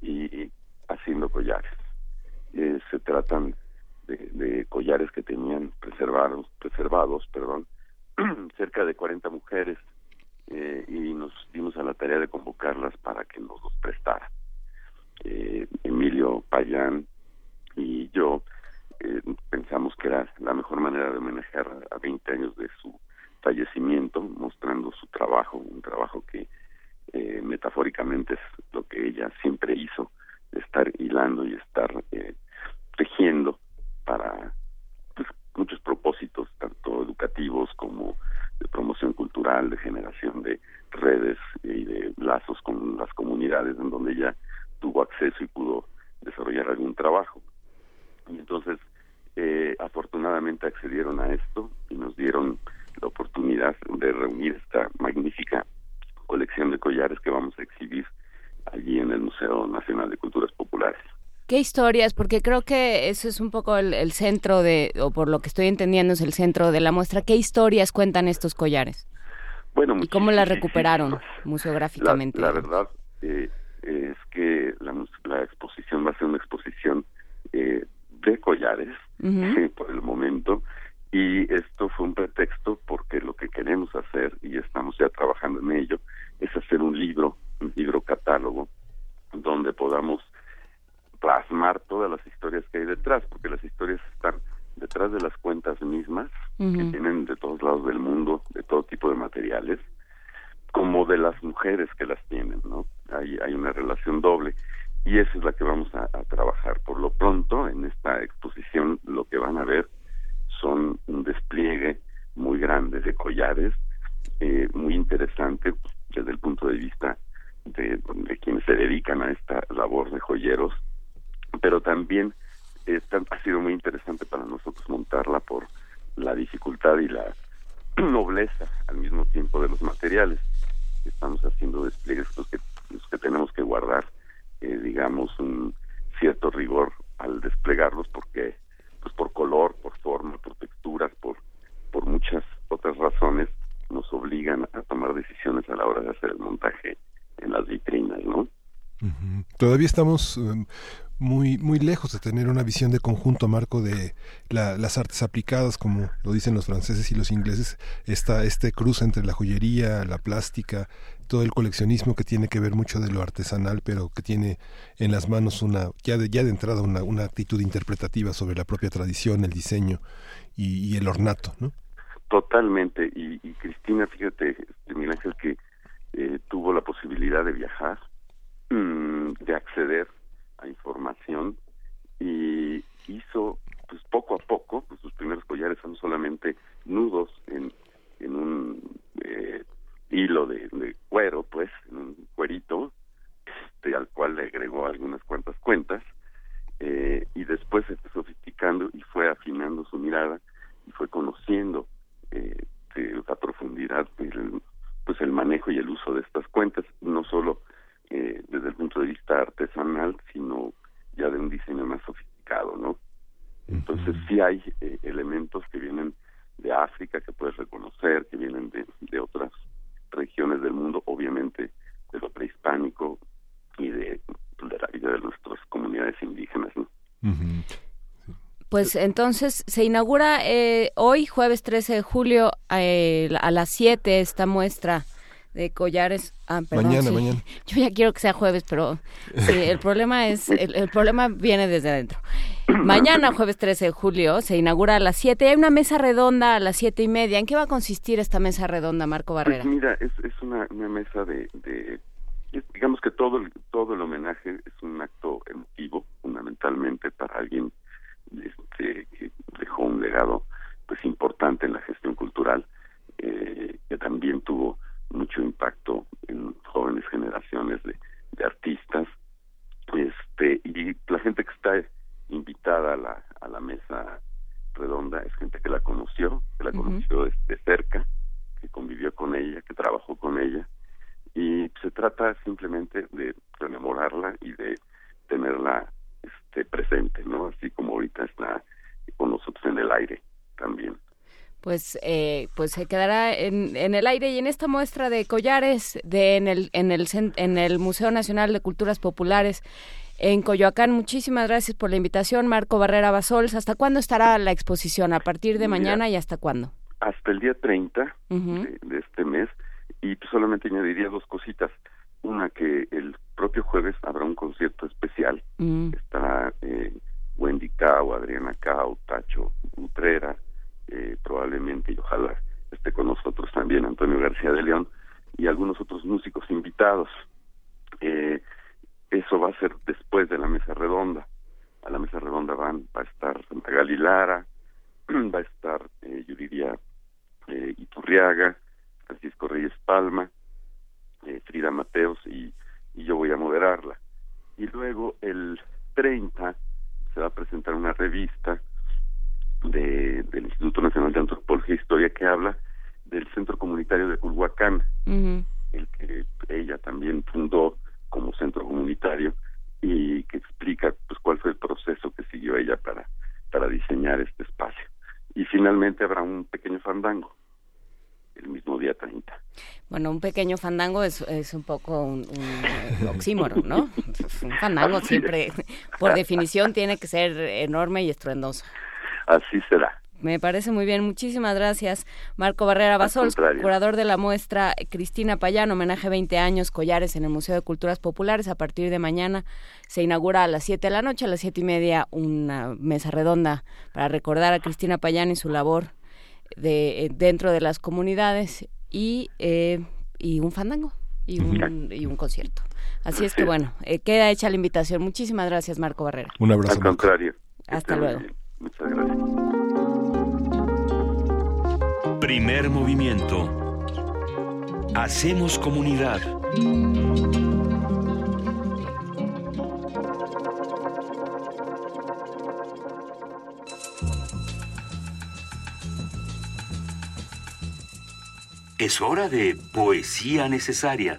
y haciendo collares. Eh, se tratan de, de collares que tenían preservados, preservados, perdón, cerca de 40 mujeres eh, y nos dimos a la tarea de convocarlas para que nos los prestaran. Eh, Emilio Payán y yo eh, pensamos que era la mejor manera de homenajear a 20 años de su fallecimiento, mostrando su trabajo, un trabajo que eh, metafóricamente es lo que ella siempre hizo, estar hilando y estar eh, tejiendo para pues, muchos propósitos, tanto educativos como de promoción cultural, de generación de redes y de lazos con las comunidades en donde ella tuvo acceso y pudo desarrollar algún trabajo. Y entonces, eh, afortunadamente accedieron a esto y nos dieron la oportunidad de reunir esta magnífica colección de collares que vamos a exhibir allí en el Museo Nacional de Culturas Populares. ¿Qué historias? Porque creo que eso es un poco el, centro de, o por lo que estoy entendiendo es el centro de la muestra. ¿Qué historias cuentan estos collares? Bueno, ¿Y cómo las recuperaron museográficamente? La, verdad eh, es que la, la, exposición va a ser una exposición eh, de collares por el momento y esto fue un pretexto porque lo que queremos hacer y estamos ya trabajando en ello es hacer un libro, un libro catálogo donde podamos plasmar todas las historias que hay detrás, porque las historias están detrás de las cuentas mismas, que vienen de todos lados del mundo, de todo tipo de materiales, como de las mujeres que las tienen, ¿no? Hay, hay una relación doble y esa es la que vamos a, trabajar. Por lo pronto, en esta exposición lo que van a ver son un despliegue muy grande de collares, eh, muy interesante pues, desde el punto de vista de, de, quienes se dedican a esta labor de joyeros, pero también eh, ha sido muy interesante para nosotros montarla por la dificultad y la nobleza al mismo tiempo de los materiales. Estamos haciendo despliegues los que, los que tenemos que guardar, eh, digamos, un cierto rigor al desplegarlos porque pues por color, por forma, por texturas, por, por muchas otras razones nos obligan a tomar decisiones a la hora de hacer el montaje en las vitrinas, ¿no? Todavía estamos em, muy muy lejos de tener una visión de conjunto marco de las artes aplicadas como lo dicen los franceses y los ingleses está este cruce entre la joyería la plástica todo el coleccionismo que tiene que ver mucho de lo artesanal pero que tiene en las manos una ya de ya de entrada una, una actitud interpretativa sobre la propia tradición el diseño y, el ornato no totalmente. Y, Cristina fíjate este, Miguel Ángel que eh, tuvo la posibilidad de viajar mm, de acceder información y hizo pues poco a poco, pues sus primeros collares son solamente nudos en, en un eh, hilo de, cuero, pues, en un cuerito, este, al cual le agregó algunas cuantas cuentas, eh, y después se fue sofisticando y fue afinando su mirada y fue conociendo eh, a profundidad el, pues el manejo y el uso de estas cuentas, no solo eh, desde el punto de vista artesanal, sino ya de un diseño más sofisticado, ¿no? Entonces sí hay eh, elementos que vienen de África que puedes reconocer, que vienen de, de otras regiones del mundo, obviamente de lo prehispánico y de, de la vida de nuestras comunidades indígenas, ¿no? Pues entonces se inaugura eh, hoy, jueves 13 de julio, eh, a las 7 esta muestra de collares. Ah, mañana, mañana. Yo ya quiero que sea jueves, pero sí, el problema es, el, problema viene desde adentro. Mañana, jueves 13 de julio, se inaugura a las 7. Hay una mesa redonda a las siete y media. ¿En qué va a consistir esta mesa redonda, Marco pues Barrera? mira, es, es una, una mesa de, de digamos que todo el, todo el homenaje es un acto emotivo, fundamentalmente para alguien este, que dejó un legado pues importante en la gestión cultural, eh, que también tuvo mucho impacto en jóvenes generaciones de, artistas. Este y la gente que está invitada a la, a la mesa redonda es gente que la conoció que la conoció de, cerca que convivió con ella que trabajó con ella. Y se trata simplemente de rememorarla y de tenerla este presente no así como ahorita está con nosotros en el aire también pues eh, pues se quedará en, en, el aire y en esta muestra de collares de en el en el en el Museo Nacional de Culturas Populares en Coyoacán. Muchísimas gracias por la invitación, Marco Barrera Basols. ¿Hasta cuándo estará la exposición? ¿A partir de mañana y hasta cuándo? Hasta el día 30 de, este mes. Y solamente añadiría dos cositas. Una, que el propio jueves habrá un concierto especial. Mm. Estará eh, Wendy Cao, Adriana Cao, Tacho Utrera, eh, probablemente y ojalá esté con nosotros también Antonio García de León y algunos otros músicos invitados. Eh, eso va a ser después de la mesa redonda. A la mesa redonda van, va a estar Magali Lara, va a estar eh, Yuridia eh, Iturriaga, Francisco Reyes Palma, eh, Frida Mateos y, y yo voy a moderarla. Y luego el 30 se va a presentar una revista de, del Instituto Nacional de Antropología e Historia que habla del Centro Comunitario de Culhuacán, el que ella también fundó como centro comunitario y que explica pues cuál fue el proceso que siguió ella para para diseñar este espacio. Y finalmente habrá un pequeño fandango el mismo día 30. Bueno, un pequeño fandango es, es un poco un, un oxímoron, ¿no? Un fandango siempre, por definición, tiene que ser enorme y estruendoso. Así será. Me parece muy bien. Muchísimas gracias, Marco Barrera contrario. curador de la muestra Cristina Payán, homenaje 20 años, collares en el Museo de Culturas Populares. A partir de mañana se inaugura a las 7 de la noche, a las siete y media, una mesa redonda para recordar a Cristina Payán y su labor de, eh, dentro de las comunidades y, eh, y un fandango y un, y un concierto. Así es que bueno, eh, queda hecha la invitación. Muchísimas gracias, Marco Barrera. Un abrazo. Al contrario. Hasta luego. Muchas gracias. Primer movimiento. Hacemos comunidad. Es hora de poesía necesaria.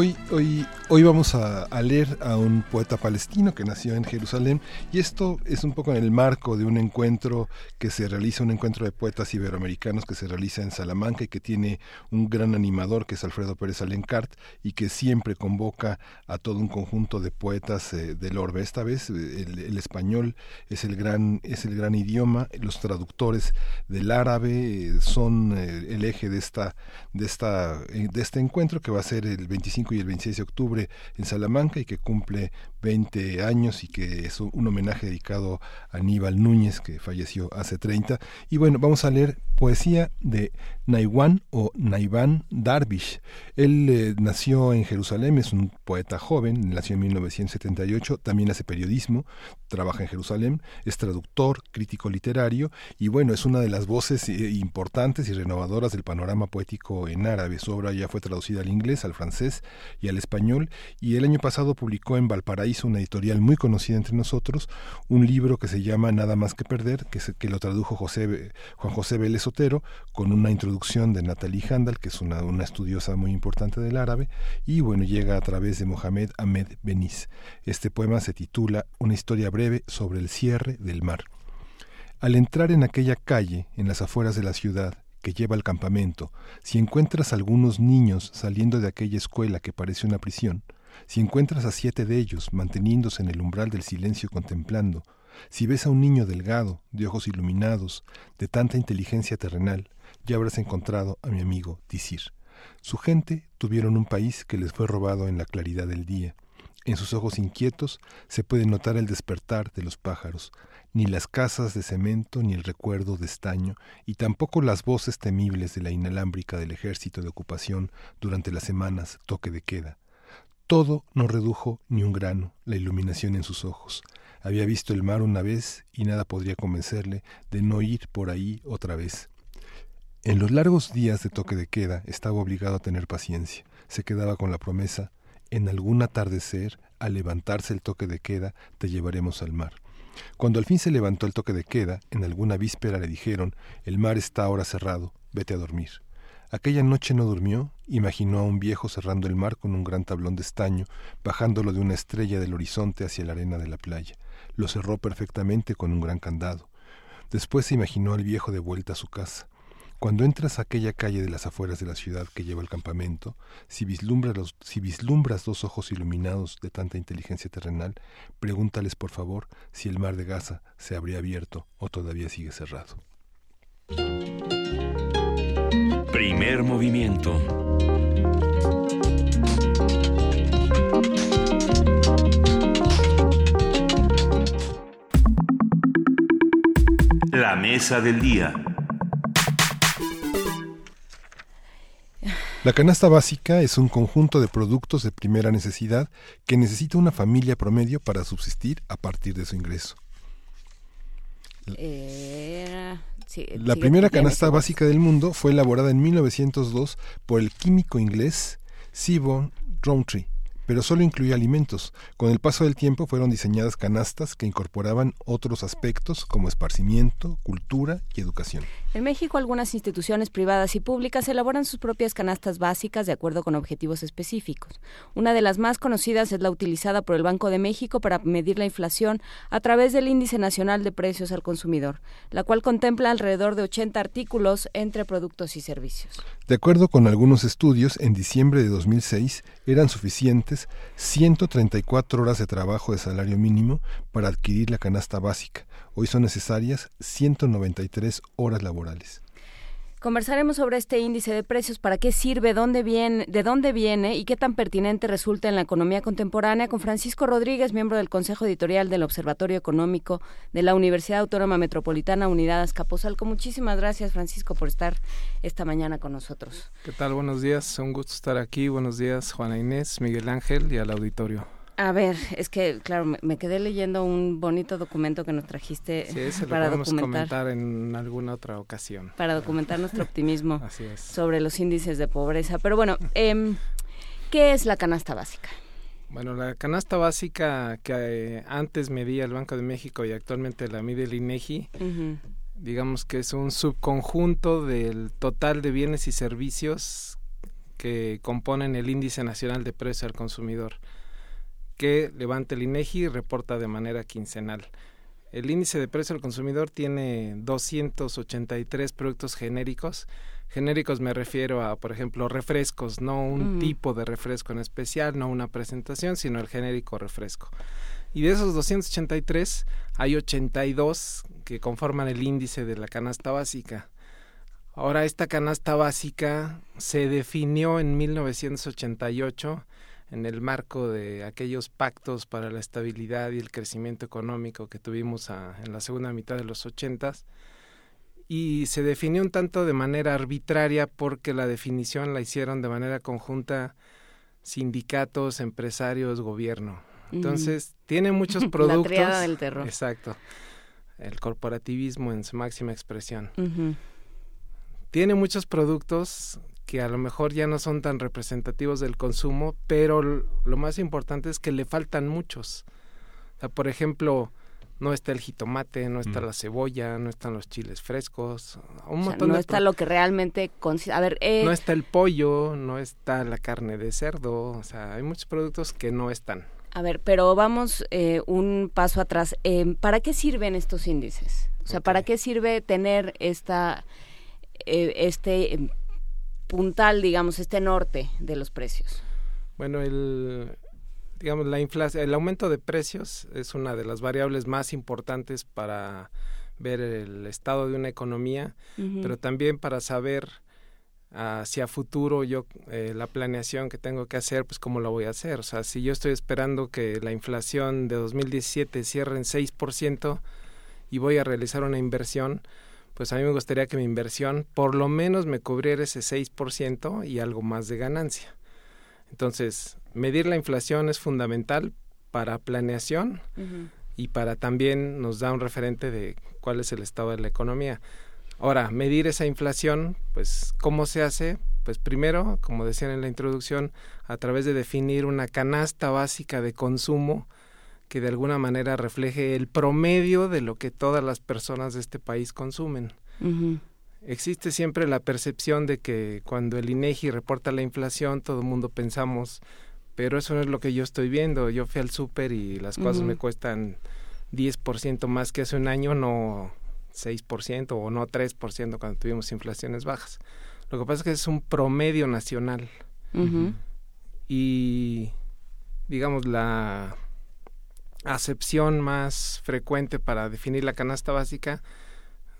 Hoy, hoy, hoy vamos a, leer a un poeta palestino que nació en Jerusalén y esto es un poco en el marco de un encuentro que se realiza, un encuentro de poetas iberoamericanos que se realiza en Salamanca y que tiene un gran animador que es Alfredo Pérez Alencart y que siempre convoca a todo un conjunto de poetas eh, del orbe. Esta vez eh, el, el español es el gran es el gran idioma, los traductores del árabe eh, son el eje de esta de esta de este encuentro que va a ser el 25 y el 26 de octubre en Salamanca y que cumple 20 años y que es un homenaje dedicado a Aníbal Núñez que falleció hace 30 y bueno vamos a leer poesía de Naiwan o Naivan Darvish. Él eh, nació en Jerusalén es un poeta joven nació en 1978 también hace periodismo trabaja en Jerusalén es traductor crítico literario y bueno es una de las voces eh, importantes y renovadoras del panorama poético en árabe. Su obra ya fue traducida al inglés al francés y al español y el año pasado publicó en Valparaíso una editorial muy conocida entre nosotros un libro que se llama Nada más que perder que lo tradujo José, Juan José Vélez Otero con una introducción de Natalie Handal que es una, una estudiosa muy importante del árabe y bueno llega a través de Mohamed Ahmed Beniz. Este poema se titula Una historia breve sobre el cierre del mar. Al entrar en aquella calle en las afueras de la ciudad que lleva al campamento, si encuentras algunos niños saliendo de aquella escuela que parece una prisión, si encuentras a siete de ellos manteniéndose en el umbral del silencio contemplando, si ves a un niño delgado, de ojos iluminados, de tanta inteligencia terrenal, ya habrás encontrado a mi amigo Tisir. Su gente tuvieron un país que les fue robado en la claridad del día. En sus ojos inquietos se puede notar el despertar de los pájaros, ni las casas de cemento ni el recuerdo de estaño, y tampoco las voces temibles de la inalámbrica del ejército de ocupación durante las semanas toque de queda. Todo no redujo ni un grano la iluminación en sus ojos. Había visto el mar una vez y nada podría convencerle de no ir por ahí otra vez. En los largos días de toque de queda estaba obligado a tener paciencia. Se quedaba con la promesa, en algún atardecer, al levantarse el toque de queda, te llevaremos al mar. Cuando al fin se levantó el toque de queda, en alguna víspera le dijeron, el mar está ahora cerrado, vete a dormir. Aquella noche no durmió, imaginó a un viejo cerrando el mar con un gran tablón de estaño, bajándolo de una estrella del horizonte hacia la arena de la playa. Lo cerró perfectamente con un gran candado. Después se imaginó al viejo de vuelta a su casa. Cuando entras a aquella calle de las afueras de la ciudad que lleva al campamento, si vislumbras, los, si vislumbras dos ojos iluminados de tanta inteligencia terrenal, pregúntales por favor si el mar de Gaza se habría abierto o todavía sigue cerrado. Primer movimiento. La mesa del día. La canasta básica es un conjunto de productos de primera necesidad que necesita una familia promedio para subsistir a partir de su ingreso. Eh, sí, La primera canasta básica del mundo fue elaborada en 1902 por el químico inglés Seaborn Rowntree, pero solo incluía alimentos. Con el paso del tiempo fueron diseñadas canastas que incorporaban otros aspectos como esparcimiento, cultura y educación. En México, algunas instituciones privadas y públicas elaboran sus propias canastas básicas de acuerdo con objetivos específicos. Una de las más conocidas es la utilizada por el Banco de México para medir la inflación a través del Índice Nacional de Precios al Consumidor, la cual contempla alrededor de 80 artículos entre productos y servicios. De acuerdo con algunos estudios, en diciembre de 2006 eran suficientes 134 horas de trabajo de salario mínimo para adquirir la canasta básica. Hoy son necesarias 193 horas laborales. Conversaremos sobre este índice de precios, para qué sirve, dónde viene, de dónde viene y qué tan pertinente resulta en la economía contemporánea con Francisco Rodríguez, miembro del Consejo Editorial del Observatorio Económico de la Universidad Autónoma Metropolitana Unidad Azcapotzalco. Muchísimas gracias, Francisco, por estar esta mañana con nosotros. ¿Qué tal? Buenos días, un gusto estar aquí. Buenos días, Juana Inés, Miguel Ángel y al auditorio. A ver, es que, claro, me, me quedé leyendo un bonito documento que nos trajiste Sí, ese lo para podemos documentar. comentar en alguna otra ocasión. para documentar nuestro optimismo Así es. sobre los índices de pobreza. Pero bueno, em, ¿qué es la canasta básica? Bueno, la canasta básica que eh, antes medía el Banco de México y actualmente la mide el INEGI, Ujú. digamos que es un subconjunto del total de bienes y servicios que componen el Índice Nacional de Precio al Consumidor, que levanta el INEGI y reporta de manera quincenal. El índice de precio al consumidor tiene 283 productos genéricos. Genéricos me refiero a, por ejemplo, refrescos, no un Mm. tipo de refresco en especial, no una presentación, sino el genérico refresco. Y de esos 283, hay 82 que conforman el índice de la canasta básica. Ahora, esta canasta básica se definió en 1988 en el marco de aquellos pactos para la estabilidad y el crecimiento económico que tuvimos a- en la segunda mitad de los ochentas y se definió un tanto de manera arbitraria porque la definición la hicieron de manera conjunta sindicatos, empresarios, gobierno. Entonces, tiene muchos La productos. triada del terror. Exacto. El corporativismo en su máxima expresión. Tiene muchos productos que a lo mejor ya no son tan representativos del consumo, pero lo más importante es que le faltan muchos. O sea, por ejemplo, no está el jitomate, no está la cebolla, no están los chiles frescos, un O sea, montón no de está lo que realmente... A ver, eh, no está el pollo, no está la carne de cerdo, o sea, hay muchos productos que no están. A ver, pero vamos eh, un paso atrás. Eh, ¿Para qué sirven estos índices? O sea, ¿para qué sirve tener esta, eh, este em, puntal, digamos, este norte de los precios? Bueno, el digamos la inflación, el aumento de precios es una de las variables más importantes para ver el estado de una economía, pero también para saber hacia futuro yo eh, la planeación que tengo que hacer, pues cómo la voy a hacer. O sea, si yo estoy esperando que la inflación de 2017 cierre en 6% y voy a realizar una inversión, pues a mí me gustaría que mi inversión por lo menos me cubriera ese 6% y algo más de ganancia. Entonces, medir la inflación es fundamental para planeación y para también nos da un referente de cuál es el estado de la economía. Ahora, medir esa inflación, pues, ¿cómo se hace? Pues primero, como decían en la introducción, a través de definir una canasta básica de consumo que de alguna manera refleje el promedio de lo que todas las personas de este país consumen. Existe siempre la percepción de que cuando el INEGI reporta la inflación, todo el mundo pensamos, pero eso no es lo que yo estoy viendo. Yo fui al súper y las cosas me cuestan 10% más que hace un año, no 6% o no 3% cuando tuvimos inflaciones bajas. Lo que pasa es que es un promedio nacional y digamos la acepción más frecuente para definir la canasta básica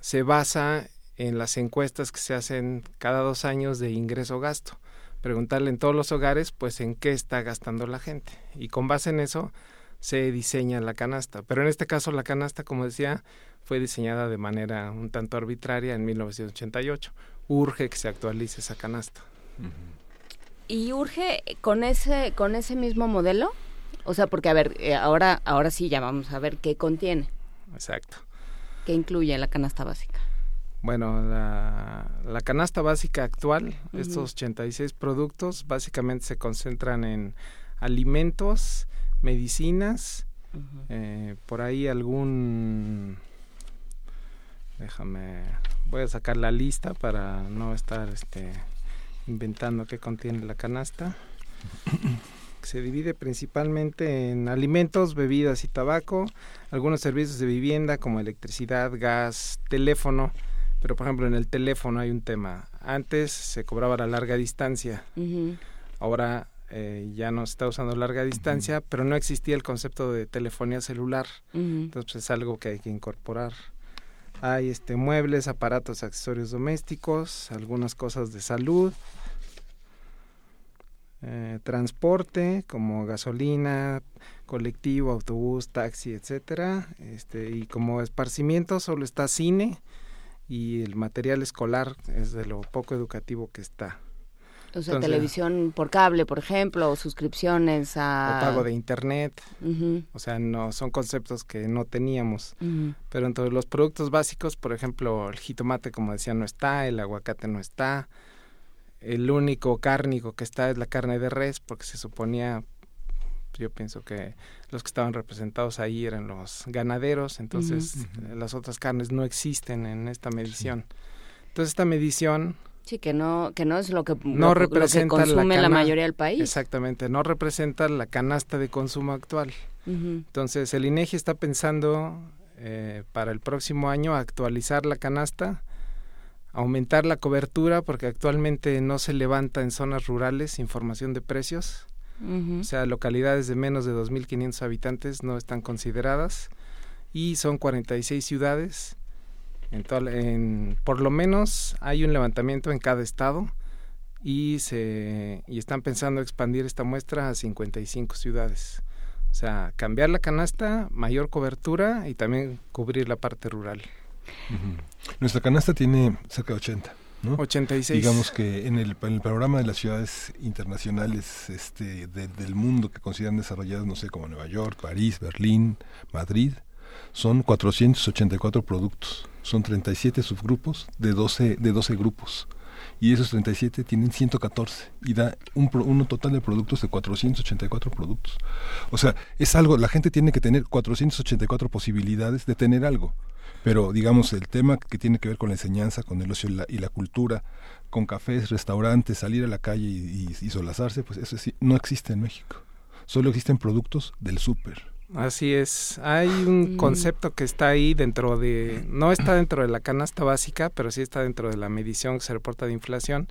se basa en las encuestas que se hacen cada dos años de ingreso-gasto. Preguntarle en todos los hogares, pues, en qué está gastando la gente. Y con base en eso, se diseña la canasta. Pero en este caso la canasta, como decía, fue diseñada de manera un tanto arbitraria en 1988. Urge que se actualice esa canasta. ¿Y urge con ese, con ese mismo modelo? O sea, porque a ver, eh, ahora, ahora sí ya vamos a ver qué contiene. Exacto. ¿Qué incluye la canasta básica? Bueno, la, la canasta básica actual, Ujú. estos 86 productos, básicamente se concentran en alimentos, medicinas, eh, por ahí algún... Déjame, voy a sacar la lista para no estar este, inventando qué contiene la canasta. Se divide principalmente en alimentos, bebidas y tabaco, algunos servicios de vivienda como electricidad, gas, teléfono, pero por ejemplo en el teléfono hay un tema. Antes se cobraba la larga distancia, ahora eh, ya no se está usando larga distancia, pero no existía el concepto de telefonía celular. Entonces pues, es algo que hay que incorporar. Hay este muebles, aparatos, accesorios domésticos, algunas cosas de salud, eh, transporte como gasolina, colectivo, autobús, taxi, etcétera, este y como esparcimiento solo está cine y el material escolar es de lo poco educativo que está. O sea, Entonces, televisión por cable, por ejemplo, o suscripciones a... o pago de internet, Ujú. o sea, no son conceptos que no teníamos. Pero entre los productos básicos, por ejemplo, el jitomate, como decía, no está, el aguacate no está. El único cárnico que está es la carne de res, porque se suponía, yo pienso que los que estaban representados ahí eran los ganaderos, entonces las otras carnes no existen en esta medición. Entonces esta medición Sí, que no, que no es lo que, no lo, que- lo que representa consume la, mayoría del país. Exactamente, no representa la canasta de consumo actual. Entonces, el INEGI está pensando eh, para el próximo año actualizar la canasta, aumentar la cobertura, porque actualmente no se levanta en zonas rurales información de precios. O sea, localidades de menos de 2.500 habitantes no están consideradas y son 46 ciudades. En toda en- por lo menos hay un levantamiento en cada estado y, se, y están pensando expandir esta muestra a 55 ciudades. O sea, cambiar la canasta, mayor cobertura y también cubrir la parte rural. Nuestra canasta tiene cerca de 80. ¿no? 86. Digamos que en el, en el programa de las ciudades internacionales este, de- del mundo que consideran desarrolladas, no sé, como Nueva York, París, Berlín, Madrid, son 484 productos. Son 37 subgrupos de 12, de 12 grupos. Y esos 37 tienen 114 y da un, un total de productos de 484 productos. O sea, es algo, la gente tiene que tener 484 posibilidades de tener algo. Pero digamos, el tema que tiene que ver con la enseñanza, con el ocio y la, y la cultura, con cafés, restaurantes, salir a la calle y, y- y solazarse, pues eso sí, no existe en México. Solo existen productos del súper. Así es. Hay un concepto que está ahí dentro de, no está dentro de la canasta básica, pero sí está dentro de la medición que se reporta de inflación,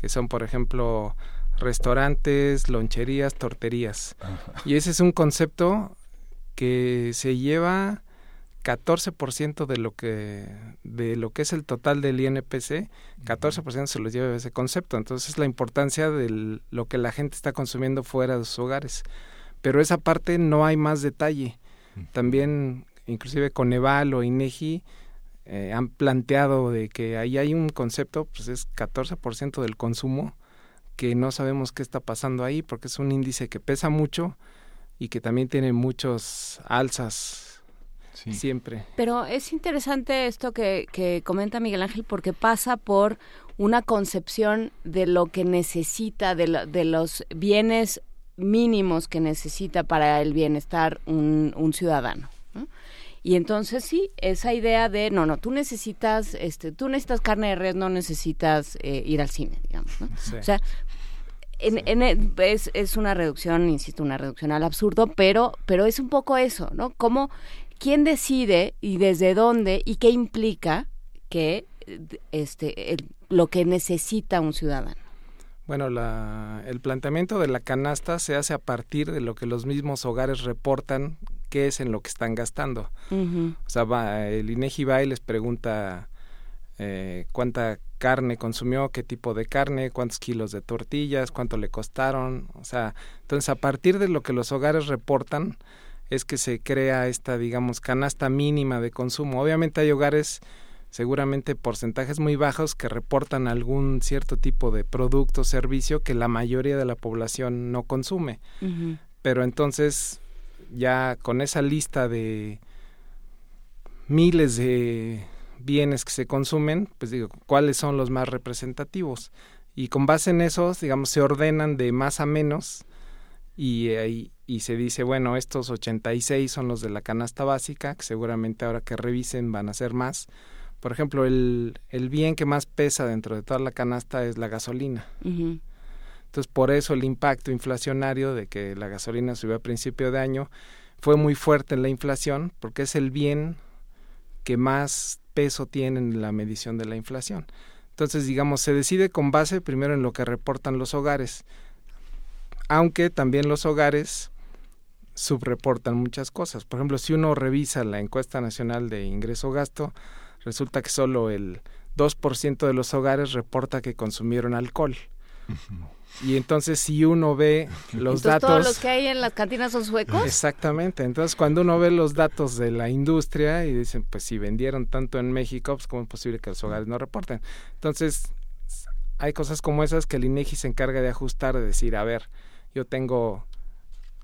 que son, por ejemplo, restaurantes, loncherías, torterías. Y ese es un concepto que se lleva 14% de lo que de lo que es el total del INPC, 14% se los lleva ese concepto. Entonces, la importancia de lo que la gente está consumiendo fuera de sus hogares. Pero esa parte no hay más detalle. También, inclusive Coneval o INEGI eh, han planteado de que ahí hay un concepto, pues es 14% del consumo, que no sabemos qué está pasando ahí, porque es un índice que pesa mucho y que también tiene muchos alzas siempre. Pero es interesante esto que, que comenta Miguel Ángel porque pasa por una concepción de lo que necesita, de, lo- de los bienes mínimos que necesita para el bienestar un, un ciudadano. ¿no? Y entonces sí, esa idea de, no, no, tú necesitas, este, tú necesitas carne de res, no necesitas eh, ir al cine, digamos. ¿no? Sí. O sea, en, en el- es, es una reducción, insisto, una reducción al absurdo, pero, pero es un poco eso, ¿no? Cómo, quién decide y desde dónde y qué implica que este el- lo que necesita un ciudadano. Bueno, la, el planteamiento de la canasta se hace a partir de lo que los mismos hogares reportan que es en lo que están gastando. O sea, va, el INEGI va y les pregunta eh, cuánta carne consumió, qué tipo de carne, cuántos kilos de tortillas, cuánto le costaron. O sea, entonces a partir de lo que los hogares reportan, es que se crea esta, digamos, canasta mínima de consumo. Obviamente hay hogares, seguramente porcentajes muy bajos, que reportan algún cierto tipo de producto o servicio que la mayoría de la población no consume. Pero entonces, ya con esa lista de miles de bienes que se consumen, pues digo, ¿cuáles son los más representativos? Y con base en esos, digamos, se ordenan de más a menos y, ahí y se dice, bueno, estos 86 son los de la canasta básica, que seguramente ahora que revisen van a ser más. Por ejemplo, el, el bien que más pesa dentro de toda la canasta es la gasolina. Entonces, por eso el impacto inflacionario de que la gasolina subió a principio de año fue muy fuerte en la inflación, porque es el bien que más peso tiene en la medición de la inflación. Entonces, digamos, se decide con base primero en lo que reportan los hogares, aunque también los hogares subreportan muchas cosas. Por ejemplo, si uno revisa la encuesta nacional de ingreso-gasto, resulta que solo el 2% de los hogares reporta que consumieron alcohol. Y entonces si uno ve los Entonces, datos... todos los que hay en las cantinas son suecos. Exactamente. Entonces, cuando uno ve los datos de la industria y dicen, pues si vendieron tanto en México, pues cómo es posible que los hogares no reporten. Entonces, hay cosas como esas que el INEGI se encarga de ajustar, de decir, a ver, yo tengo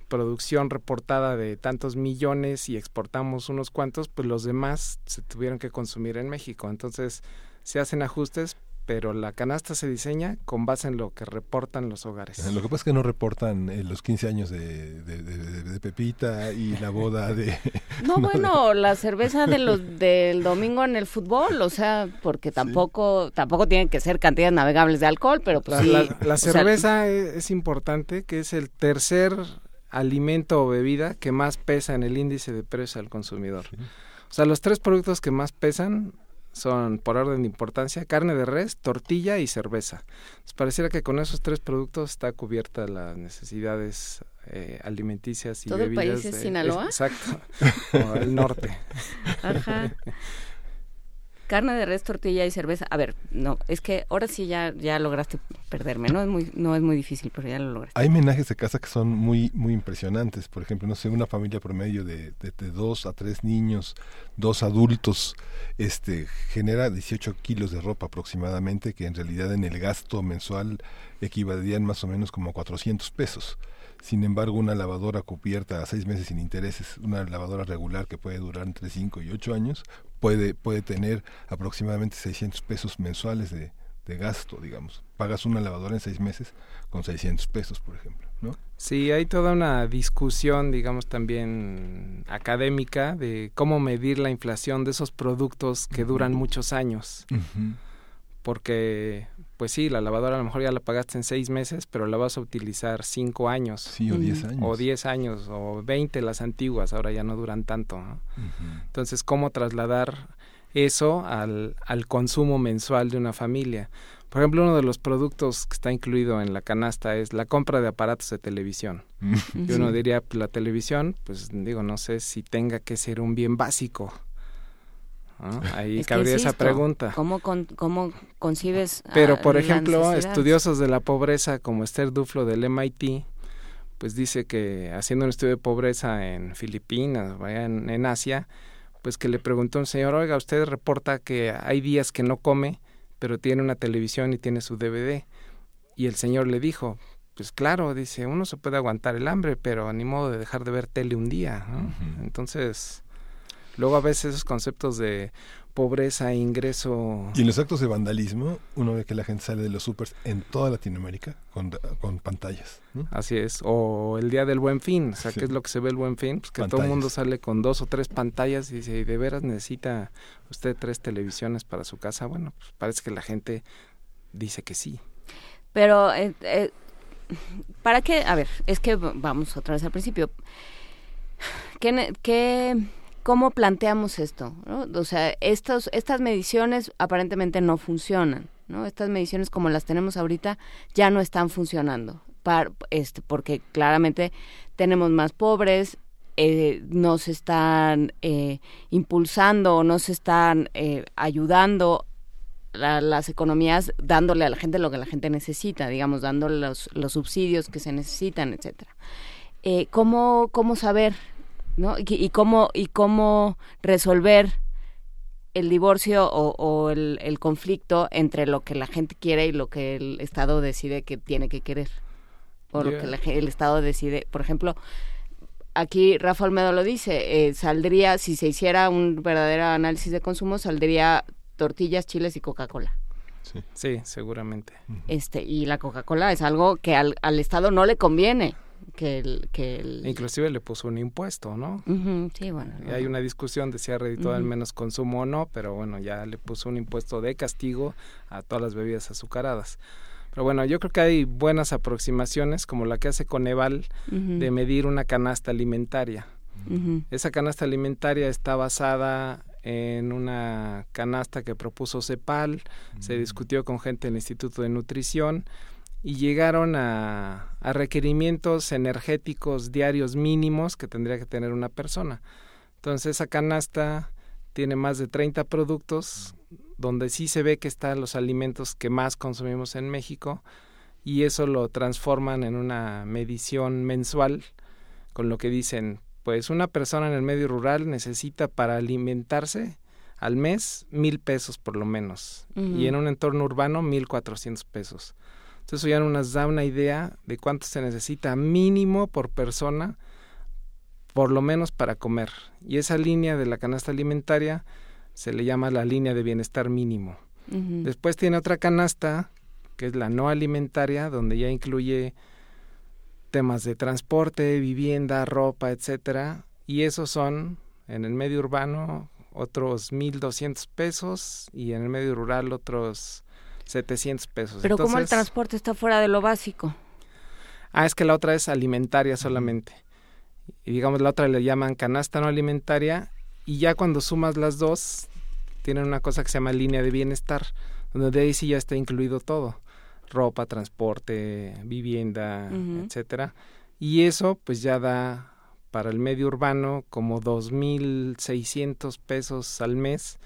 producción reportada de tantos millones y exportamos unos cuantos, pues los demás se tuvieron que consumir en México. Entonces, se hacen ajustes, pero la canasta se diseña con base en lo que reportan los hogares. Lo que pasa es que no reportan eh, los 15 años de, de- de- de Pepita y la boda de... No, bueno, la cerveza de los del domingo en el fútbol, o sea, porque tampoco tampoco tienen que ser cantidades navegables de alcohol, pero pues La, sí. la- la o sea, cerveza es, es importante, que es el tercer alimento o bebida que más pesa en el índice de precio al consumidor. O sea, los tres productos que más pesan son, por orden de importancia, carne de res, tortilla y cerveza. Entonces, pareciera que con esos tres productos está cubierta las necesidades eh, alimenticias y ¿Todo el bebidas. país es de- Sinaloa? exacto, o el norte. Ajá. Carne de res, tortilla y cerveza. A ver, no, es que ahora sí ya ya lograste perderme, no es muy no es muy difícil, pero ya lo lograste. Hay menajes de casa que son muy muy impresionantes. Por ejemplo, no sé, una familia promedio de, de, dos a tres niños, dos adultos, este genera 18 kilos de ropa aproximadamente, que en realidad en el gasto mensual equivaldrían más o menos como a 400 pesos. Sin embargo, una lavadora cubierta a seis meses sin intereses, una lavadora regular que puede durar entre 5 y 8 años, puede, puede tener aproximadamente 600 pesos mensuales de, de gasto, digamos. Pagas una lavadora en seis meses con 600 pesos, por ejemplo, ¿no? Sí, hay toda una discusión, digamos, también académica de cómo medir la inflación de esos productos que duran muchos años. Porque, pues sí, la lavadora a lo mejor ya la pagaste en seis meses, pero la vas a utilizar cinco años. Sí, o 10 años. O diez años, o veinte las antiguas, ahora ya no duran tanto. ¿no? Entonces, ¿cómo trasladar eso al, al consumo mensual de una familia? Por ejemplo, uno de los productos que está incluido en la canasta es la compra de aparatos de televisión. Y uno Sí. diría, pues, la televisión, pues digo, no sé si tenga que ser un bien básico. ¿No? Ahí Es cabría esa pregunta. ¿Cómo con- cómo concibes a Pero, por ejemplo, estudiosos de la pobreza como Esther Duflo del MIT, pues dice que haciendo un estudio de pobreza en Filipinas, en, en Asia, pues que le preguntó a un señor, oiga, usted reporta que hay días que no come, pero tiene una televisión y tiene su DVD. Y el señor le dijo, pues claro, dice, uno se puede aguantar el hambre, pero ni modo de dejar de ver tele un día. ¿no? Entonces, luego a veces esos conceptos de pobreza, ingreso... Y en los actos de vandalismo, uno ve que la gente sale de los supers en toda Latinoamérica con, con pantallas. ¿no? Así es, o el día del buen fin, o sea, Sí. ¿qué es lo que se ve el buen fin? Pues que todo el mundo sale con dos o tres pantallas y dice, ¿y de veras necesita usted tres televisiones para su casa? Bueno, pues parece que la gente dice que sí. Pero, eh, eh, ¿para qué? A ver, es que vamos otra vez al principio. ¿Qué, qué, ¿Cómo planteamos esto? O sea, estos, estas mediciones aparentemente no funcionan. ¿no? Estas mediciones como las tenemos ahorita ya no están funcionando. Par- este, porque claramente tenemos más pobres, eh, no se están eh, impulsando o no se están eh, ayudando la- las economías dándole a la gente lo que la gente necesita, digamos, dándole los, los subsidios que se necesitan, etcétera. Eh, ¿cómo, ¿Cómo saber ¿no? Y, cómo, y cómo resolver el divorcio o, el, conflicto entre lo que la gente quiere y lo que el Estado decide que tiene que querer. O lo que el Estado decide. Por ejemplo, aquí Rafa Olmedo lo dice, eh, saldría, si se hiciera un verdadero análisis de consumo, saldría tortillas, chiles y Coca-Cola. Sí. seguramente. Este, y la Coca-Cola es algo que al, al Estado no le conviene que el, que Inclusive le puso un impuesto, ¿no? sí, bueno. hay una discusión de si ha menos consumo o no, pero bueno, ya le puso un impuesto de castigo a todas las bebidas azucaradas. Pero bueno, yo creo que hay buenas aproximaciones, como la que hace Coneval, de medir una canasta alimentaria. Esa canasta alimentaria está basada en una canasta que propuso CEPAL, se discutió con gente del Instituto de Nutrición y llegaron a, requerimientos energéticos diarios mínimos que tendría que tener una persona. Entonces esa canasta tiene más de 30 productos donde sí se ve que están los alimentos que más consumimos en México y eso lo transforman en una medición mensual con lo que dicen, pues una persona en el medio rural necesita para alimentarse al mes mil pesos por lo menos y en un entorno urbano mil cuatrocientos pesos. Entonces eso ya nos da una idea de cuánto se necesita mínimo por persona, por lo menos para comer. Y esa línea de la canasta alimentaria se le llama la línea de bienestar mínimo. Después tiene otra canasta, que es la no alimentaria, donde ya incluye temas de transporte, vivienda, ropa, etcétera, y esos son en el medio urbano otros 1200 pesos y en el medio rural otros 700 pesos. Pero ¿cómo el transporte está fuera de lo básico? Ah, es que la otra es alimentaria solamente. Y digamos la otra le llaman canasta no alimentaria y ya cuando sumas las dos tienen una cosa que se llama línea de bienestar, donde de ahí sí ya está incluido todo. Ropa, transporte, vivienda, etcétera. Y eso pues ya da para el medio urbano como 2.600 pesos al mes,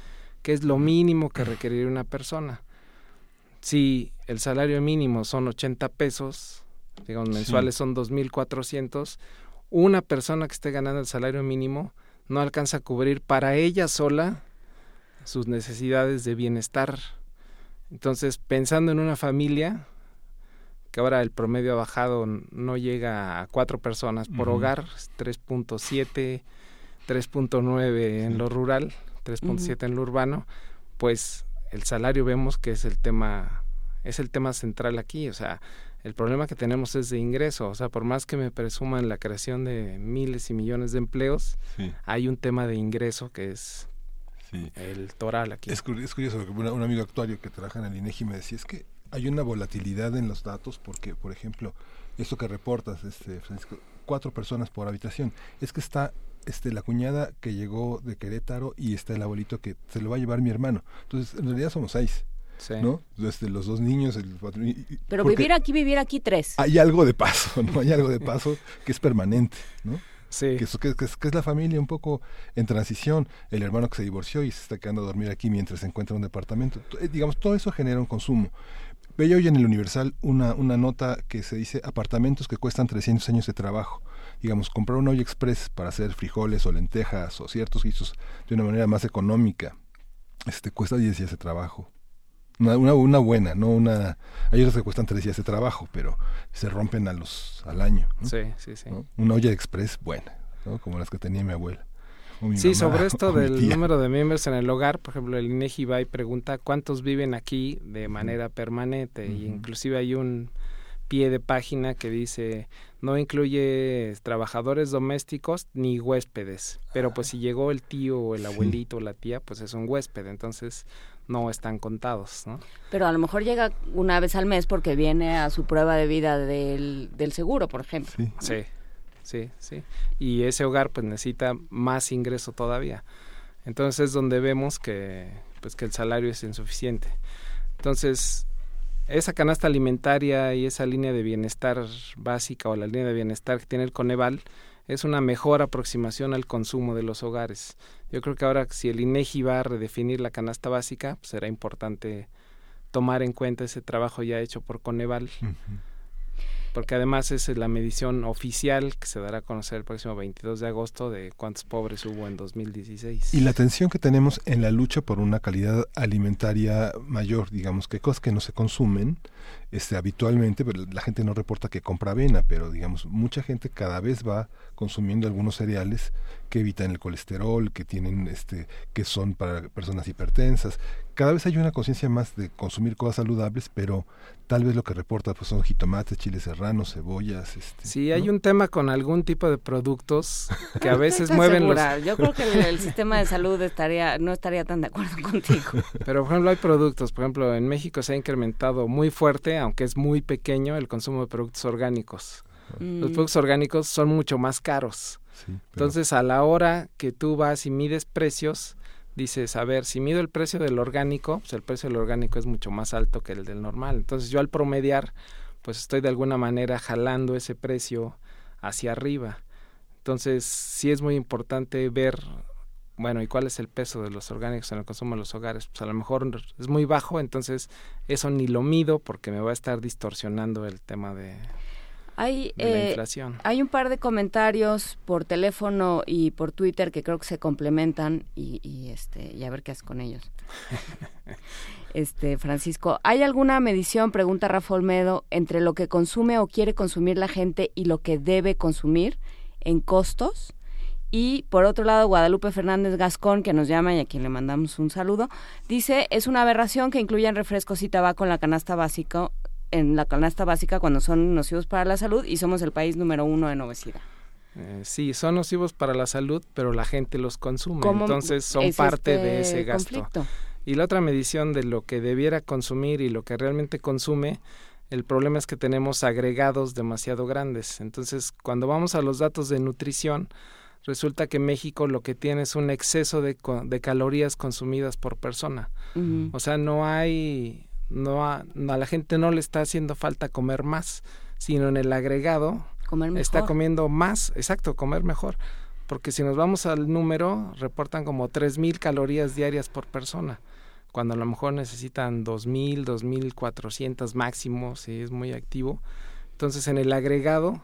que es lo mínimo que requeriría una persona si el salario mínimo son 80 pesos, digamos mensuales son 2.400, una persona que esté ganando el salario mínimo no alcanza a cubrir para ella sola sus necesidades de bienestar. Entonces, pensando en una familia, que ahora el promedio ha bajado, no llega a cuatro personas por hogar, 3.7, 3.9 en lo rural, 3.7 en lo urbano, pues el salario vemos que es el tema es el tema central aquí, o sea, el problema que tenemos es de ingreso, o sea, por más que me presuman la creación de miles y millones de empleos, hay un tema de ingreso que es el toral aquí. Es, curioso, que un, amigo actuario que trabaja en el INEGI me decía, es que hay una volatilidad en los datos porque, por ejemplo, esto que reportas, este, Francisco, cuatro personas por habitación, es que está este, la cuñada que llegó de Querétaro y está el abuelito que se lo va a llevar mi hermano. Entonces, en realidad somos seis. ¿no? Desde los dos niños, el Pero vivir aquí, vivir aquí tres. Hay algo de paso, ¿no? Hay algo de paso que es permanente, ¿no? Sí. Que, que, es, la familia un poco en transición, el hermano que se divorció y se está quedando a dormir aquí mientras se encuentra un departamento. Eh, digamos, todo eso genera un consumo. Veía hoy en el Universal una, una nota que se dice apartamentos que cuestan 300 años de trabajo. Digamos, comprar un olla express para hacer frijoles o lentejas o ciertos guisos de una manera más económica, este cuesta 10 días de trabajo. Una, una, buena, no una... Hay otras que cuestan tres días de trabajo, pero se rompen a los, al año. Sí, sí, sí. Una olla express buena, ¿no? como las que tenía mi abuela. sí, sobre esto del número de miembros en el hogar, por ejemplo, el INEGI va y pregunta cuántos viven aquí de manera permanente, y inclusive hay un pie de página que dice no incluye trabajadores domésticos ni huéspedes, pero pues si llegó el tío o el abuelito o la tía, pues es un huésped, entonces no están contados, ¿no? Pero a lo mejor llega una vez al mes porque viene a su prueba de vida del, del seguro, por ejemplo. Sí. sí, sí, Y ese hogar pues necesita más ingreso todavía. Entonces es donde vemos que pues que el salario es insuficiente. Entonces, esa canasta alimentaria y esa línea de bienestar básica o la línea de bienestar que tiene el Coneval es una mejor aproximación al consumo de los hogares. Yo creo que ahora si el INEGI va a redefinir la canasta básica, pues será importante tomar en cuenta ese trabajo ya hecho por Coneval. Porque además es la medición oficial que se dará a conocer el próximo 22 de agosto de cuántos pobres hubo en 2016. Y la atención que tenemos en la lucha por una calidad alimentaria mayor, digamos, que cosas que no se consumen este, habitualmente, pero la gente no reporta que compra avena, pero digamos, mucha gente cada vez va consumiendo algunos cereales que evitan el colesterol, que tienen este que son para personas hipertensas. Cada vez hay una conciencia más de consumir cosas saludables, pero tal vez lo que reporta pues son jitomates, chiles serranos, cebollas, este, Sí, hay un tema con algún tipo de productos que a veces Estoy mueven segura. los Yo creo que el, el sistema de salud estaría no estaría tan de acuerdo contigo. Pero, por ejemplo, hay productos. Por ejemplo, en México se ha incrementado muy fuerte, aunque es muy pequeño, el consumo de productos orgánicos. Los Mm. productos orgánicos son mucho más caros. Entonces, a la hora que tú vas y mides precios, dices, a ver, si mido el precio del orgánico, pues el precio del orgánico es mucho más alto que el del normal. Entonces, yo al promediar, pues estoy de alguna manera jalando ese precio hacia arriba. Entonces, sí es muy importante ver, bueno, ¿y cuál es el peso de los orgánicos en el consumo de los hogares? Pues a lo mejor es muy bajo, entonces eso ni lo mido porque me va a estar distorsionando el tema de, Hay, de la eh, hay un par de comentarios por teléfono y por Twitter que creo que se complementan y, y, este y a ver qué haces con ellos. Este Francisco, ¿hay alguna medición, pregunta Rafa Olmedo, entre lo que consume o quiere consumir la gente y lo que debe consumir en costos? Y por otro lado, Guadalupe Fernández Gascón, que nos llama y a quien le mandamos un saludo, dice, es una aberración que incluyan refrescos y tabaco en la canasta básica, en la canasta básica cuando son nocivos para la salud y somos el país número uno en obesidad. Eh, sí, son nocivos para la salud, pero la gente los consume, ¿Cómo entonces son es parte este de ese gasto. conflicto? Y la otra medición de lo que debiera consumir y lo que realmente consume, el problema es que tenemos agregados demasiado grandes. Entonces, cuando vamos a los datos de nutrición, resulta que México lo que tiene es un exceso de, de calorías consumidas por persona. O sea, no hay, no a, la gente no le está haciendo falta comer más, sino en el agregado Comer está comiendo más, exacto, comer mejor. Porque si nos vamos al número, reportan como 3.000 calorías diarias por persona, cuando a lo mejor necesitan 2.000, 2.400 máximo, si es muy activo. Entonces, en el agregado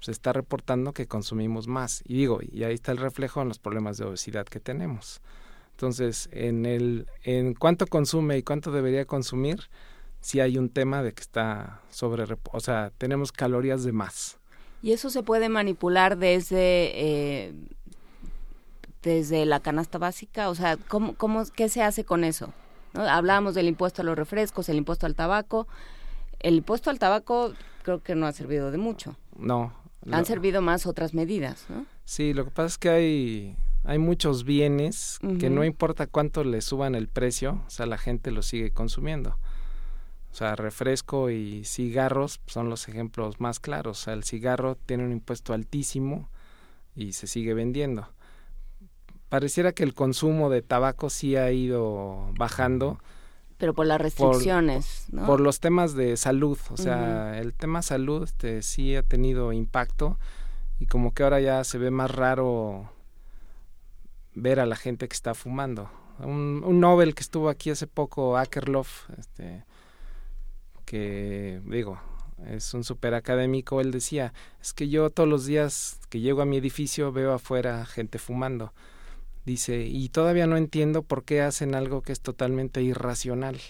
se está reportando que consumimos más. Y digo, y ahí está el reflejo en los problemas de obesidad que tenemos. Entonces, en el en cuánto consume y cuánto debería consumir, sí hay un tema de que está sobre, o sea, tenemos calorías de más. Y eso se puede manipular desde eh, desde la canasta básica, o sea, ¿cómo, cómo, ¿qué se hace con eso? ¿No? Hablábamos del impuesto a los refrescos, el impuesto al tabaco. El impuesto al tabaco creo que no ha servido de mucho. No. Han lo- servido más otras medidas, ¿no? Sí, lo que pasa es que hay, hay muchos bienes que no importa cuánto le suban el precio, o sea, la gente los sigue consumiendo. O sea, refresco y cigarros son los ejemplos más claros. O sea, el cigarro tiene un impuesto altísimo y se sigue vendiendo. Pareciera que el consumo de tabaco sí ha ido bajando. Pero por las restricciones, ¿no? Por los temas de salud. O sea, el tema salud este, sí ha tenido impacto y como que ahora ya se ve más raro ver a la gente que está fumando. Un, un Nobel que estuvo aquí hace poco, Akerlof, este, que digo, es un super académico, él decía, es que yo todos los días que llego a mi edificio veo afuera gente fumando. Dice, y todavía no entiendo por qué hacen algo que es totalmente irracional.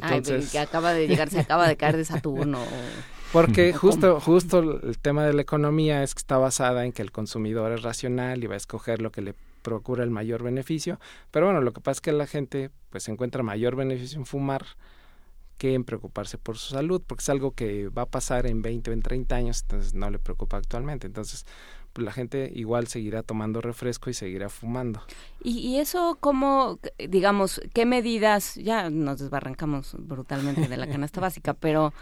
Ay, pero que acaba de llegar, se acaba de caer de Saturno. Porque ¿O justo, justo el tema de la economía es que está basada en que el consumidor es racional y va a escoger lo que le procura el mayor beneficio. Pero bueno, lo que pasa es que la gente pues encuentra mayor beneficio en fumar que en preocuparse por su salud, porque es algo que va a pasar en 20 o en 30 años, entonces no le preocupa actualmente. Entonces, pues la gente igual seguirá tomando refresco y seguirá fumando. Y, y eso, ¿cómo, digamos, qué medidas, ya nos desbarrancamos brutalmente de la canasta básica, pero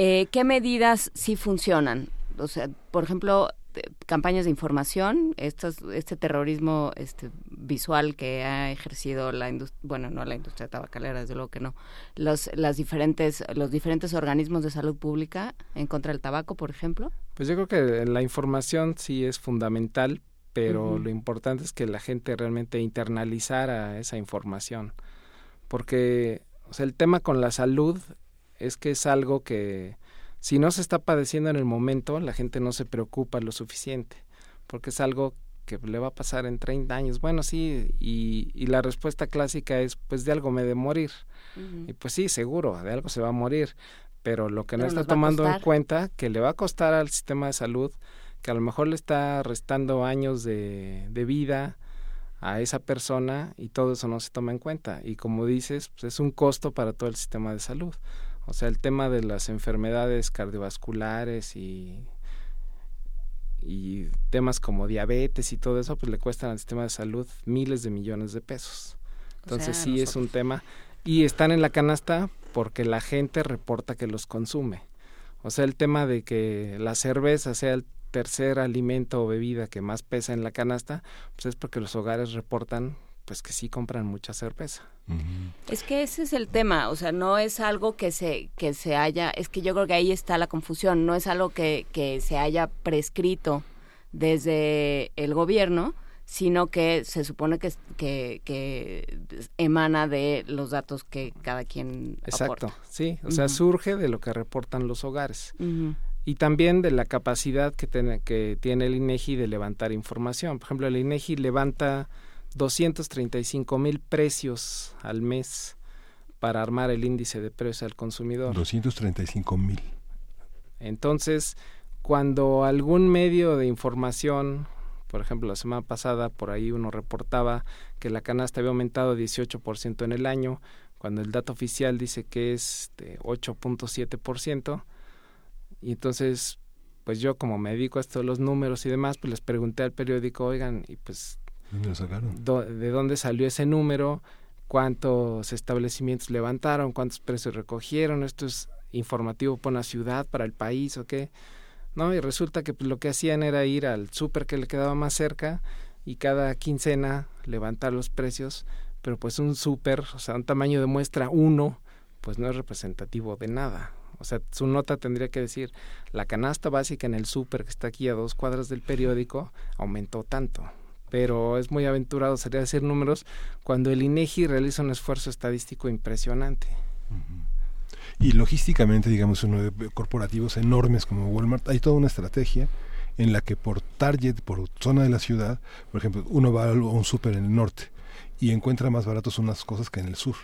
eh, qué medidas sí funcionan? O sea, por ejemplo, eh, campañas de información, estos, este terrorismo este, visual que ha ejercido la industria, bueno, no la industria tabacalera, desde luego que no, los, las diferentes, los diferentes organismos de salud pública en contra del tabaco, por ejemplo. Pues yo creo que la información sí es fundamental, pero lo importante es que la gente realmente internalizara esa información. Porque o sea, el tema con la salud es que es algo que si no se está padeciendo en el momento, la gente no se preocupa lo suficiente, porque es algo que le va a pasar en 30 años. Bueno, sí, y, y la respuesta clásica es, pues de algo me de morir. Y pues sí, seguro, de algo se va a morir, pero lo que no está tomando en cuenta, que le va a costar al sistema de salud, que a lo mejor le está restando años de, de vida a esa persona y todo eso no se toma en cuenta. Y como dices, pues es un costo para todo el sistema de salud. O sea, el tema de las enfermedades cardiovasculares y, y temas como diabetes y todo eso, pues le cuestan al sistema de salud miles de millones de pesos. Entonces sea, sí es un tema. Y están en la canasta porque la gente reporta que los consume. O sea, el tema de que la cerveza sea el tercer alimento o bebida que más pesa en la canasta, pues es porque los hogares reportan pues que sí compran mucha cerveza. Es que ese es el tema, o sea, no es algo que se, que se haya, es que yo creo que ahí está la confusión, no es algo que, que se haya prescrito desde el gobierno, sino que se supone que, que, que emana de los datos que cada quien Exacto, aporta. sí, o sea, surge de lo que reportan los hogares. Y también de la capacidad que, tiene- que tiene el INEGI de levantar información. Por ejemplo, el INEGI levanta 235 mil precios al mes para armar el índice de precios al consumidor. 235 mil. Entonces, cuando algún medio de información, por ejemplo, la semana pasada por ahí uno reportaba que la canasta había aumentado 18% en el año, cuando el dato oficial dice que es de 8.7%, y entonces, pues yo como me dedico a esto de los números y demás, pues les pregunté al periódico, oigan, y pues De dónde salió ese número, cuántos establecimientos levantaron, cuántos precios recogieron, esto es informativo para una ciudad, para el país o qué. No, y resulta que pues, lo que hacían era ir al súper que le quedaba más cerca y cada quincena levantar los precios, pero pues un súper, o sea, un tamaño de muestra uno, pues no es representativo de nada. O sea, su nota tendría que decir, la canasta básica en el súper que está aquí a dos cuadras del periódico aumentó tanto. Pero es muy aventurado sería decir números cuando el INEGI realiza un esfuerzo estadístico impresionante. Y logísticamente, digamos, uno de corporativos enormes como Walmart, hay toda una estrategia en la que por target, por zona de la ciudad, por ejemplo, uno va a un súper en el norte y encuentra más baratos unas cosas que en el sur.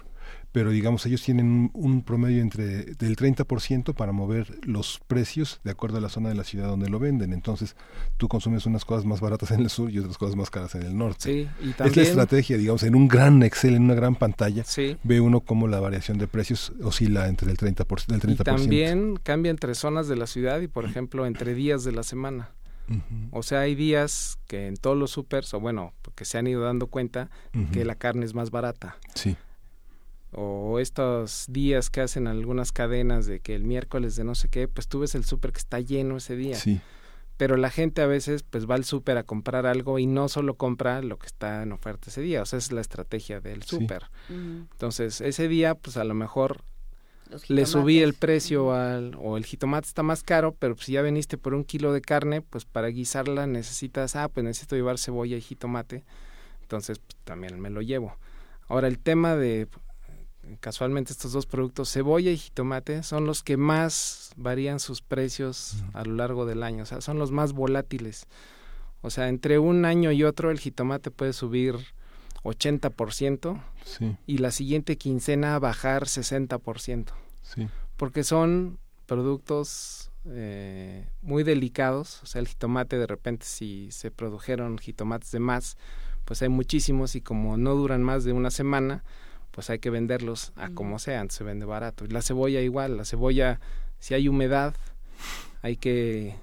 Pero digamos, ellos tienen un, promedio entre del 30% para mover los precios de acuerdo a la zona de la ciudad donde lo venden. Entonces, tú consumes unas cosas más baratas en el sur y otras cosas más caras en el norte. Sí, y Es la también- estrategia, digamos, en un gran Excel, en una gran pantalla, Sí. ve uno cómo la variación de precios oscila entre el 30%, del 30%. Y también cambia entre zonas de la ciudad y, por ejemplo, entre días de la semana. O sea, hay días que en todos los supers, o bueno, porque se han ido dando cuenta que la carne es más barata. Sí. O estos días que hacen algunas cadenas de que el miércoles de no sé qué, pues tú ves el súper que está lleno ese día. Sí. Pero la gente a veces pues va al súper a comprar algo y no solo compra lo que está en oferta ese día. O sea, esa es la estrategia del Sí. súper. Entonces, ese día, pues a lo mejor le subí el precio al, o el jitomate está más caro, pero si ya veniste por un kilo de carne, pues para guisarla necesitas, ah, pues necesito llevar cebolla y jitomate, entonces pues, también me lo llevo. Ahora el tema de, casualmente estos dos productos, cebolla y jitomate, son los que más varían sus precios a lo largo del año, o sea, son los más volátiles. O sea, entre un año y otro el jitomate puede subir 80% Sí. y la siguiente quincena bajar 60%. Sí. Porque son productos eh, muy delicados, o sea, el jitomate de repente si se produjeron jitomates de más, pues hay muchísimos y como no duran más de una semana, pues hay que venderlos a como sean, se vende barato. Y la cebolla igual, la cebolla, si hay humedad, hay que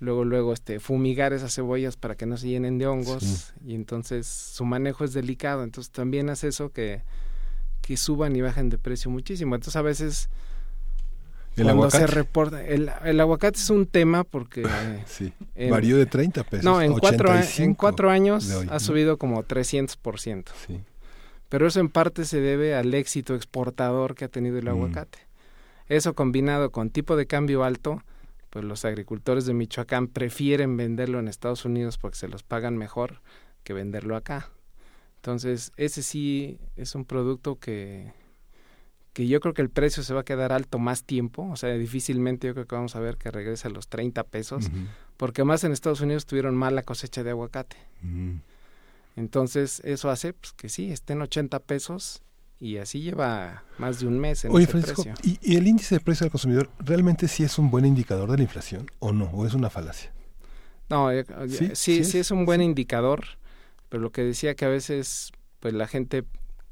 luego luego este fumigar esas cebollas para que no se llenen de hongos Sí. y entonces su manejo es delicado, entonces también hace eso que que suban y bajen de precio muchísimo. Entonces a veces ¿El cuando se aguacate? reporta el, el aguacate es un tema porque Sí. en- Varió de 30 pesos. no en cuatro, a- en 85 cuatro años ha subido como 300%. Sí. Pero eso en parte se debe al éxito exportador que ha tenido el Mm. aguacate. Eso combinado con tipo de cambio alto, pues los agricultores de Michoacán prefieren venderlo en Estados Unidos porque se los pagan mejor que venderlo acá. Entonces, ese sí es un producto que, que yo creo que el precio se va a quedar alto más tiempo, o sea, difícilmente yo creo que vamos a ver que regrese a los 30 pesos, porque más en Estados Unidos tuvieron mala cosecha de aguacate. Entonces, eso hace pues, que sí, estén 80 pesos y así lleva más de un mes en Oye, ese Francisco, precio. ¿y, y el índice de precio al consumidor realmente sí es un buen indicador de la inflación o no? ¿O es una falacia? No, eh, Sí, sí, sí sí, es, es un buen indicador, pero lo que decía que a veces, pues la gente,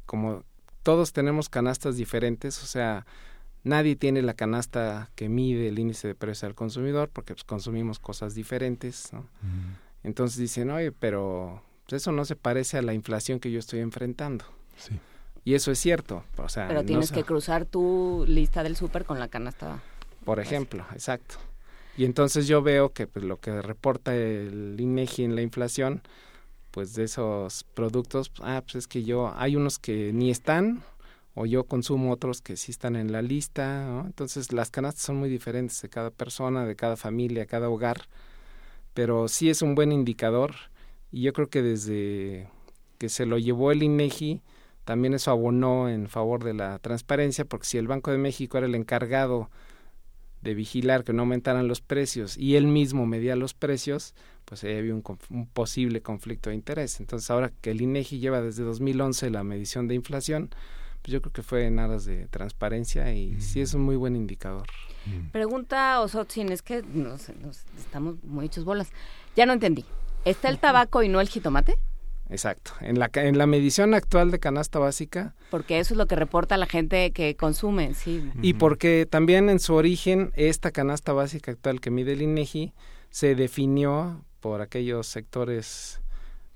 como todos tenemos canastas diferentes, o sea, nadie tiene la canasta que mide el índice de precio al consumidor, porque pues, consumimos cosas diferentes, ¿no? Entonces dicen, oye, pero pues, eso no se parece a la inflación que yo estoy enfrentando. Sí. Y eso es cierto, o sea, Pero no tienes se- que cruzar tu lista del súper con la canasta. por ejemplo, exacto. Y entonces yo veo que pues, lo que reporta el INEGI en la inflación, pues de esos productos, ah, pues es que yo, hay unos que ni están, o yo consumo otros que sí están en la lista, ¿no? Entonces las canastas son muy diferentes de cada persona, de cada familia, cada hogar, pero sí es un buen indicador y yo creo que desde que se lo llevó el INEGI, también eso abonó en favor de la transparencia, porque si el Banco de México era el encargado de vigilar que no aumentaran los precios y él mismo medía los precios, pues ahí había un, conf- un posible conflicto de interés. Entonces ahora que el INEGI lleva desde 2011 la medición de inflación, pues yo creo que fue en aras de transparencia y sí es un muy buen indicador. Pregunta Osotzin, es que nos, nos estamos muy hechos bolas. Ya no entendí. ¿Está el tabaco y no el jitomate? Exacto. En la, ca- en la medición actual de canasta básica, Porque eso es lo que reporta la gente que consume, sí. Y porque también en su origen esta canasta básica actual que mide el INEGI se definió por aquellos sectores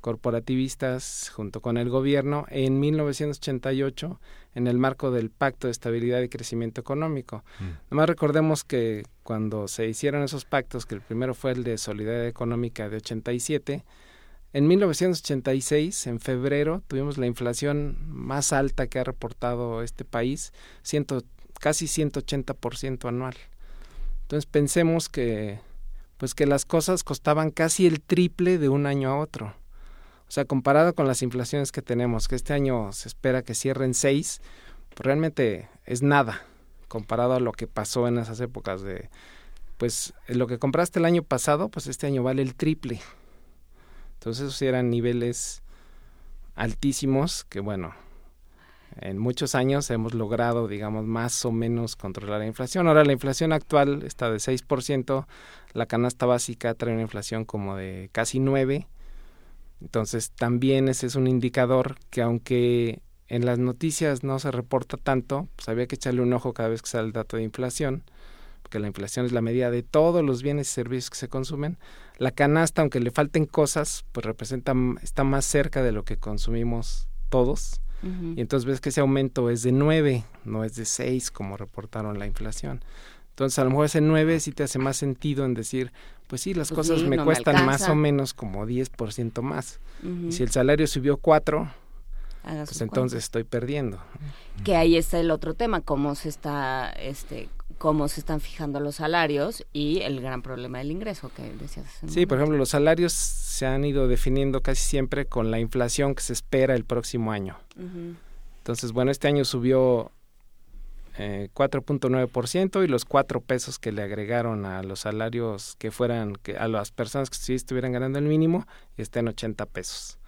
corporativistas junto con el gobierno en 1988 en el marco del Pacto de Estabilidad y Crecimiento Económico. Nomás recordemos que cuando se hicieron esos pactos, que el primero fue el de Solidaridad Económica de 87, en 1986, en febrero, tuvimos la inflación más alta que ha reportado este país, ciento, casi 180% anual. Entonces pensemos que, pues que las cosas costaban casi el triple de un año a otro. Sea, comparado con las inflaciones que tenemos, que este año se espera que cierren 6, pues realmente es nada comparado a lo que pasó en esas épocas de, pues lo que compraste el año pasado, pues este año vale el triple. Entonces esos eran niveles altísimos que bueno, en muchos años hemos logrado, digamos, más o menos controlar la inflación. Ahora la inflación actual está de 6%, la canasta básica trae una inflación como de casi 9%. Entonces también ese es un indicador que aunque en las noticias no se reporta tanto, pues había que echarle un ojo cada vez que sale el dato de inflación, porque la inflación es la medida de todos los bienes y servicios que se consumen. La canasta, aunque le falten cosas, pues representa, está más cerca de lo que consumimos todos. Y entonces ves que ese aumento es de 9, no es de 6 como reportaron la inflación. Entonces a lo mejor ese 9 sí te hace más sentido en decir, pues sí, las Pues cosas sí, me no me cuestan más o menos como 10% más. Y si el salario subió 4, Haga pues entonces estoy perdiendo. Que ahí está el otro tema, cómo se está, este, cómo se están fijando los salarios y el gran problema del ingreso que decías. hace un Sí, por ejemplo, los salarios se han ido definiendo casi siempre con la inflación que se espera el próximo año. Entonces, bueno, este año subió eh, 4.9% y los 4 pesos que le agregaron a los salarios que fueran, que a las personas que sí estuvieran ganando el mínimo, está en 80 pesos.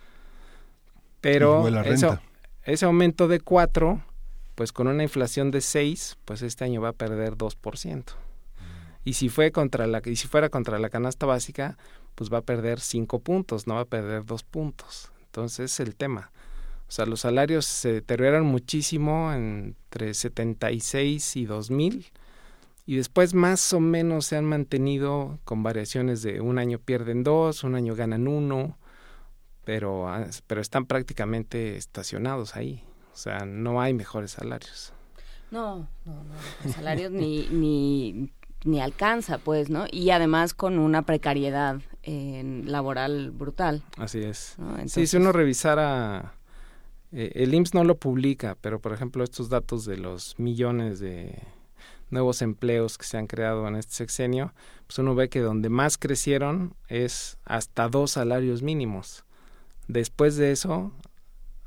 Pero eso- ese aumento de 4, pues con una inflación de 6, pues este año va a perder 2%. Y si fue contra la y si fuera contra la canasta básica, pues va a perder 5 puntos, no va a perder 2 puntos. Entonces es el tema. O sea, los salarios se deterioraron muchísimo entre 76 y 2000 y después más o menos se han mantenido con variaciones de un año pierden dos, un año ganan uno, pero, pero están prácticamente estacionados ahí. O sea, no hay mejores salarios. No, no, no, los salarios ni, ni, ni alcanza, pues, ¿no? Y además con una precariedad eh, laboral brutal. Así es. ¿no? Sí, si uno revisara, eh, el IMSS no lo publica, pero por ejemplo estos datos de los millones de nuevos empleos que se han creado en este sexenio, pues uno ve que donde más crecieron es hasta dos salarios mínimos. Después de eso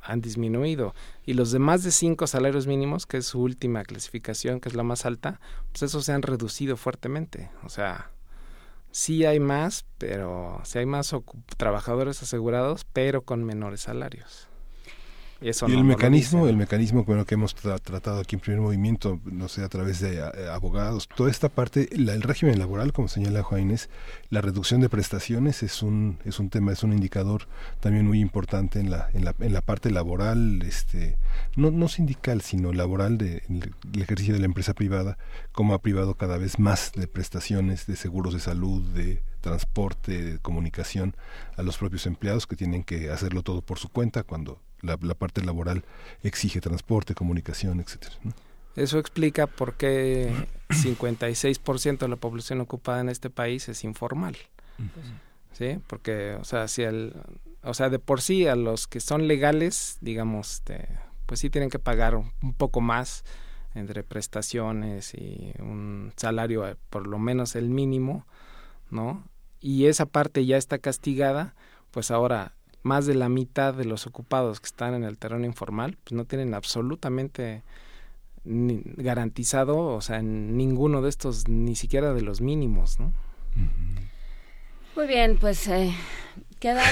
han disminuido. Y los de más de cinco salarios mínimos, que es su última clasificación, que es la más alta, pues esos se han reducido fuertemente. O sea, sí hay más, pero sí hay más trabajadores asegurados, pero con menores salarios. Y, el mecanismo, el mecanismo bueno, que hemos tratado aquí en primer movimiento, no sé, a través de eh, abogados, toda esta parte, el régimen laboral, como señala Juárez, la reducción de prestaciones es un, es un tema, es un indicador también muy importante en la, en la, en la parte laboral, este, no, no sindical, sino laboral del de, ejercicio de la empresa privada, como ha privado cada vez más de prestaciones, de seguros de salud, de transporte, de comunicación a los propios empleados que tienen que hacerlo todo por su cuenta cuando la, parte laboral exige transporte, comunicación, etcétera. Eso explica por qué 56% de la población ocupada en este país es informal. ¿Sí? Porque, o sea, si el, o sea, de por sí a los que son legales, digamos, este, pues sí tienen que pagar un poco más entre prestaciones y un salario eh, por lo menos el mínimo, ¿no? Y esa parte ya está castigada, pues ahora más de la mitad de los ocupados que están en el terreno informal pues no tienen absolutamente garantizado, o sea, ninguno de estos, ni siquiera de los mínimos, ¿no? Muy bien, pues eh, queda,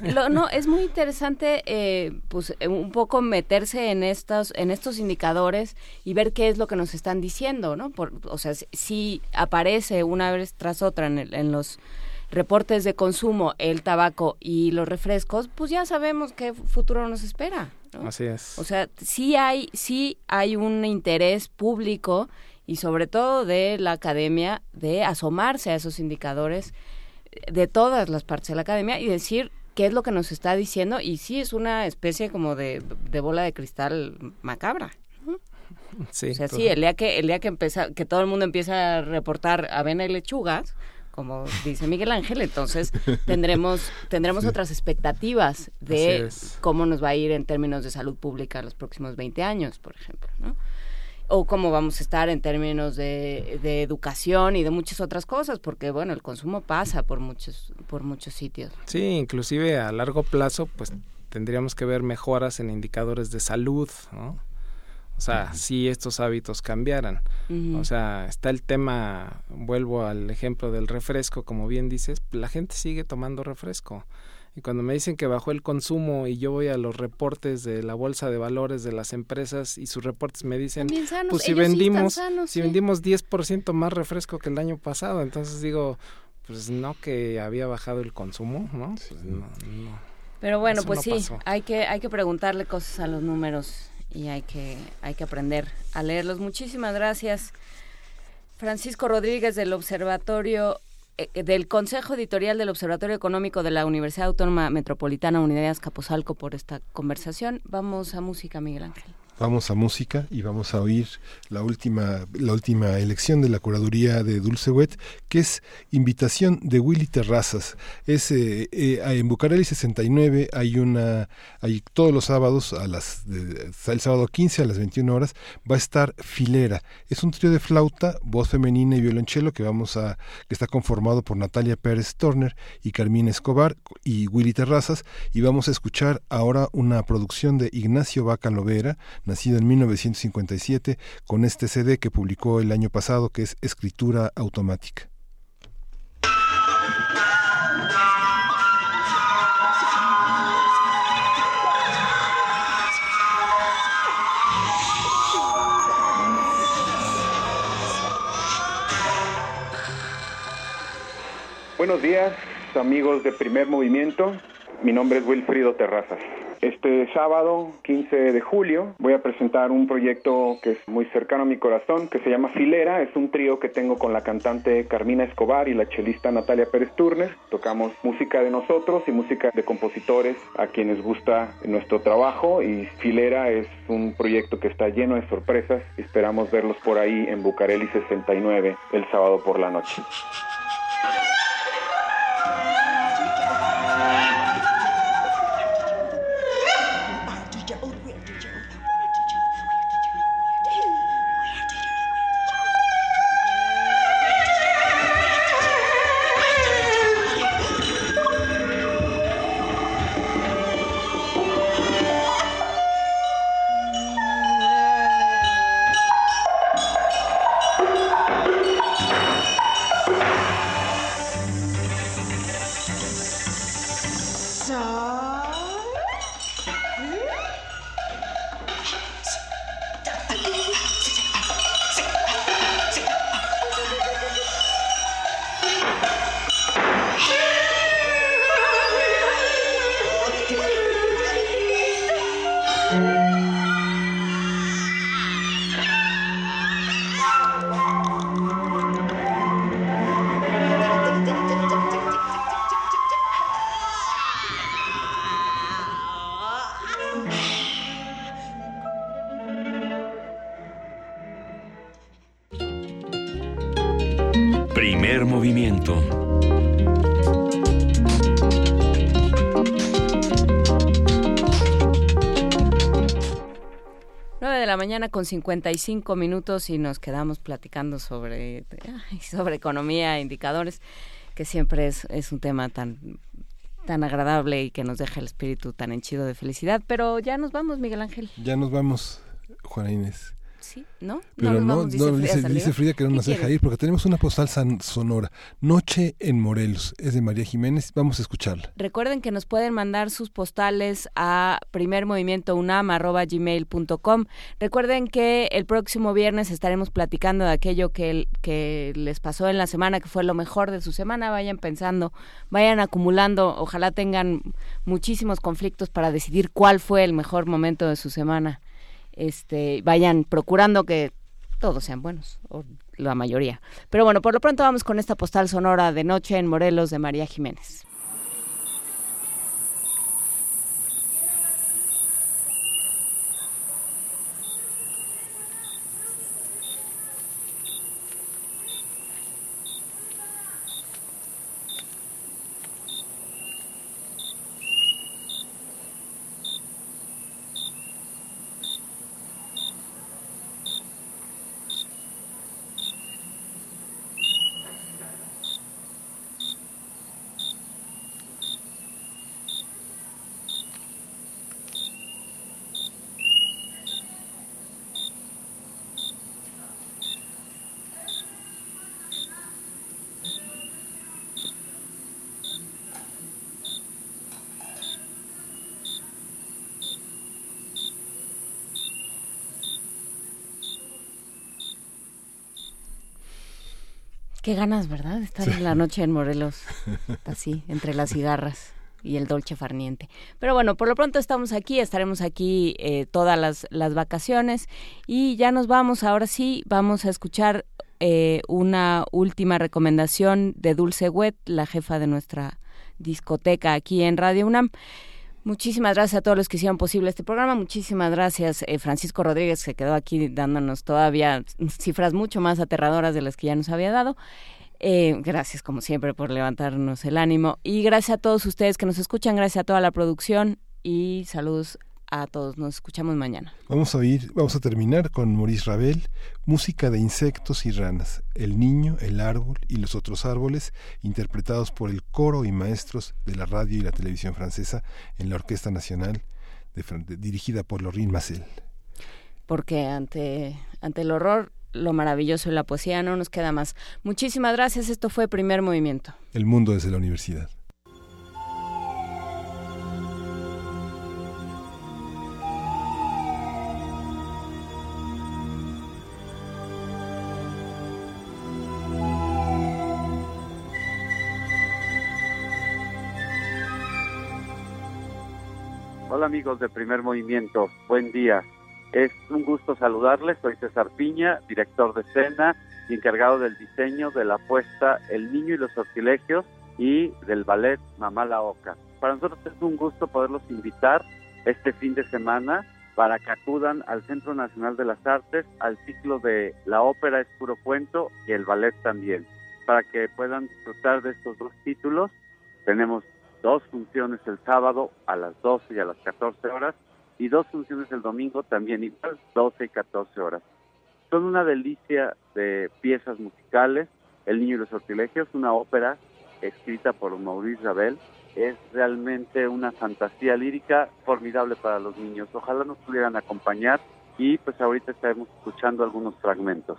no, es muy interesante, eh, pues eh, un poco meterse en estos, en estos indicadores y ver qué es lo que nos están diciendo, ¿no? Por, o sea, si aparece una vez tras otra en, en los reportes de consumo, el tabaco y los refrescos, pues ya sabemos qué futuro nos espera. Así es. O sea, sí hay, sí hay un interés público y sobre todo de la academia de asomarse a esos indicadores de todas las partes de la academia y decir qué es lo que nos está diciendo y sí es una especie como de, bola de cristal macabra. Sí, o sea, sí, el día que el día que empieza que todo el mundo empieza a reportar avena y lechugas, como dice Miguel Ángel, entonces tendremos tendremos otras expectativas de cómo nos va a ir en términos de salud pública los próximos 20 años, por ejemplo, ¿no? o cómo vamos a estar en términos de, de, educación y de muchas otras cosas, porque bueno, el consumo pasa por muchos, por muchos sitios. Sí, inclusive a largo plazo, pues tendríamos que ver mejoras en indicadores de salud, ¿no? O sea, si estos hábitos cambiaran. O sea, está el tema, vuelvo al ejemplo del refresco, como bien dices, la gente sigue tomando refresco. Y cuando me dicen que bajó el consumo y yo voy a los reportes de la bolsa de valores de las empresas y sus reportes me dicen, pues si vendimos, si vendimos 10% más refresco que el año pasado, entonces digo, pues no que había bajado el consumo, ¿no? Pues no, Pero bueno, pues sí, hay que hay que preguntarle cosas a los números y hay que, hay que aprender a leerlos. Muchísimas gracias. Francisco Rodríguez del Observatorio eh, del Consejo Editorial del Observatorio Económico de la Universidad Autónoma Metropolitana Unidades Capozalco por esta conversación. Vamos a música, Miguel Ángel. Vamos a música y vamos a oír la última, la última elección de la curaduría de Dulce Wet, que es Invitación de Willy Terrazas. Es eh, eh, en Bucareli 69 hay una, hay todos los sábados a las, el sábado 15 a las 21 horas va a estar Filera. Es un trío de flauta, voz femenina y violonchelo que vamos a, que está conformado por Natalia Pérez Turner y Carmina Escobar y Willy Terrazas y vamos a escuchar ahora una producción de Ignacio Vaca Lovera nacido en 1957, con este CD que publicó el año pasado, que es Escritura Automática. Buenos días, amigos de Primer Movimiento. Mi nombre es Wilfrido Terrazas. Este sábado, 15 de julio, voy a presentar un proyecto que es muy cercano a mi corazón, que se llama Filera. Es un trío que tengo con la cantante Carmina Escobar y la chelista Natalia Pérez Turner. Tocamos música de nosotros y música de compositores a quienes gusta nuestro trabajo. Y Filera es un proyecto que está lleno de sorpresas. Esperamos verlos por ahí en Bucareli 69 el sábado por la noche. 55 minutos y nos quedamos platicando sobre, sobre economía, indicadores, que siempre es, es un tema tan tan agradable y que nos deja el espíritu tan henchido de felicidad. Pero ya nos vamos, Miguel Ángel. Ya nos vamos, Juana Inés. Sí, ¿no? Pero no, vamos, no, Frida dice, Frida que no ¿Qué nos deja ir porque tenemos una postal san- sonora. Noche en Morelos. Es de María Jiménez. Vamos a escucharla. Recuerden que nos pueden mandar sus postales a primermovimientounam.gmail.com. Recuerden que el próximo viernes estaremos platicando de aquello que, que les pasó en la semana, que fue lo mejor de su semana. Vayan pensando, vayan acumulando. Ojalá tengan muchísimos conflictos para decidir cuál fue el mejor momento de su semana. Este, vayan procurando que todos sean buenos, o la mayoría. Pero bueno, por lo pronto vamos con esta postal sonora de Noche en Morelos de María Jiménez. Qué ganas, ¿verdad? Estar en la noche en Morelos, así, entre las cigarras y el dolce farniente. Pero bueno, por lo pronto estamos aquí, estaremos aquí eh, todas las, las vacaciones y ya nos vamos, ahora sí, vamos a escuchar eh, una última recomendación de Dulce Wet, la jefa de nuestra discoteca aquí en Radio UNAM. Muchísimas gracias a todos los que hicieron posible este programa. Muchísimas gracias, eh, Francisco Rodríguez, que quedó aquí dándonos todavía cifras mucho más aterradoras de las que ya nos había dado. Eh, gracias, como siempre, por levantarnos el ánimo. Y gracias a todos ustedes que nos escuchan, gracias a toda la producción y saludos a todos. Nos escuchamos mañana. Vamos a oír, vamos a terminar con Maurice Ravel, música de insectos y ranas, el niño, el árbol y los otros árboles, interpretados por el coro y maestros de la radio y la televisión francesa en la Orquesta Nacional, de- dirigida por Lorin Massel. Porque ante, ante el horror, lo maravilloso y la poesía no nos queda más. Muchísimas gracias. Esto fue Primer Movimiento. El mundo desde la universidad. De Primer Movimiento, buen día. Es un gusto saludarles, soy César Piña, director de escena y encargado del diseño de la apuesta El Niño y los Sortilegios y del ballet Mamá la Oca. Para nosotros es un gusto poderlos invitar este fin de semana para que acudan al Centro Nacional de las Artes, al ciclo de La Ópera es puro cuento y el ballet también, para que puedan disfrutar de estos dos títulos. Tenemos dos funciones el sábado a las 12 y a las 14 horas y dos funciones el domingo también igual 12 y 14 horas. Son una delicia de piezas musicales. El Niño y los Sortilegios, una ópera escrita por Maurice Ravel. Es realmente una fantasía lírica formidable para los niños. Ojalá nos pudieran acompañar y pues ahorita estaremos escuchando algunos fragmentos.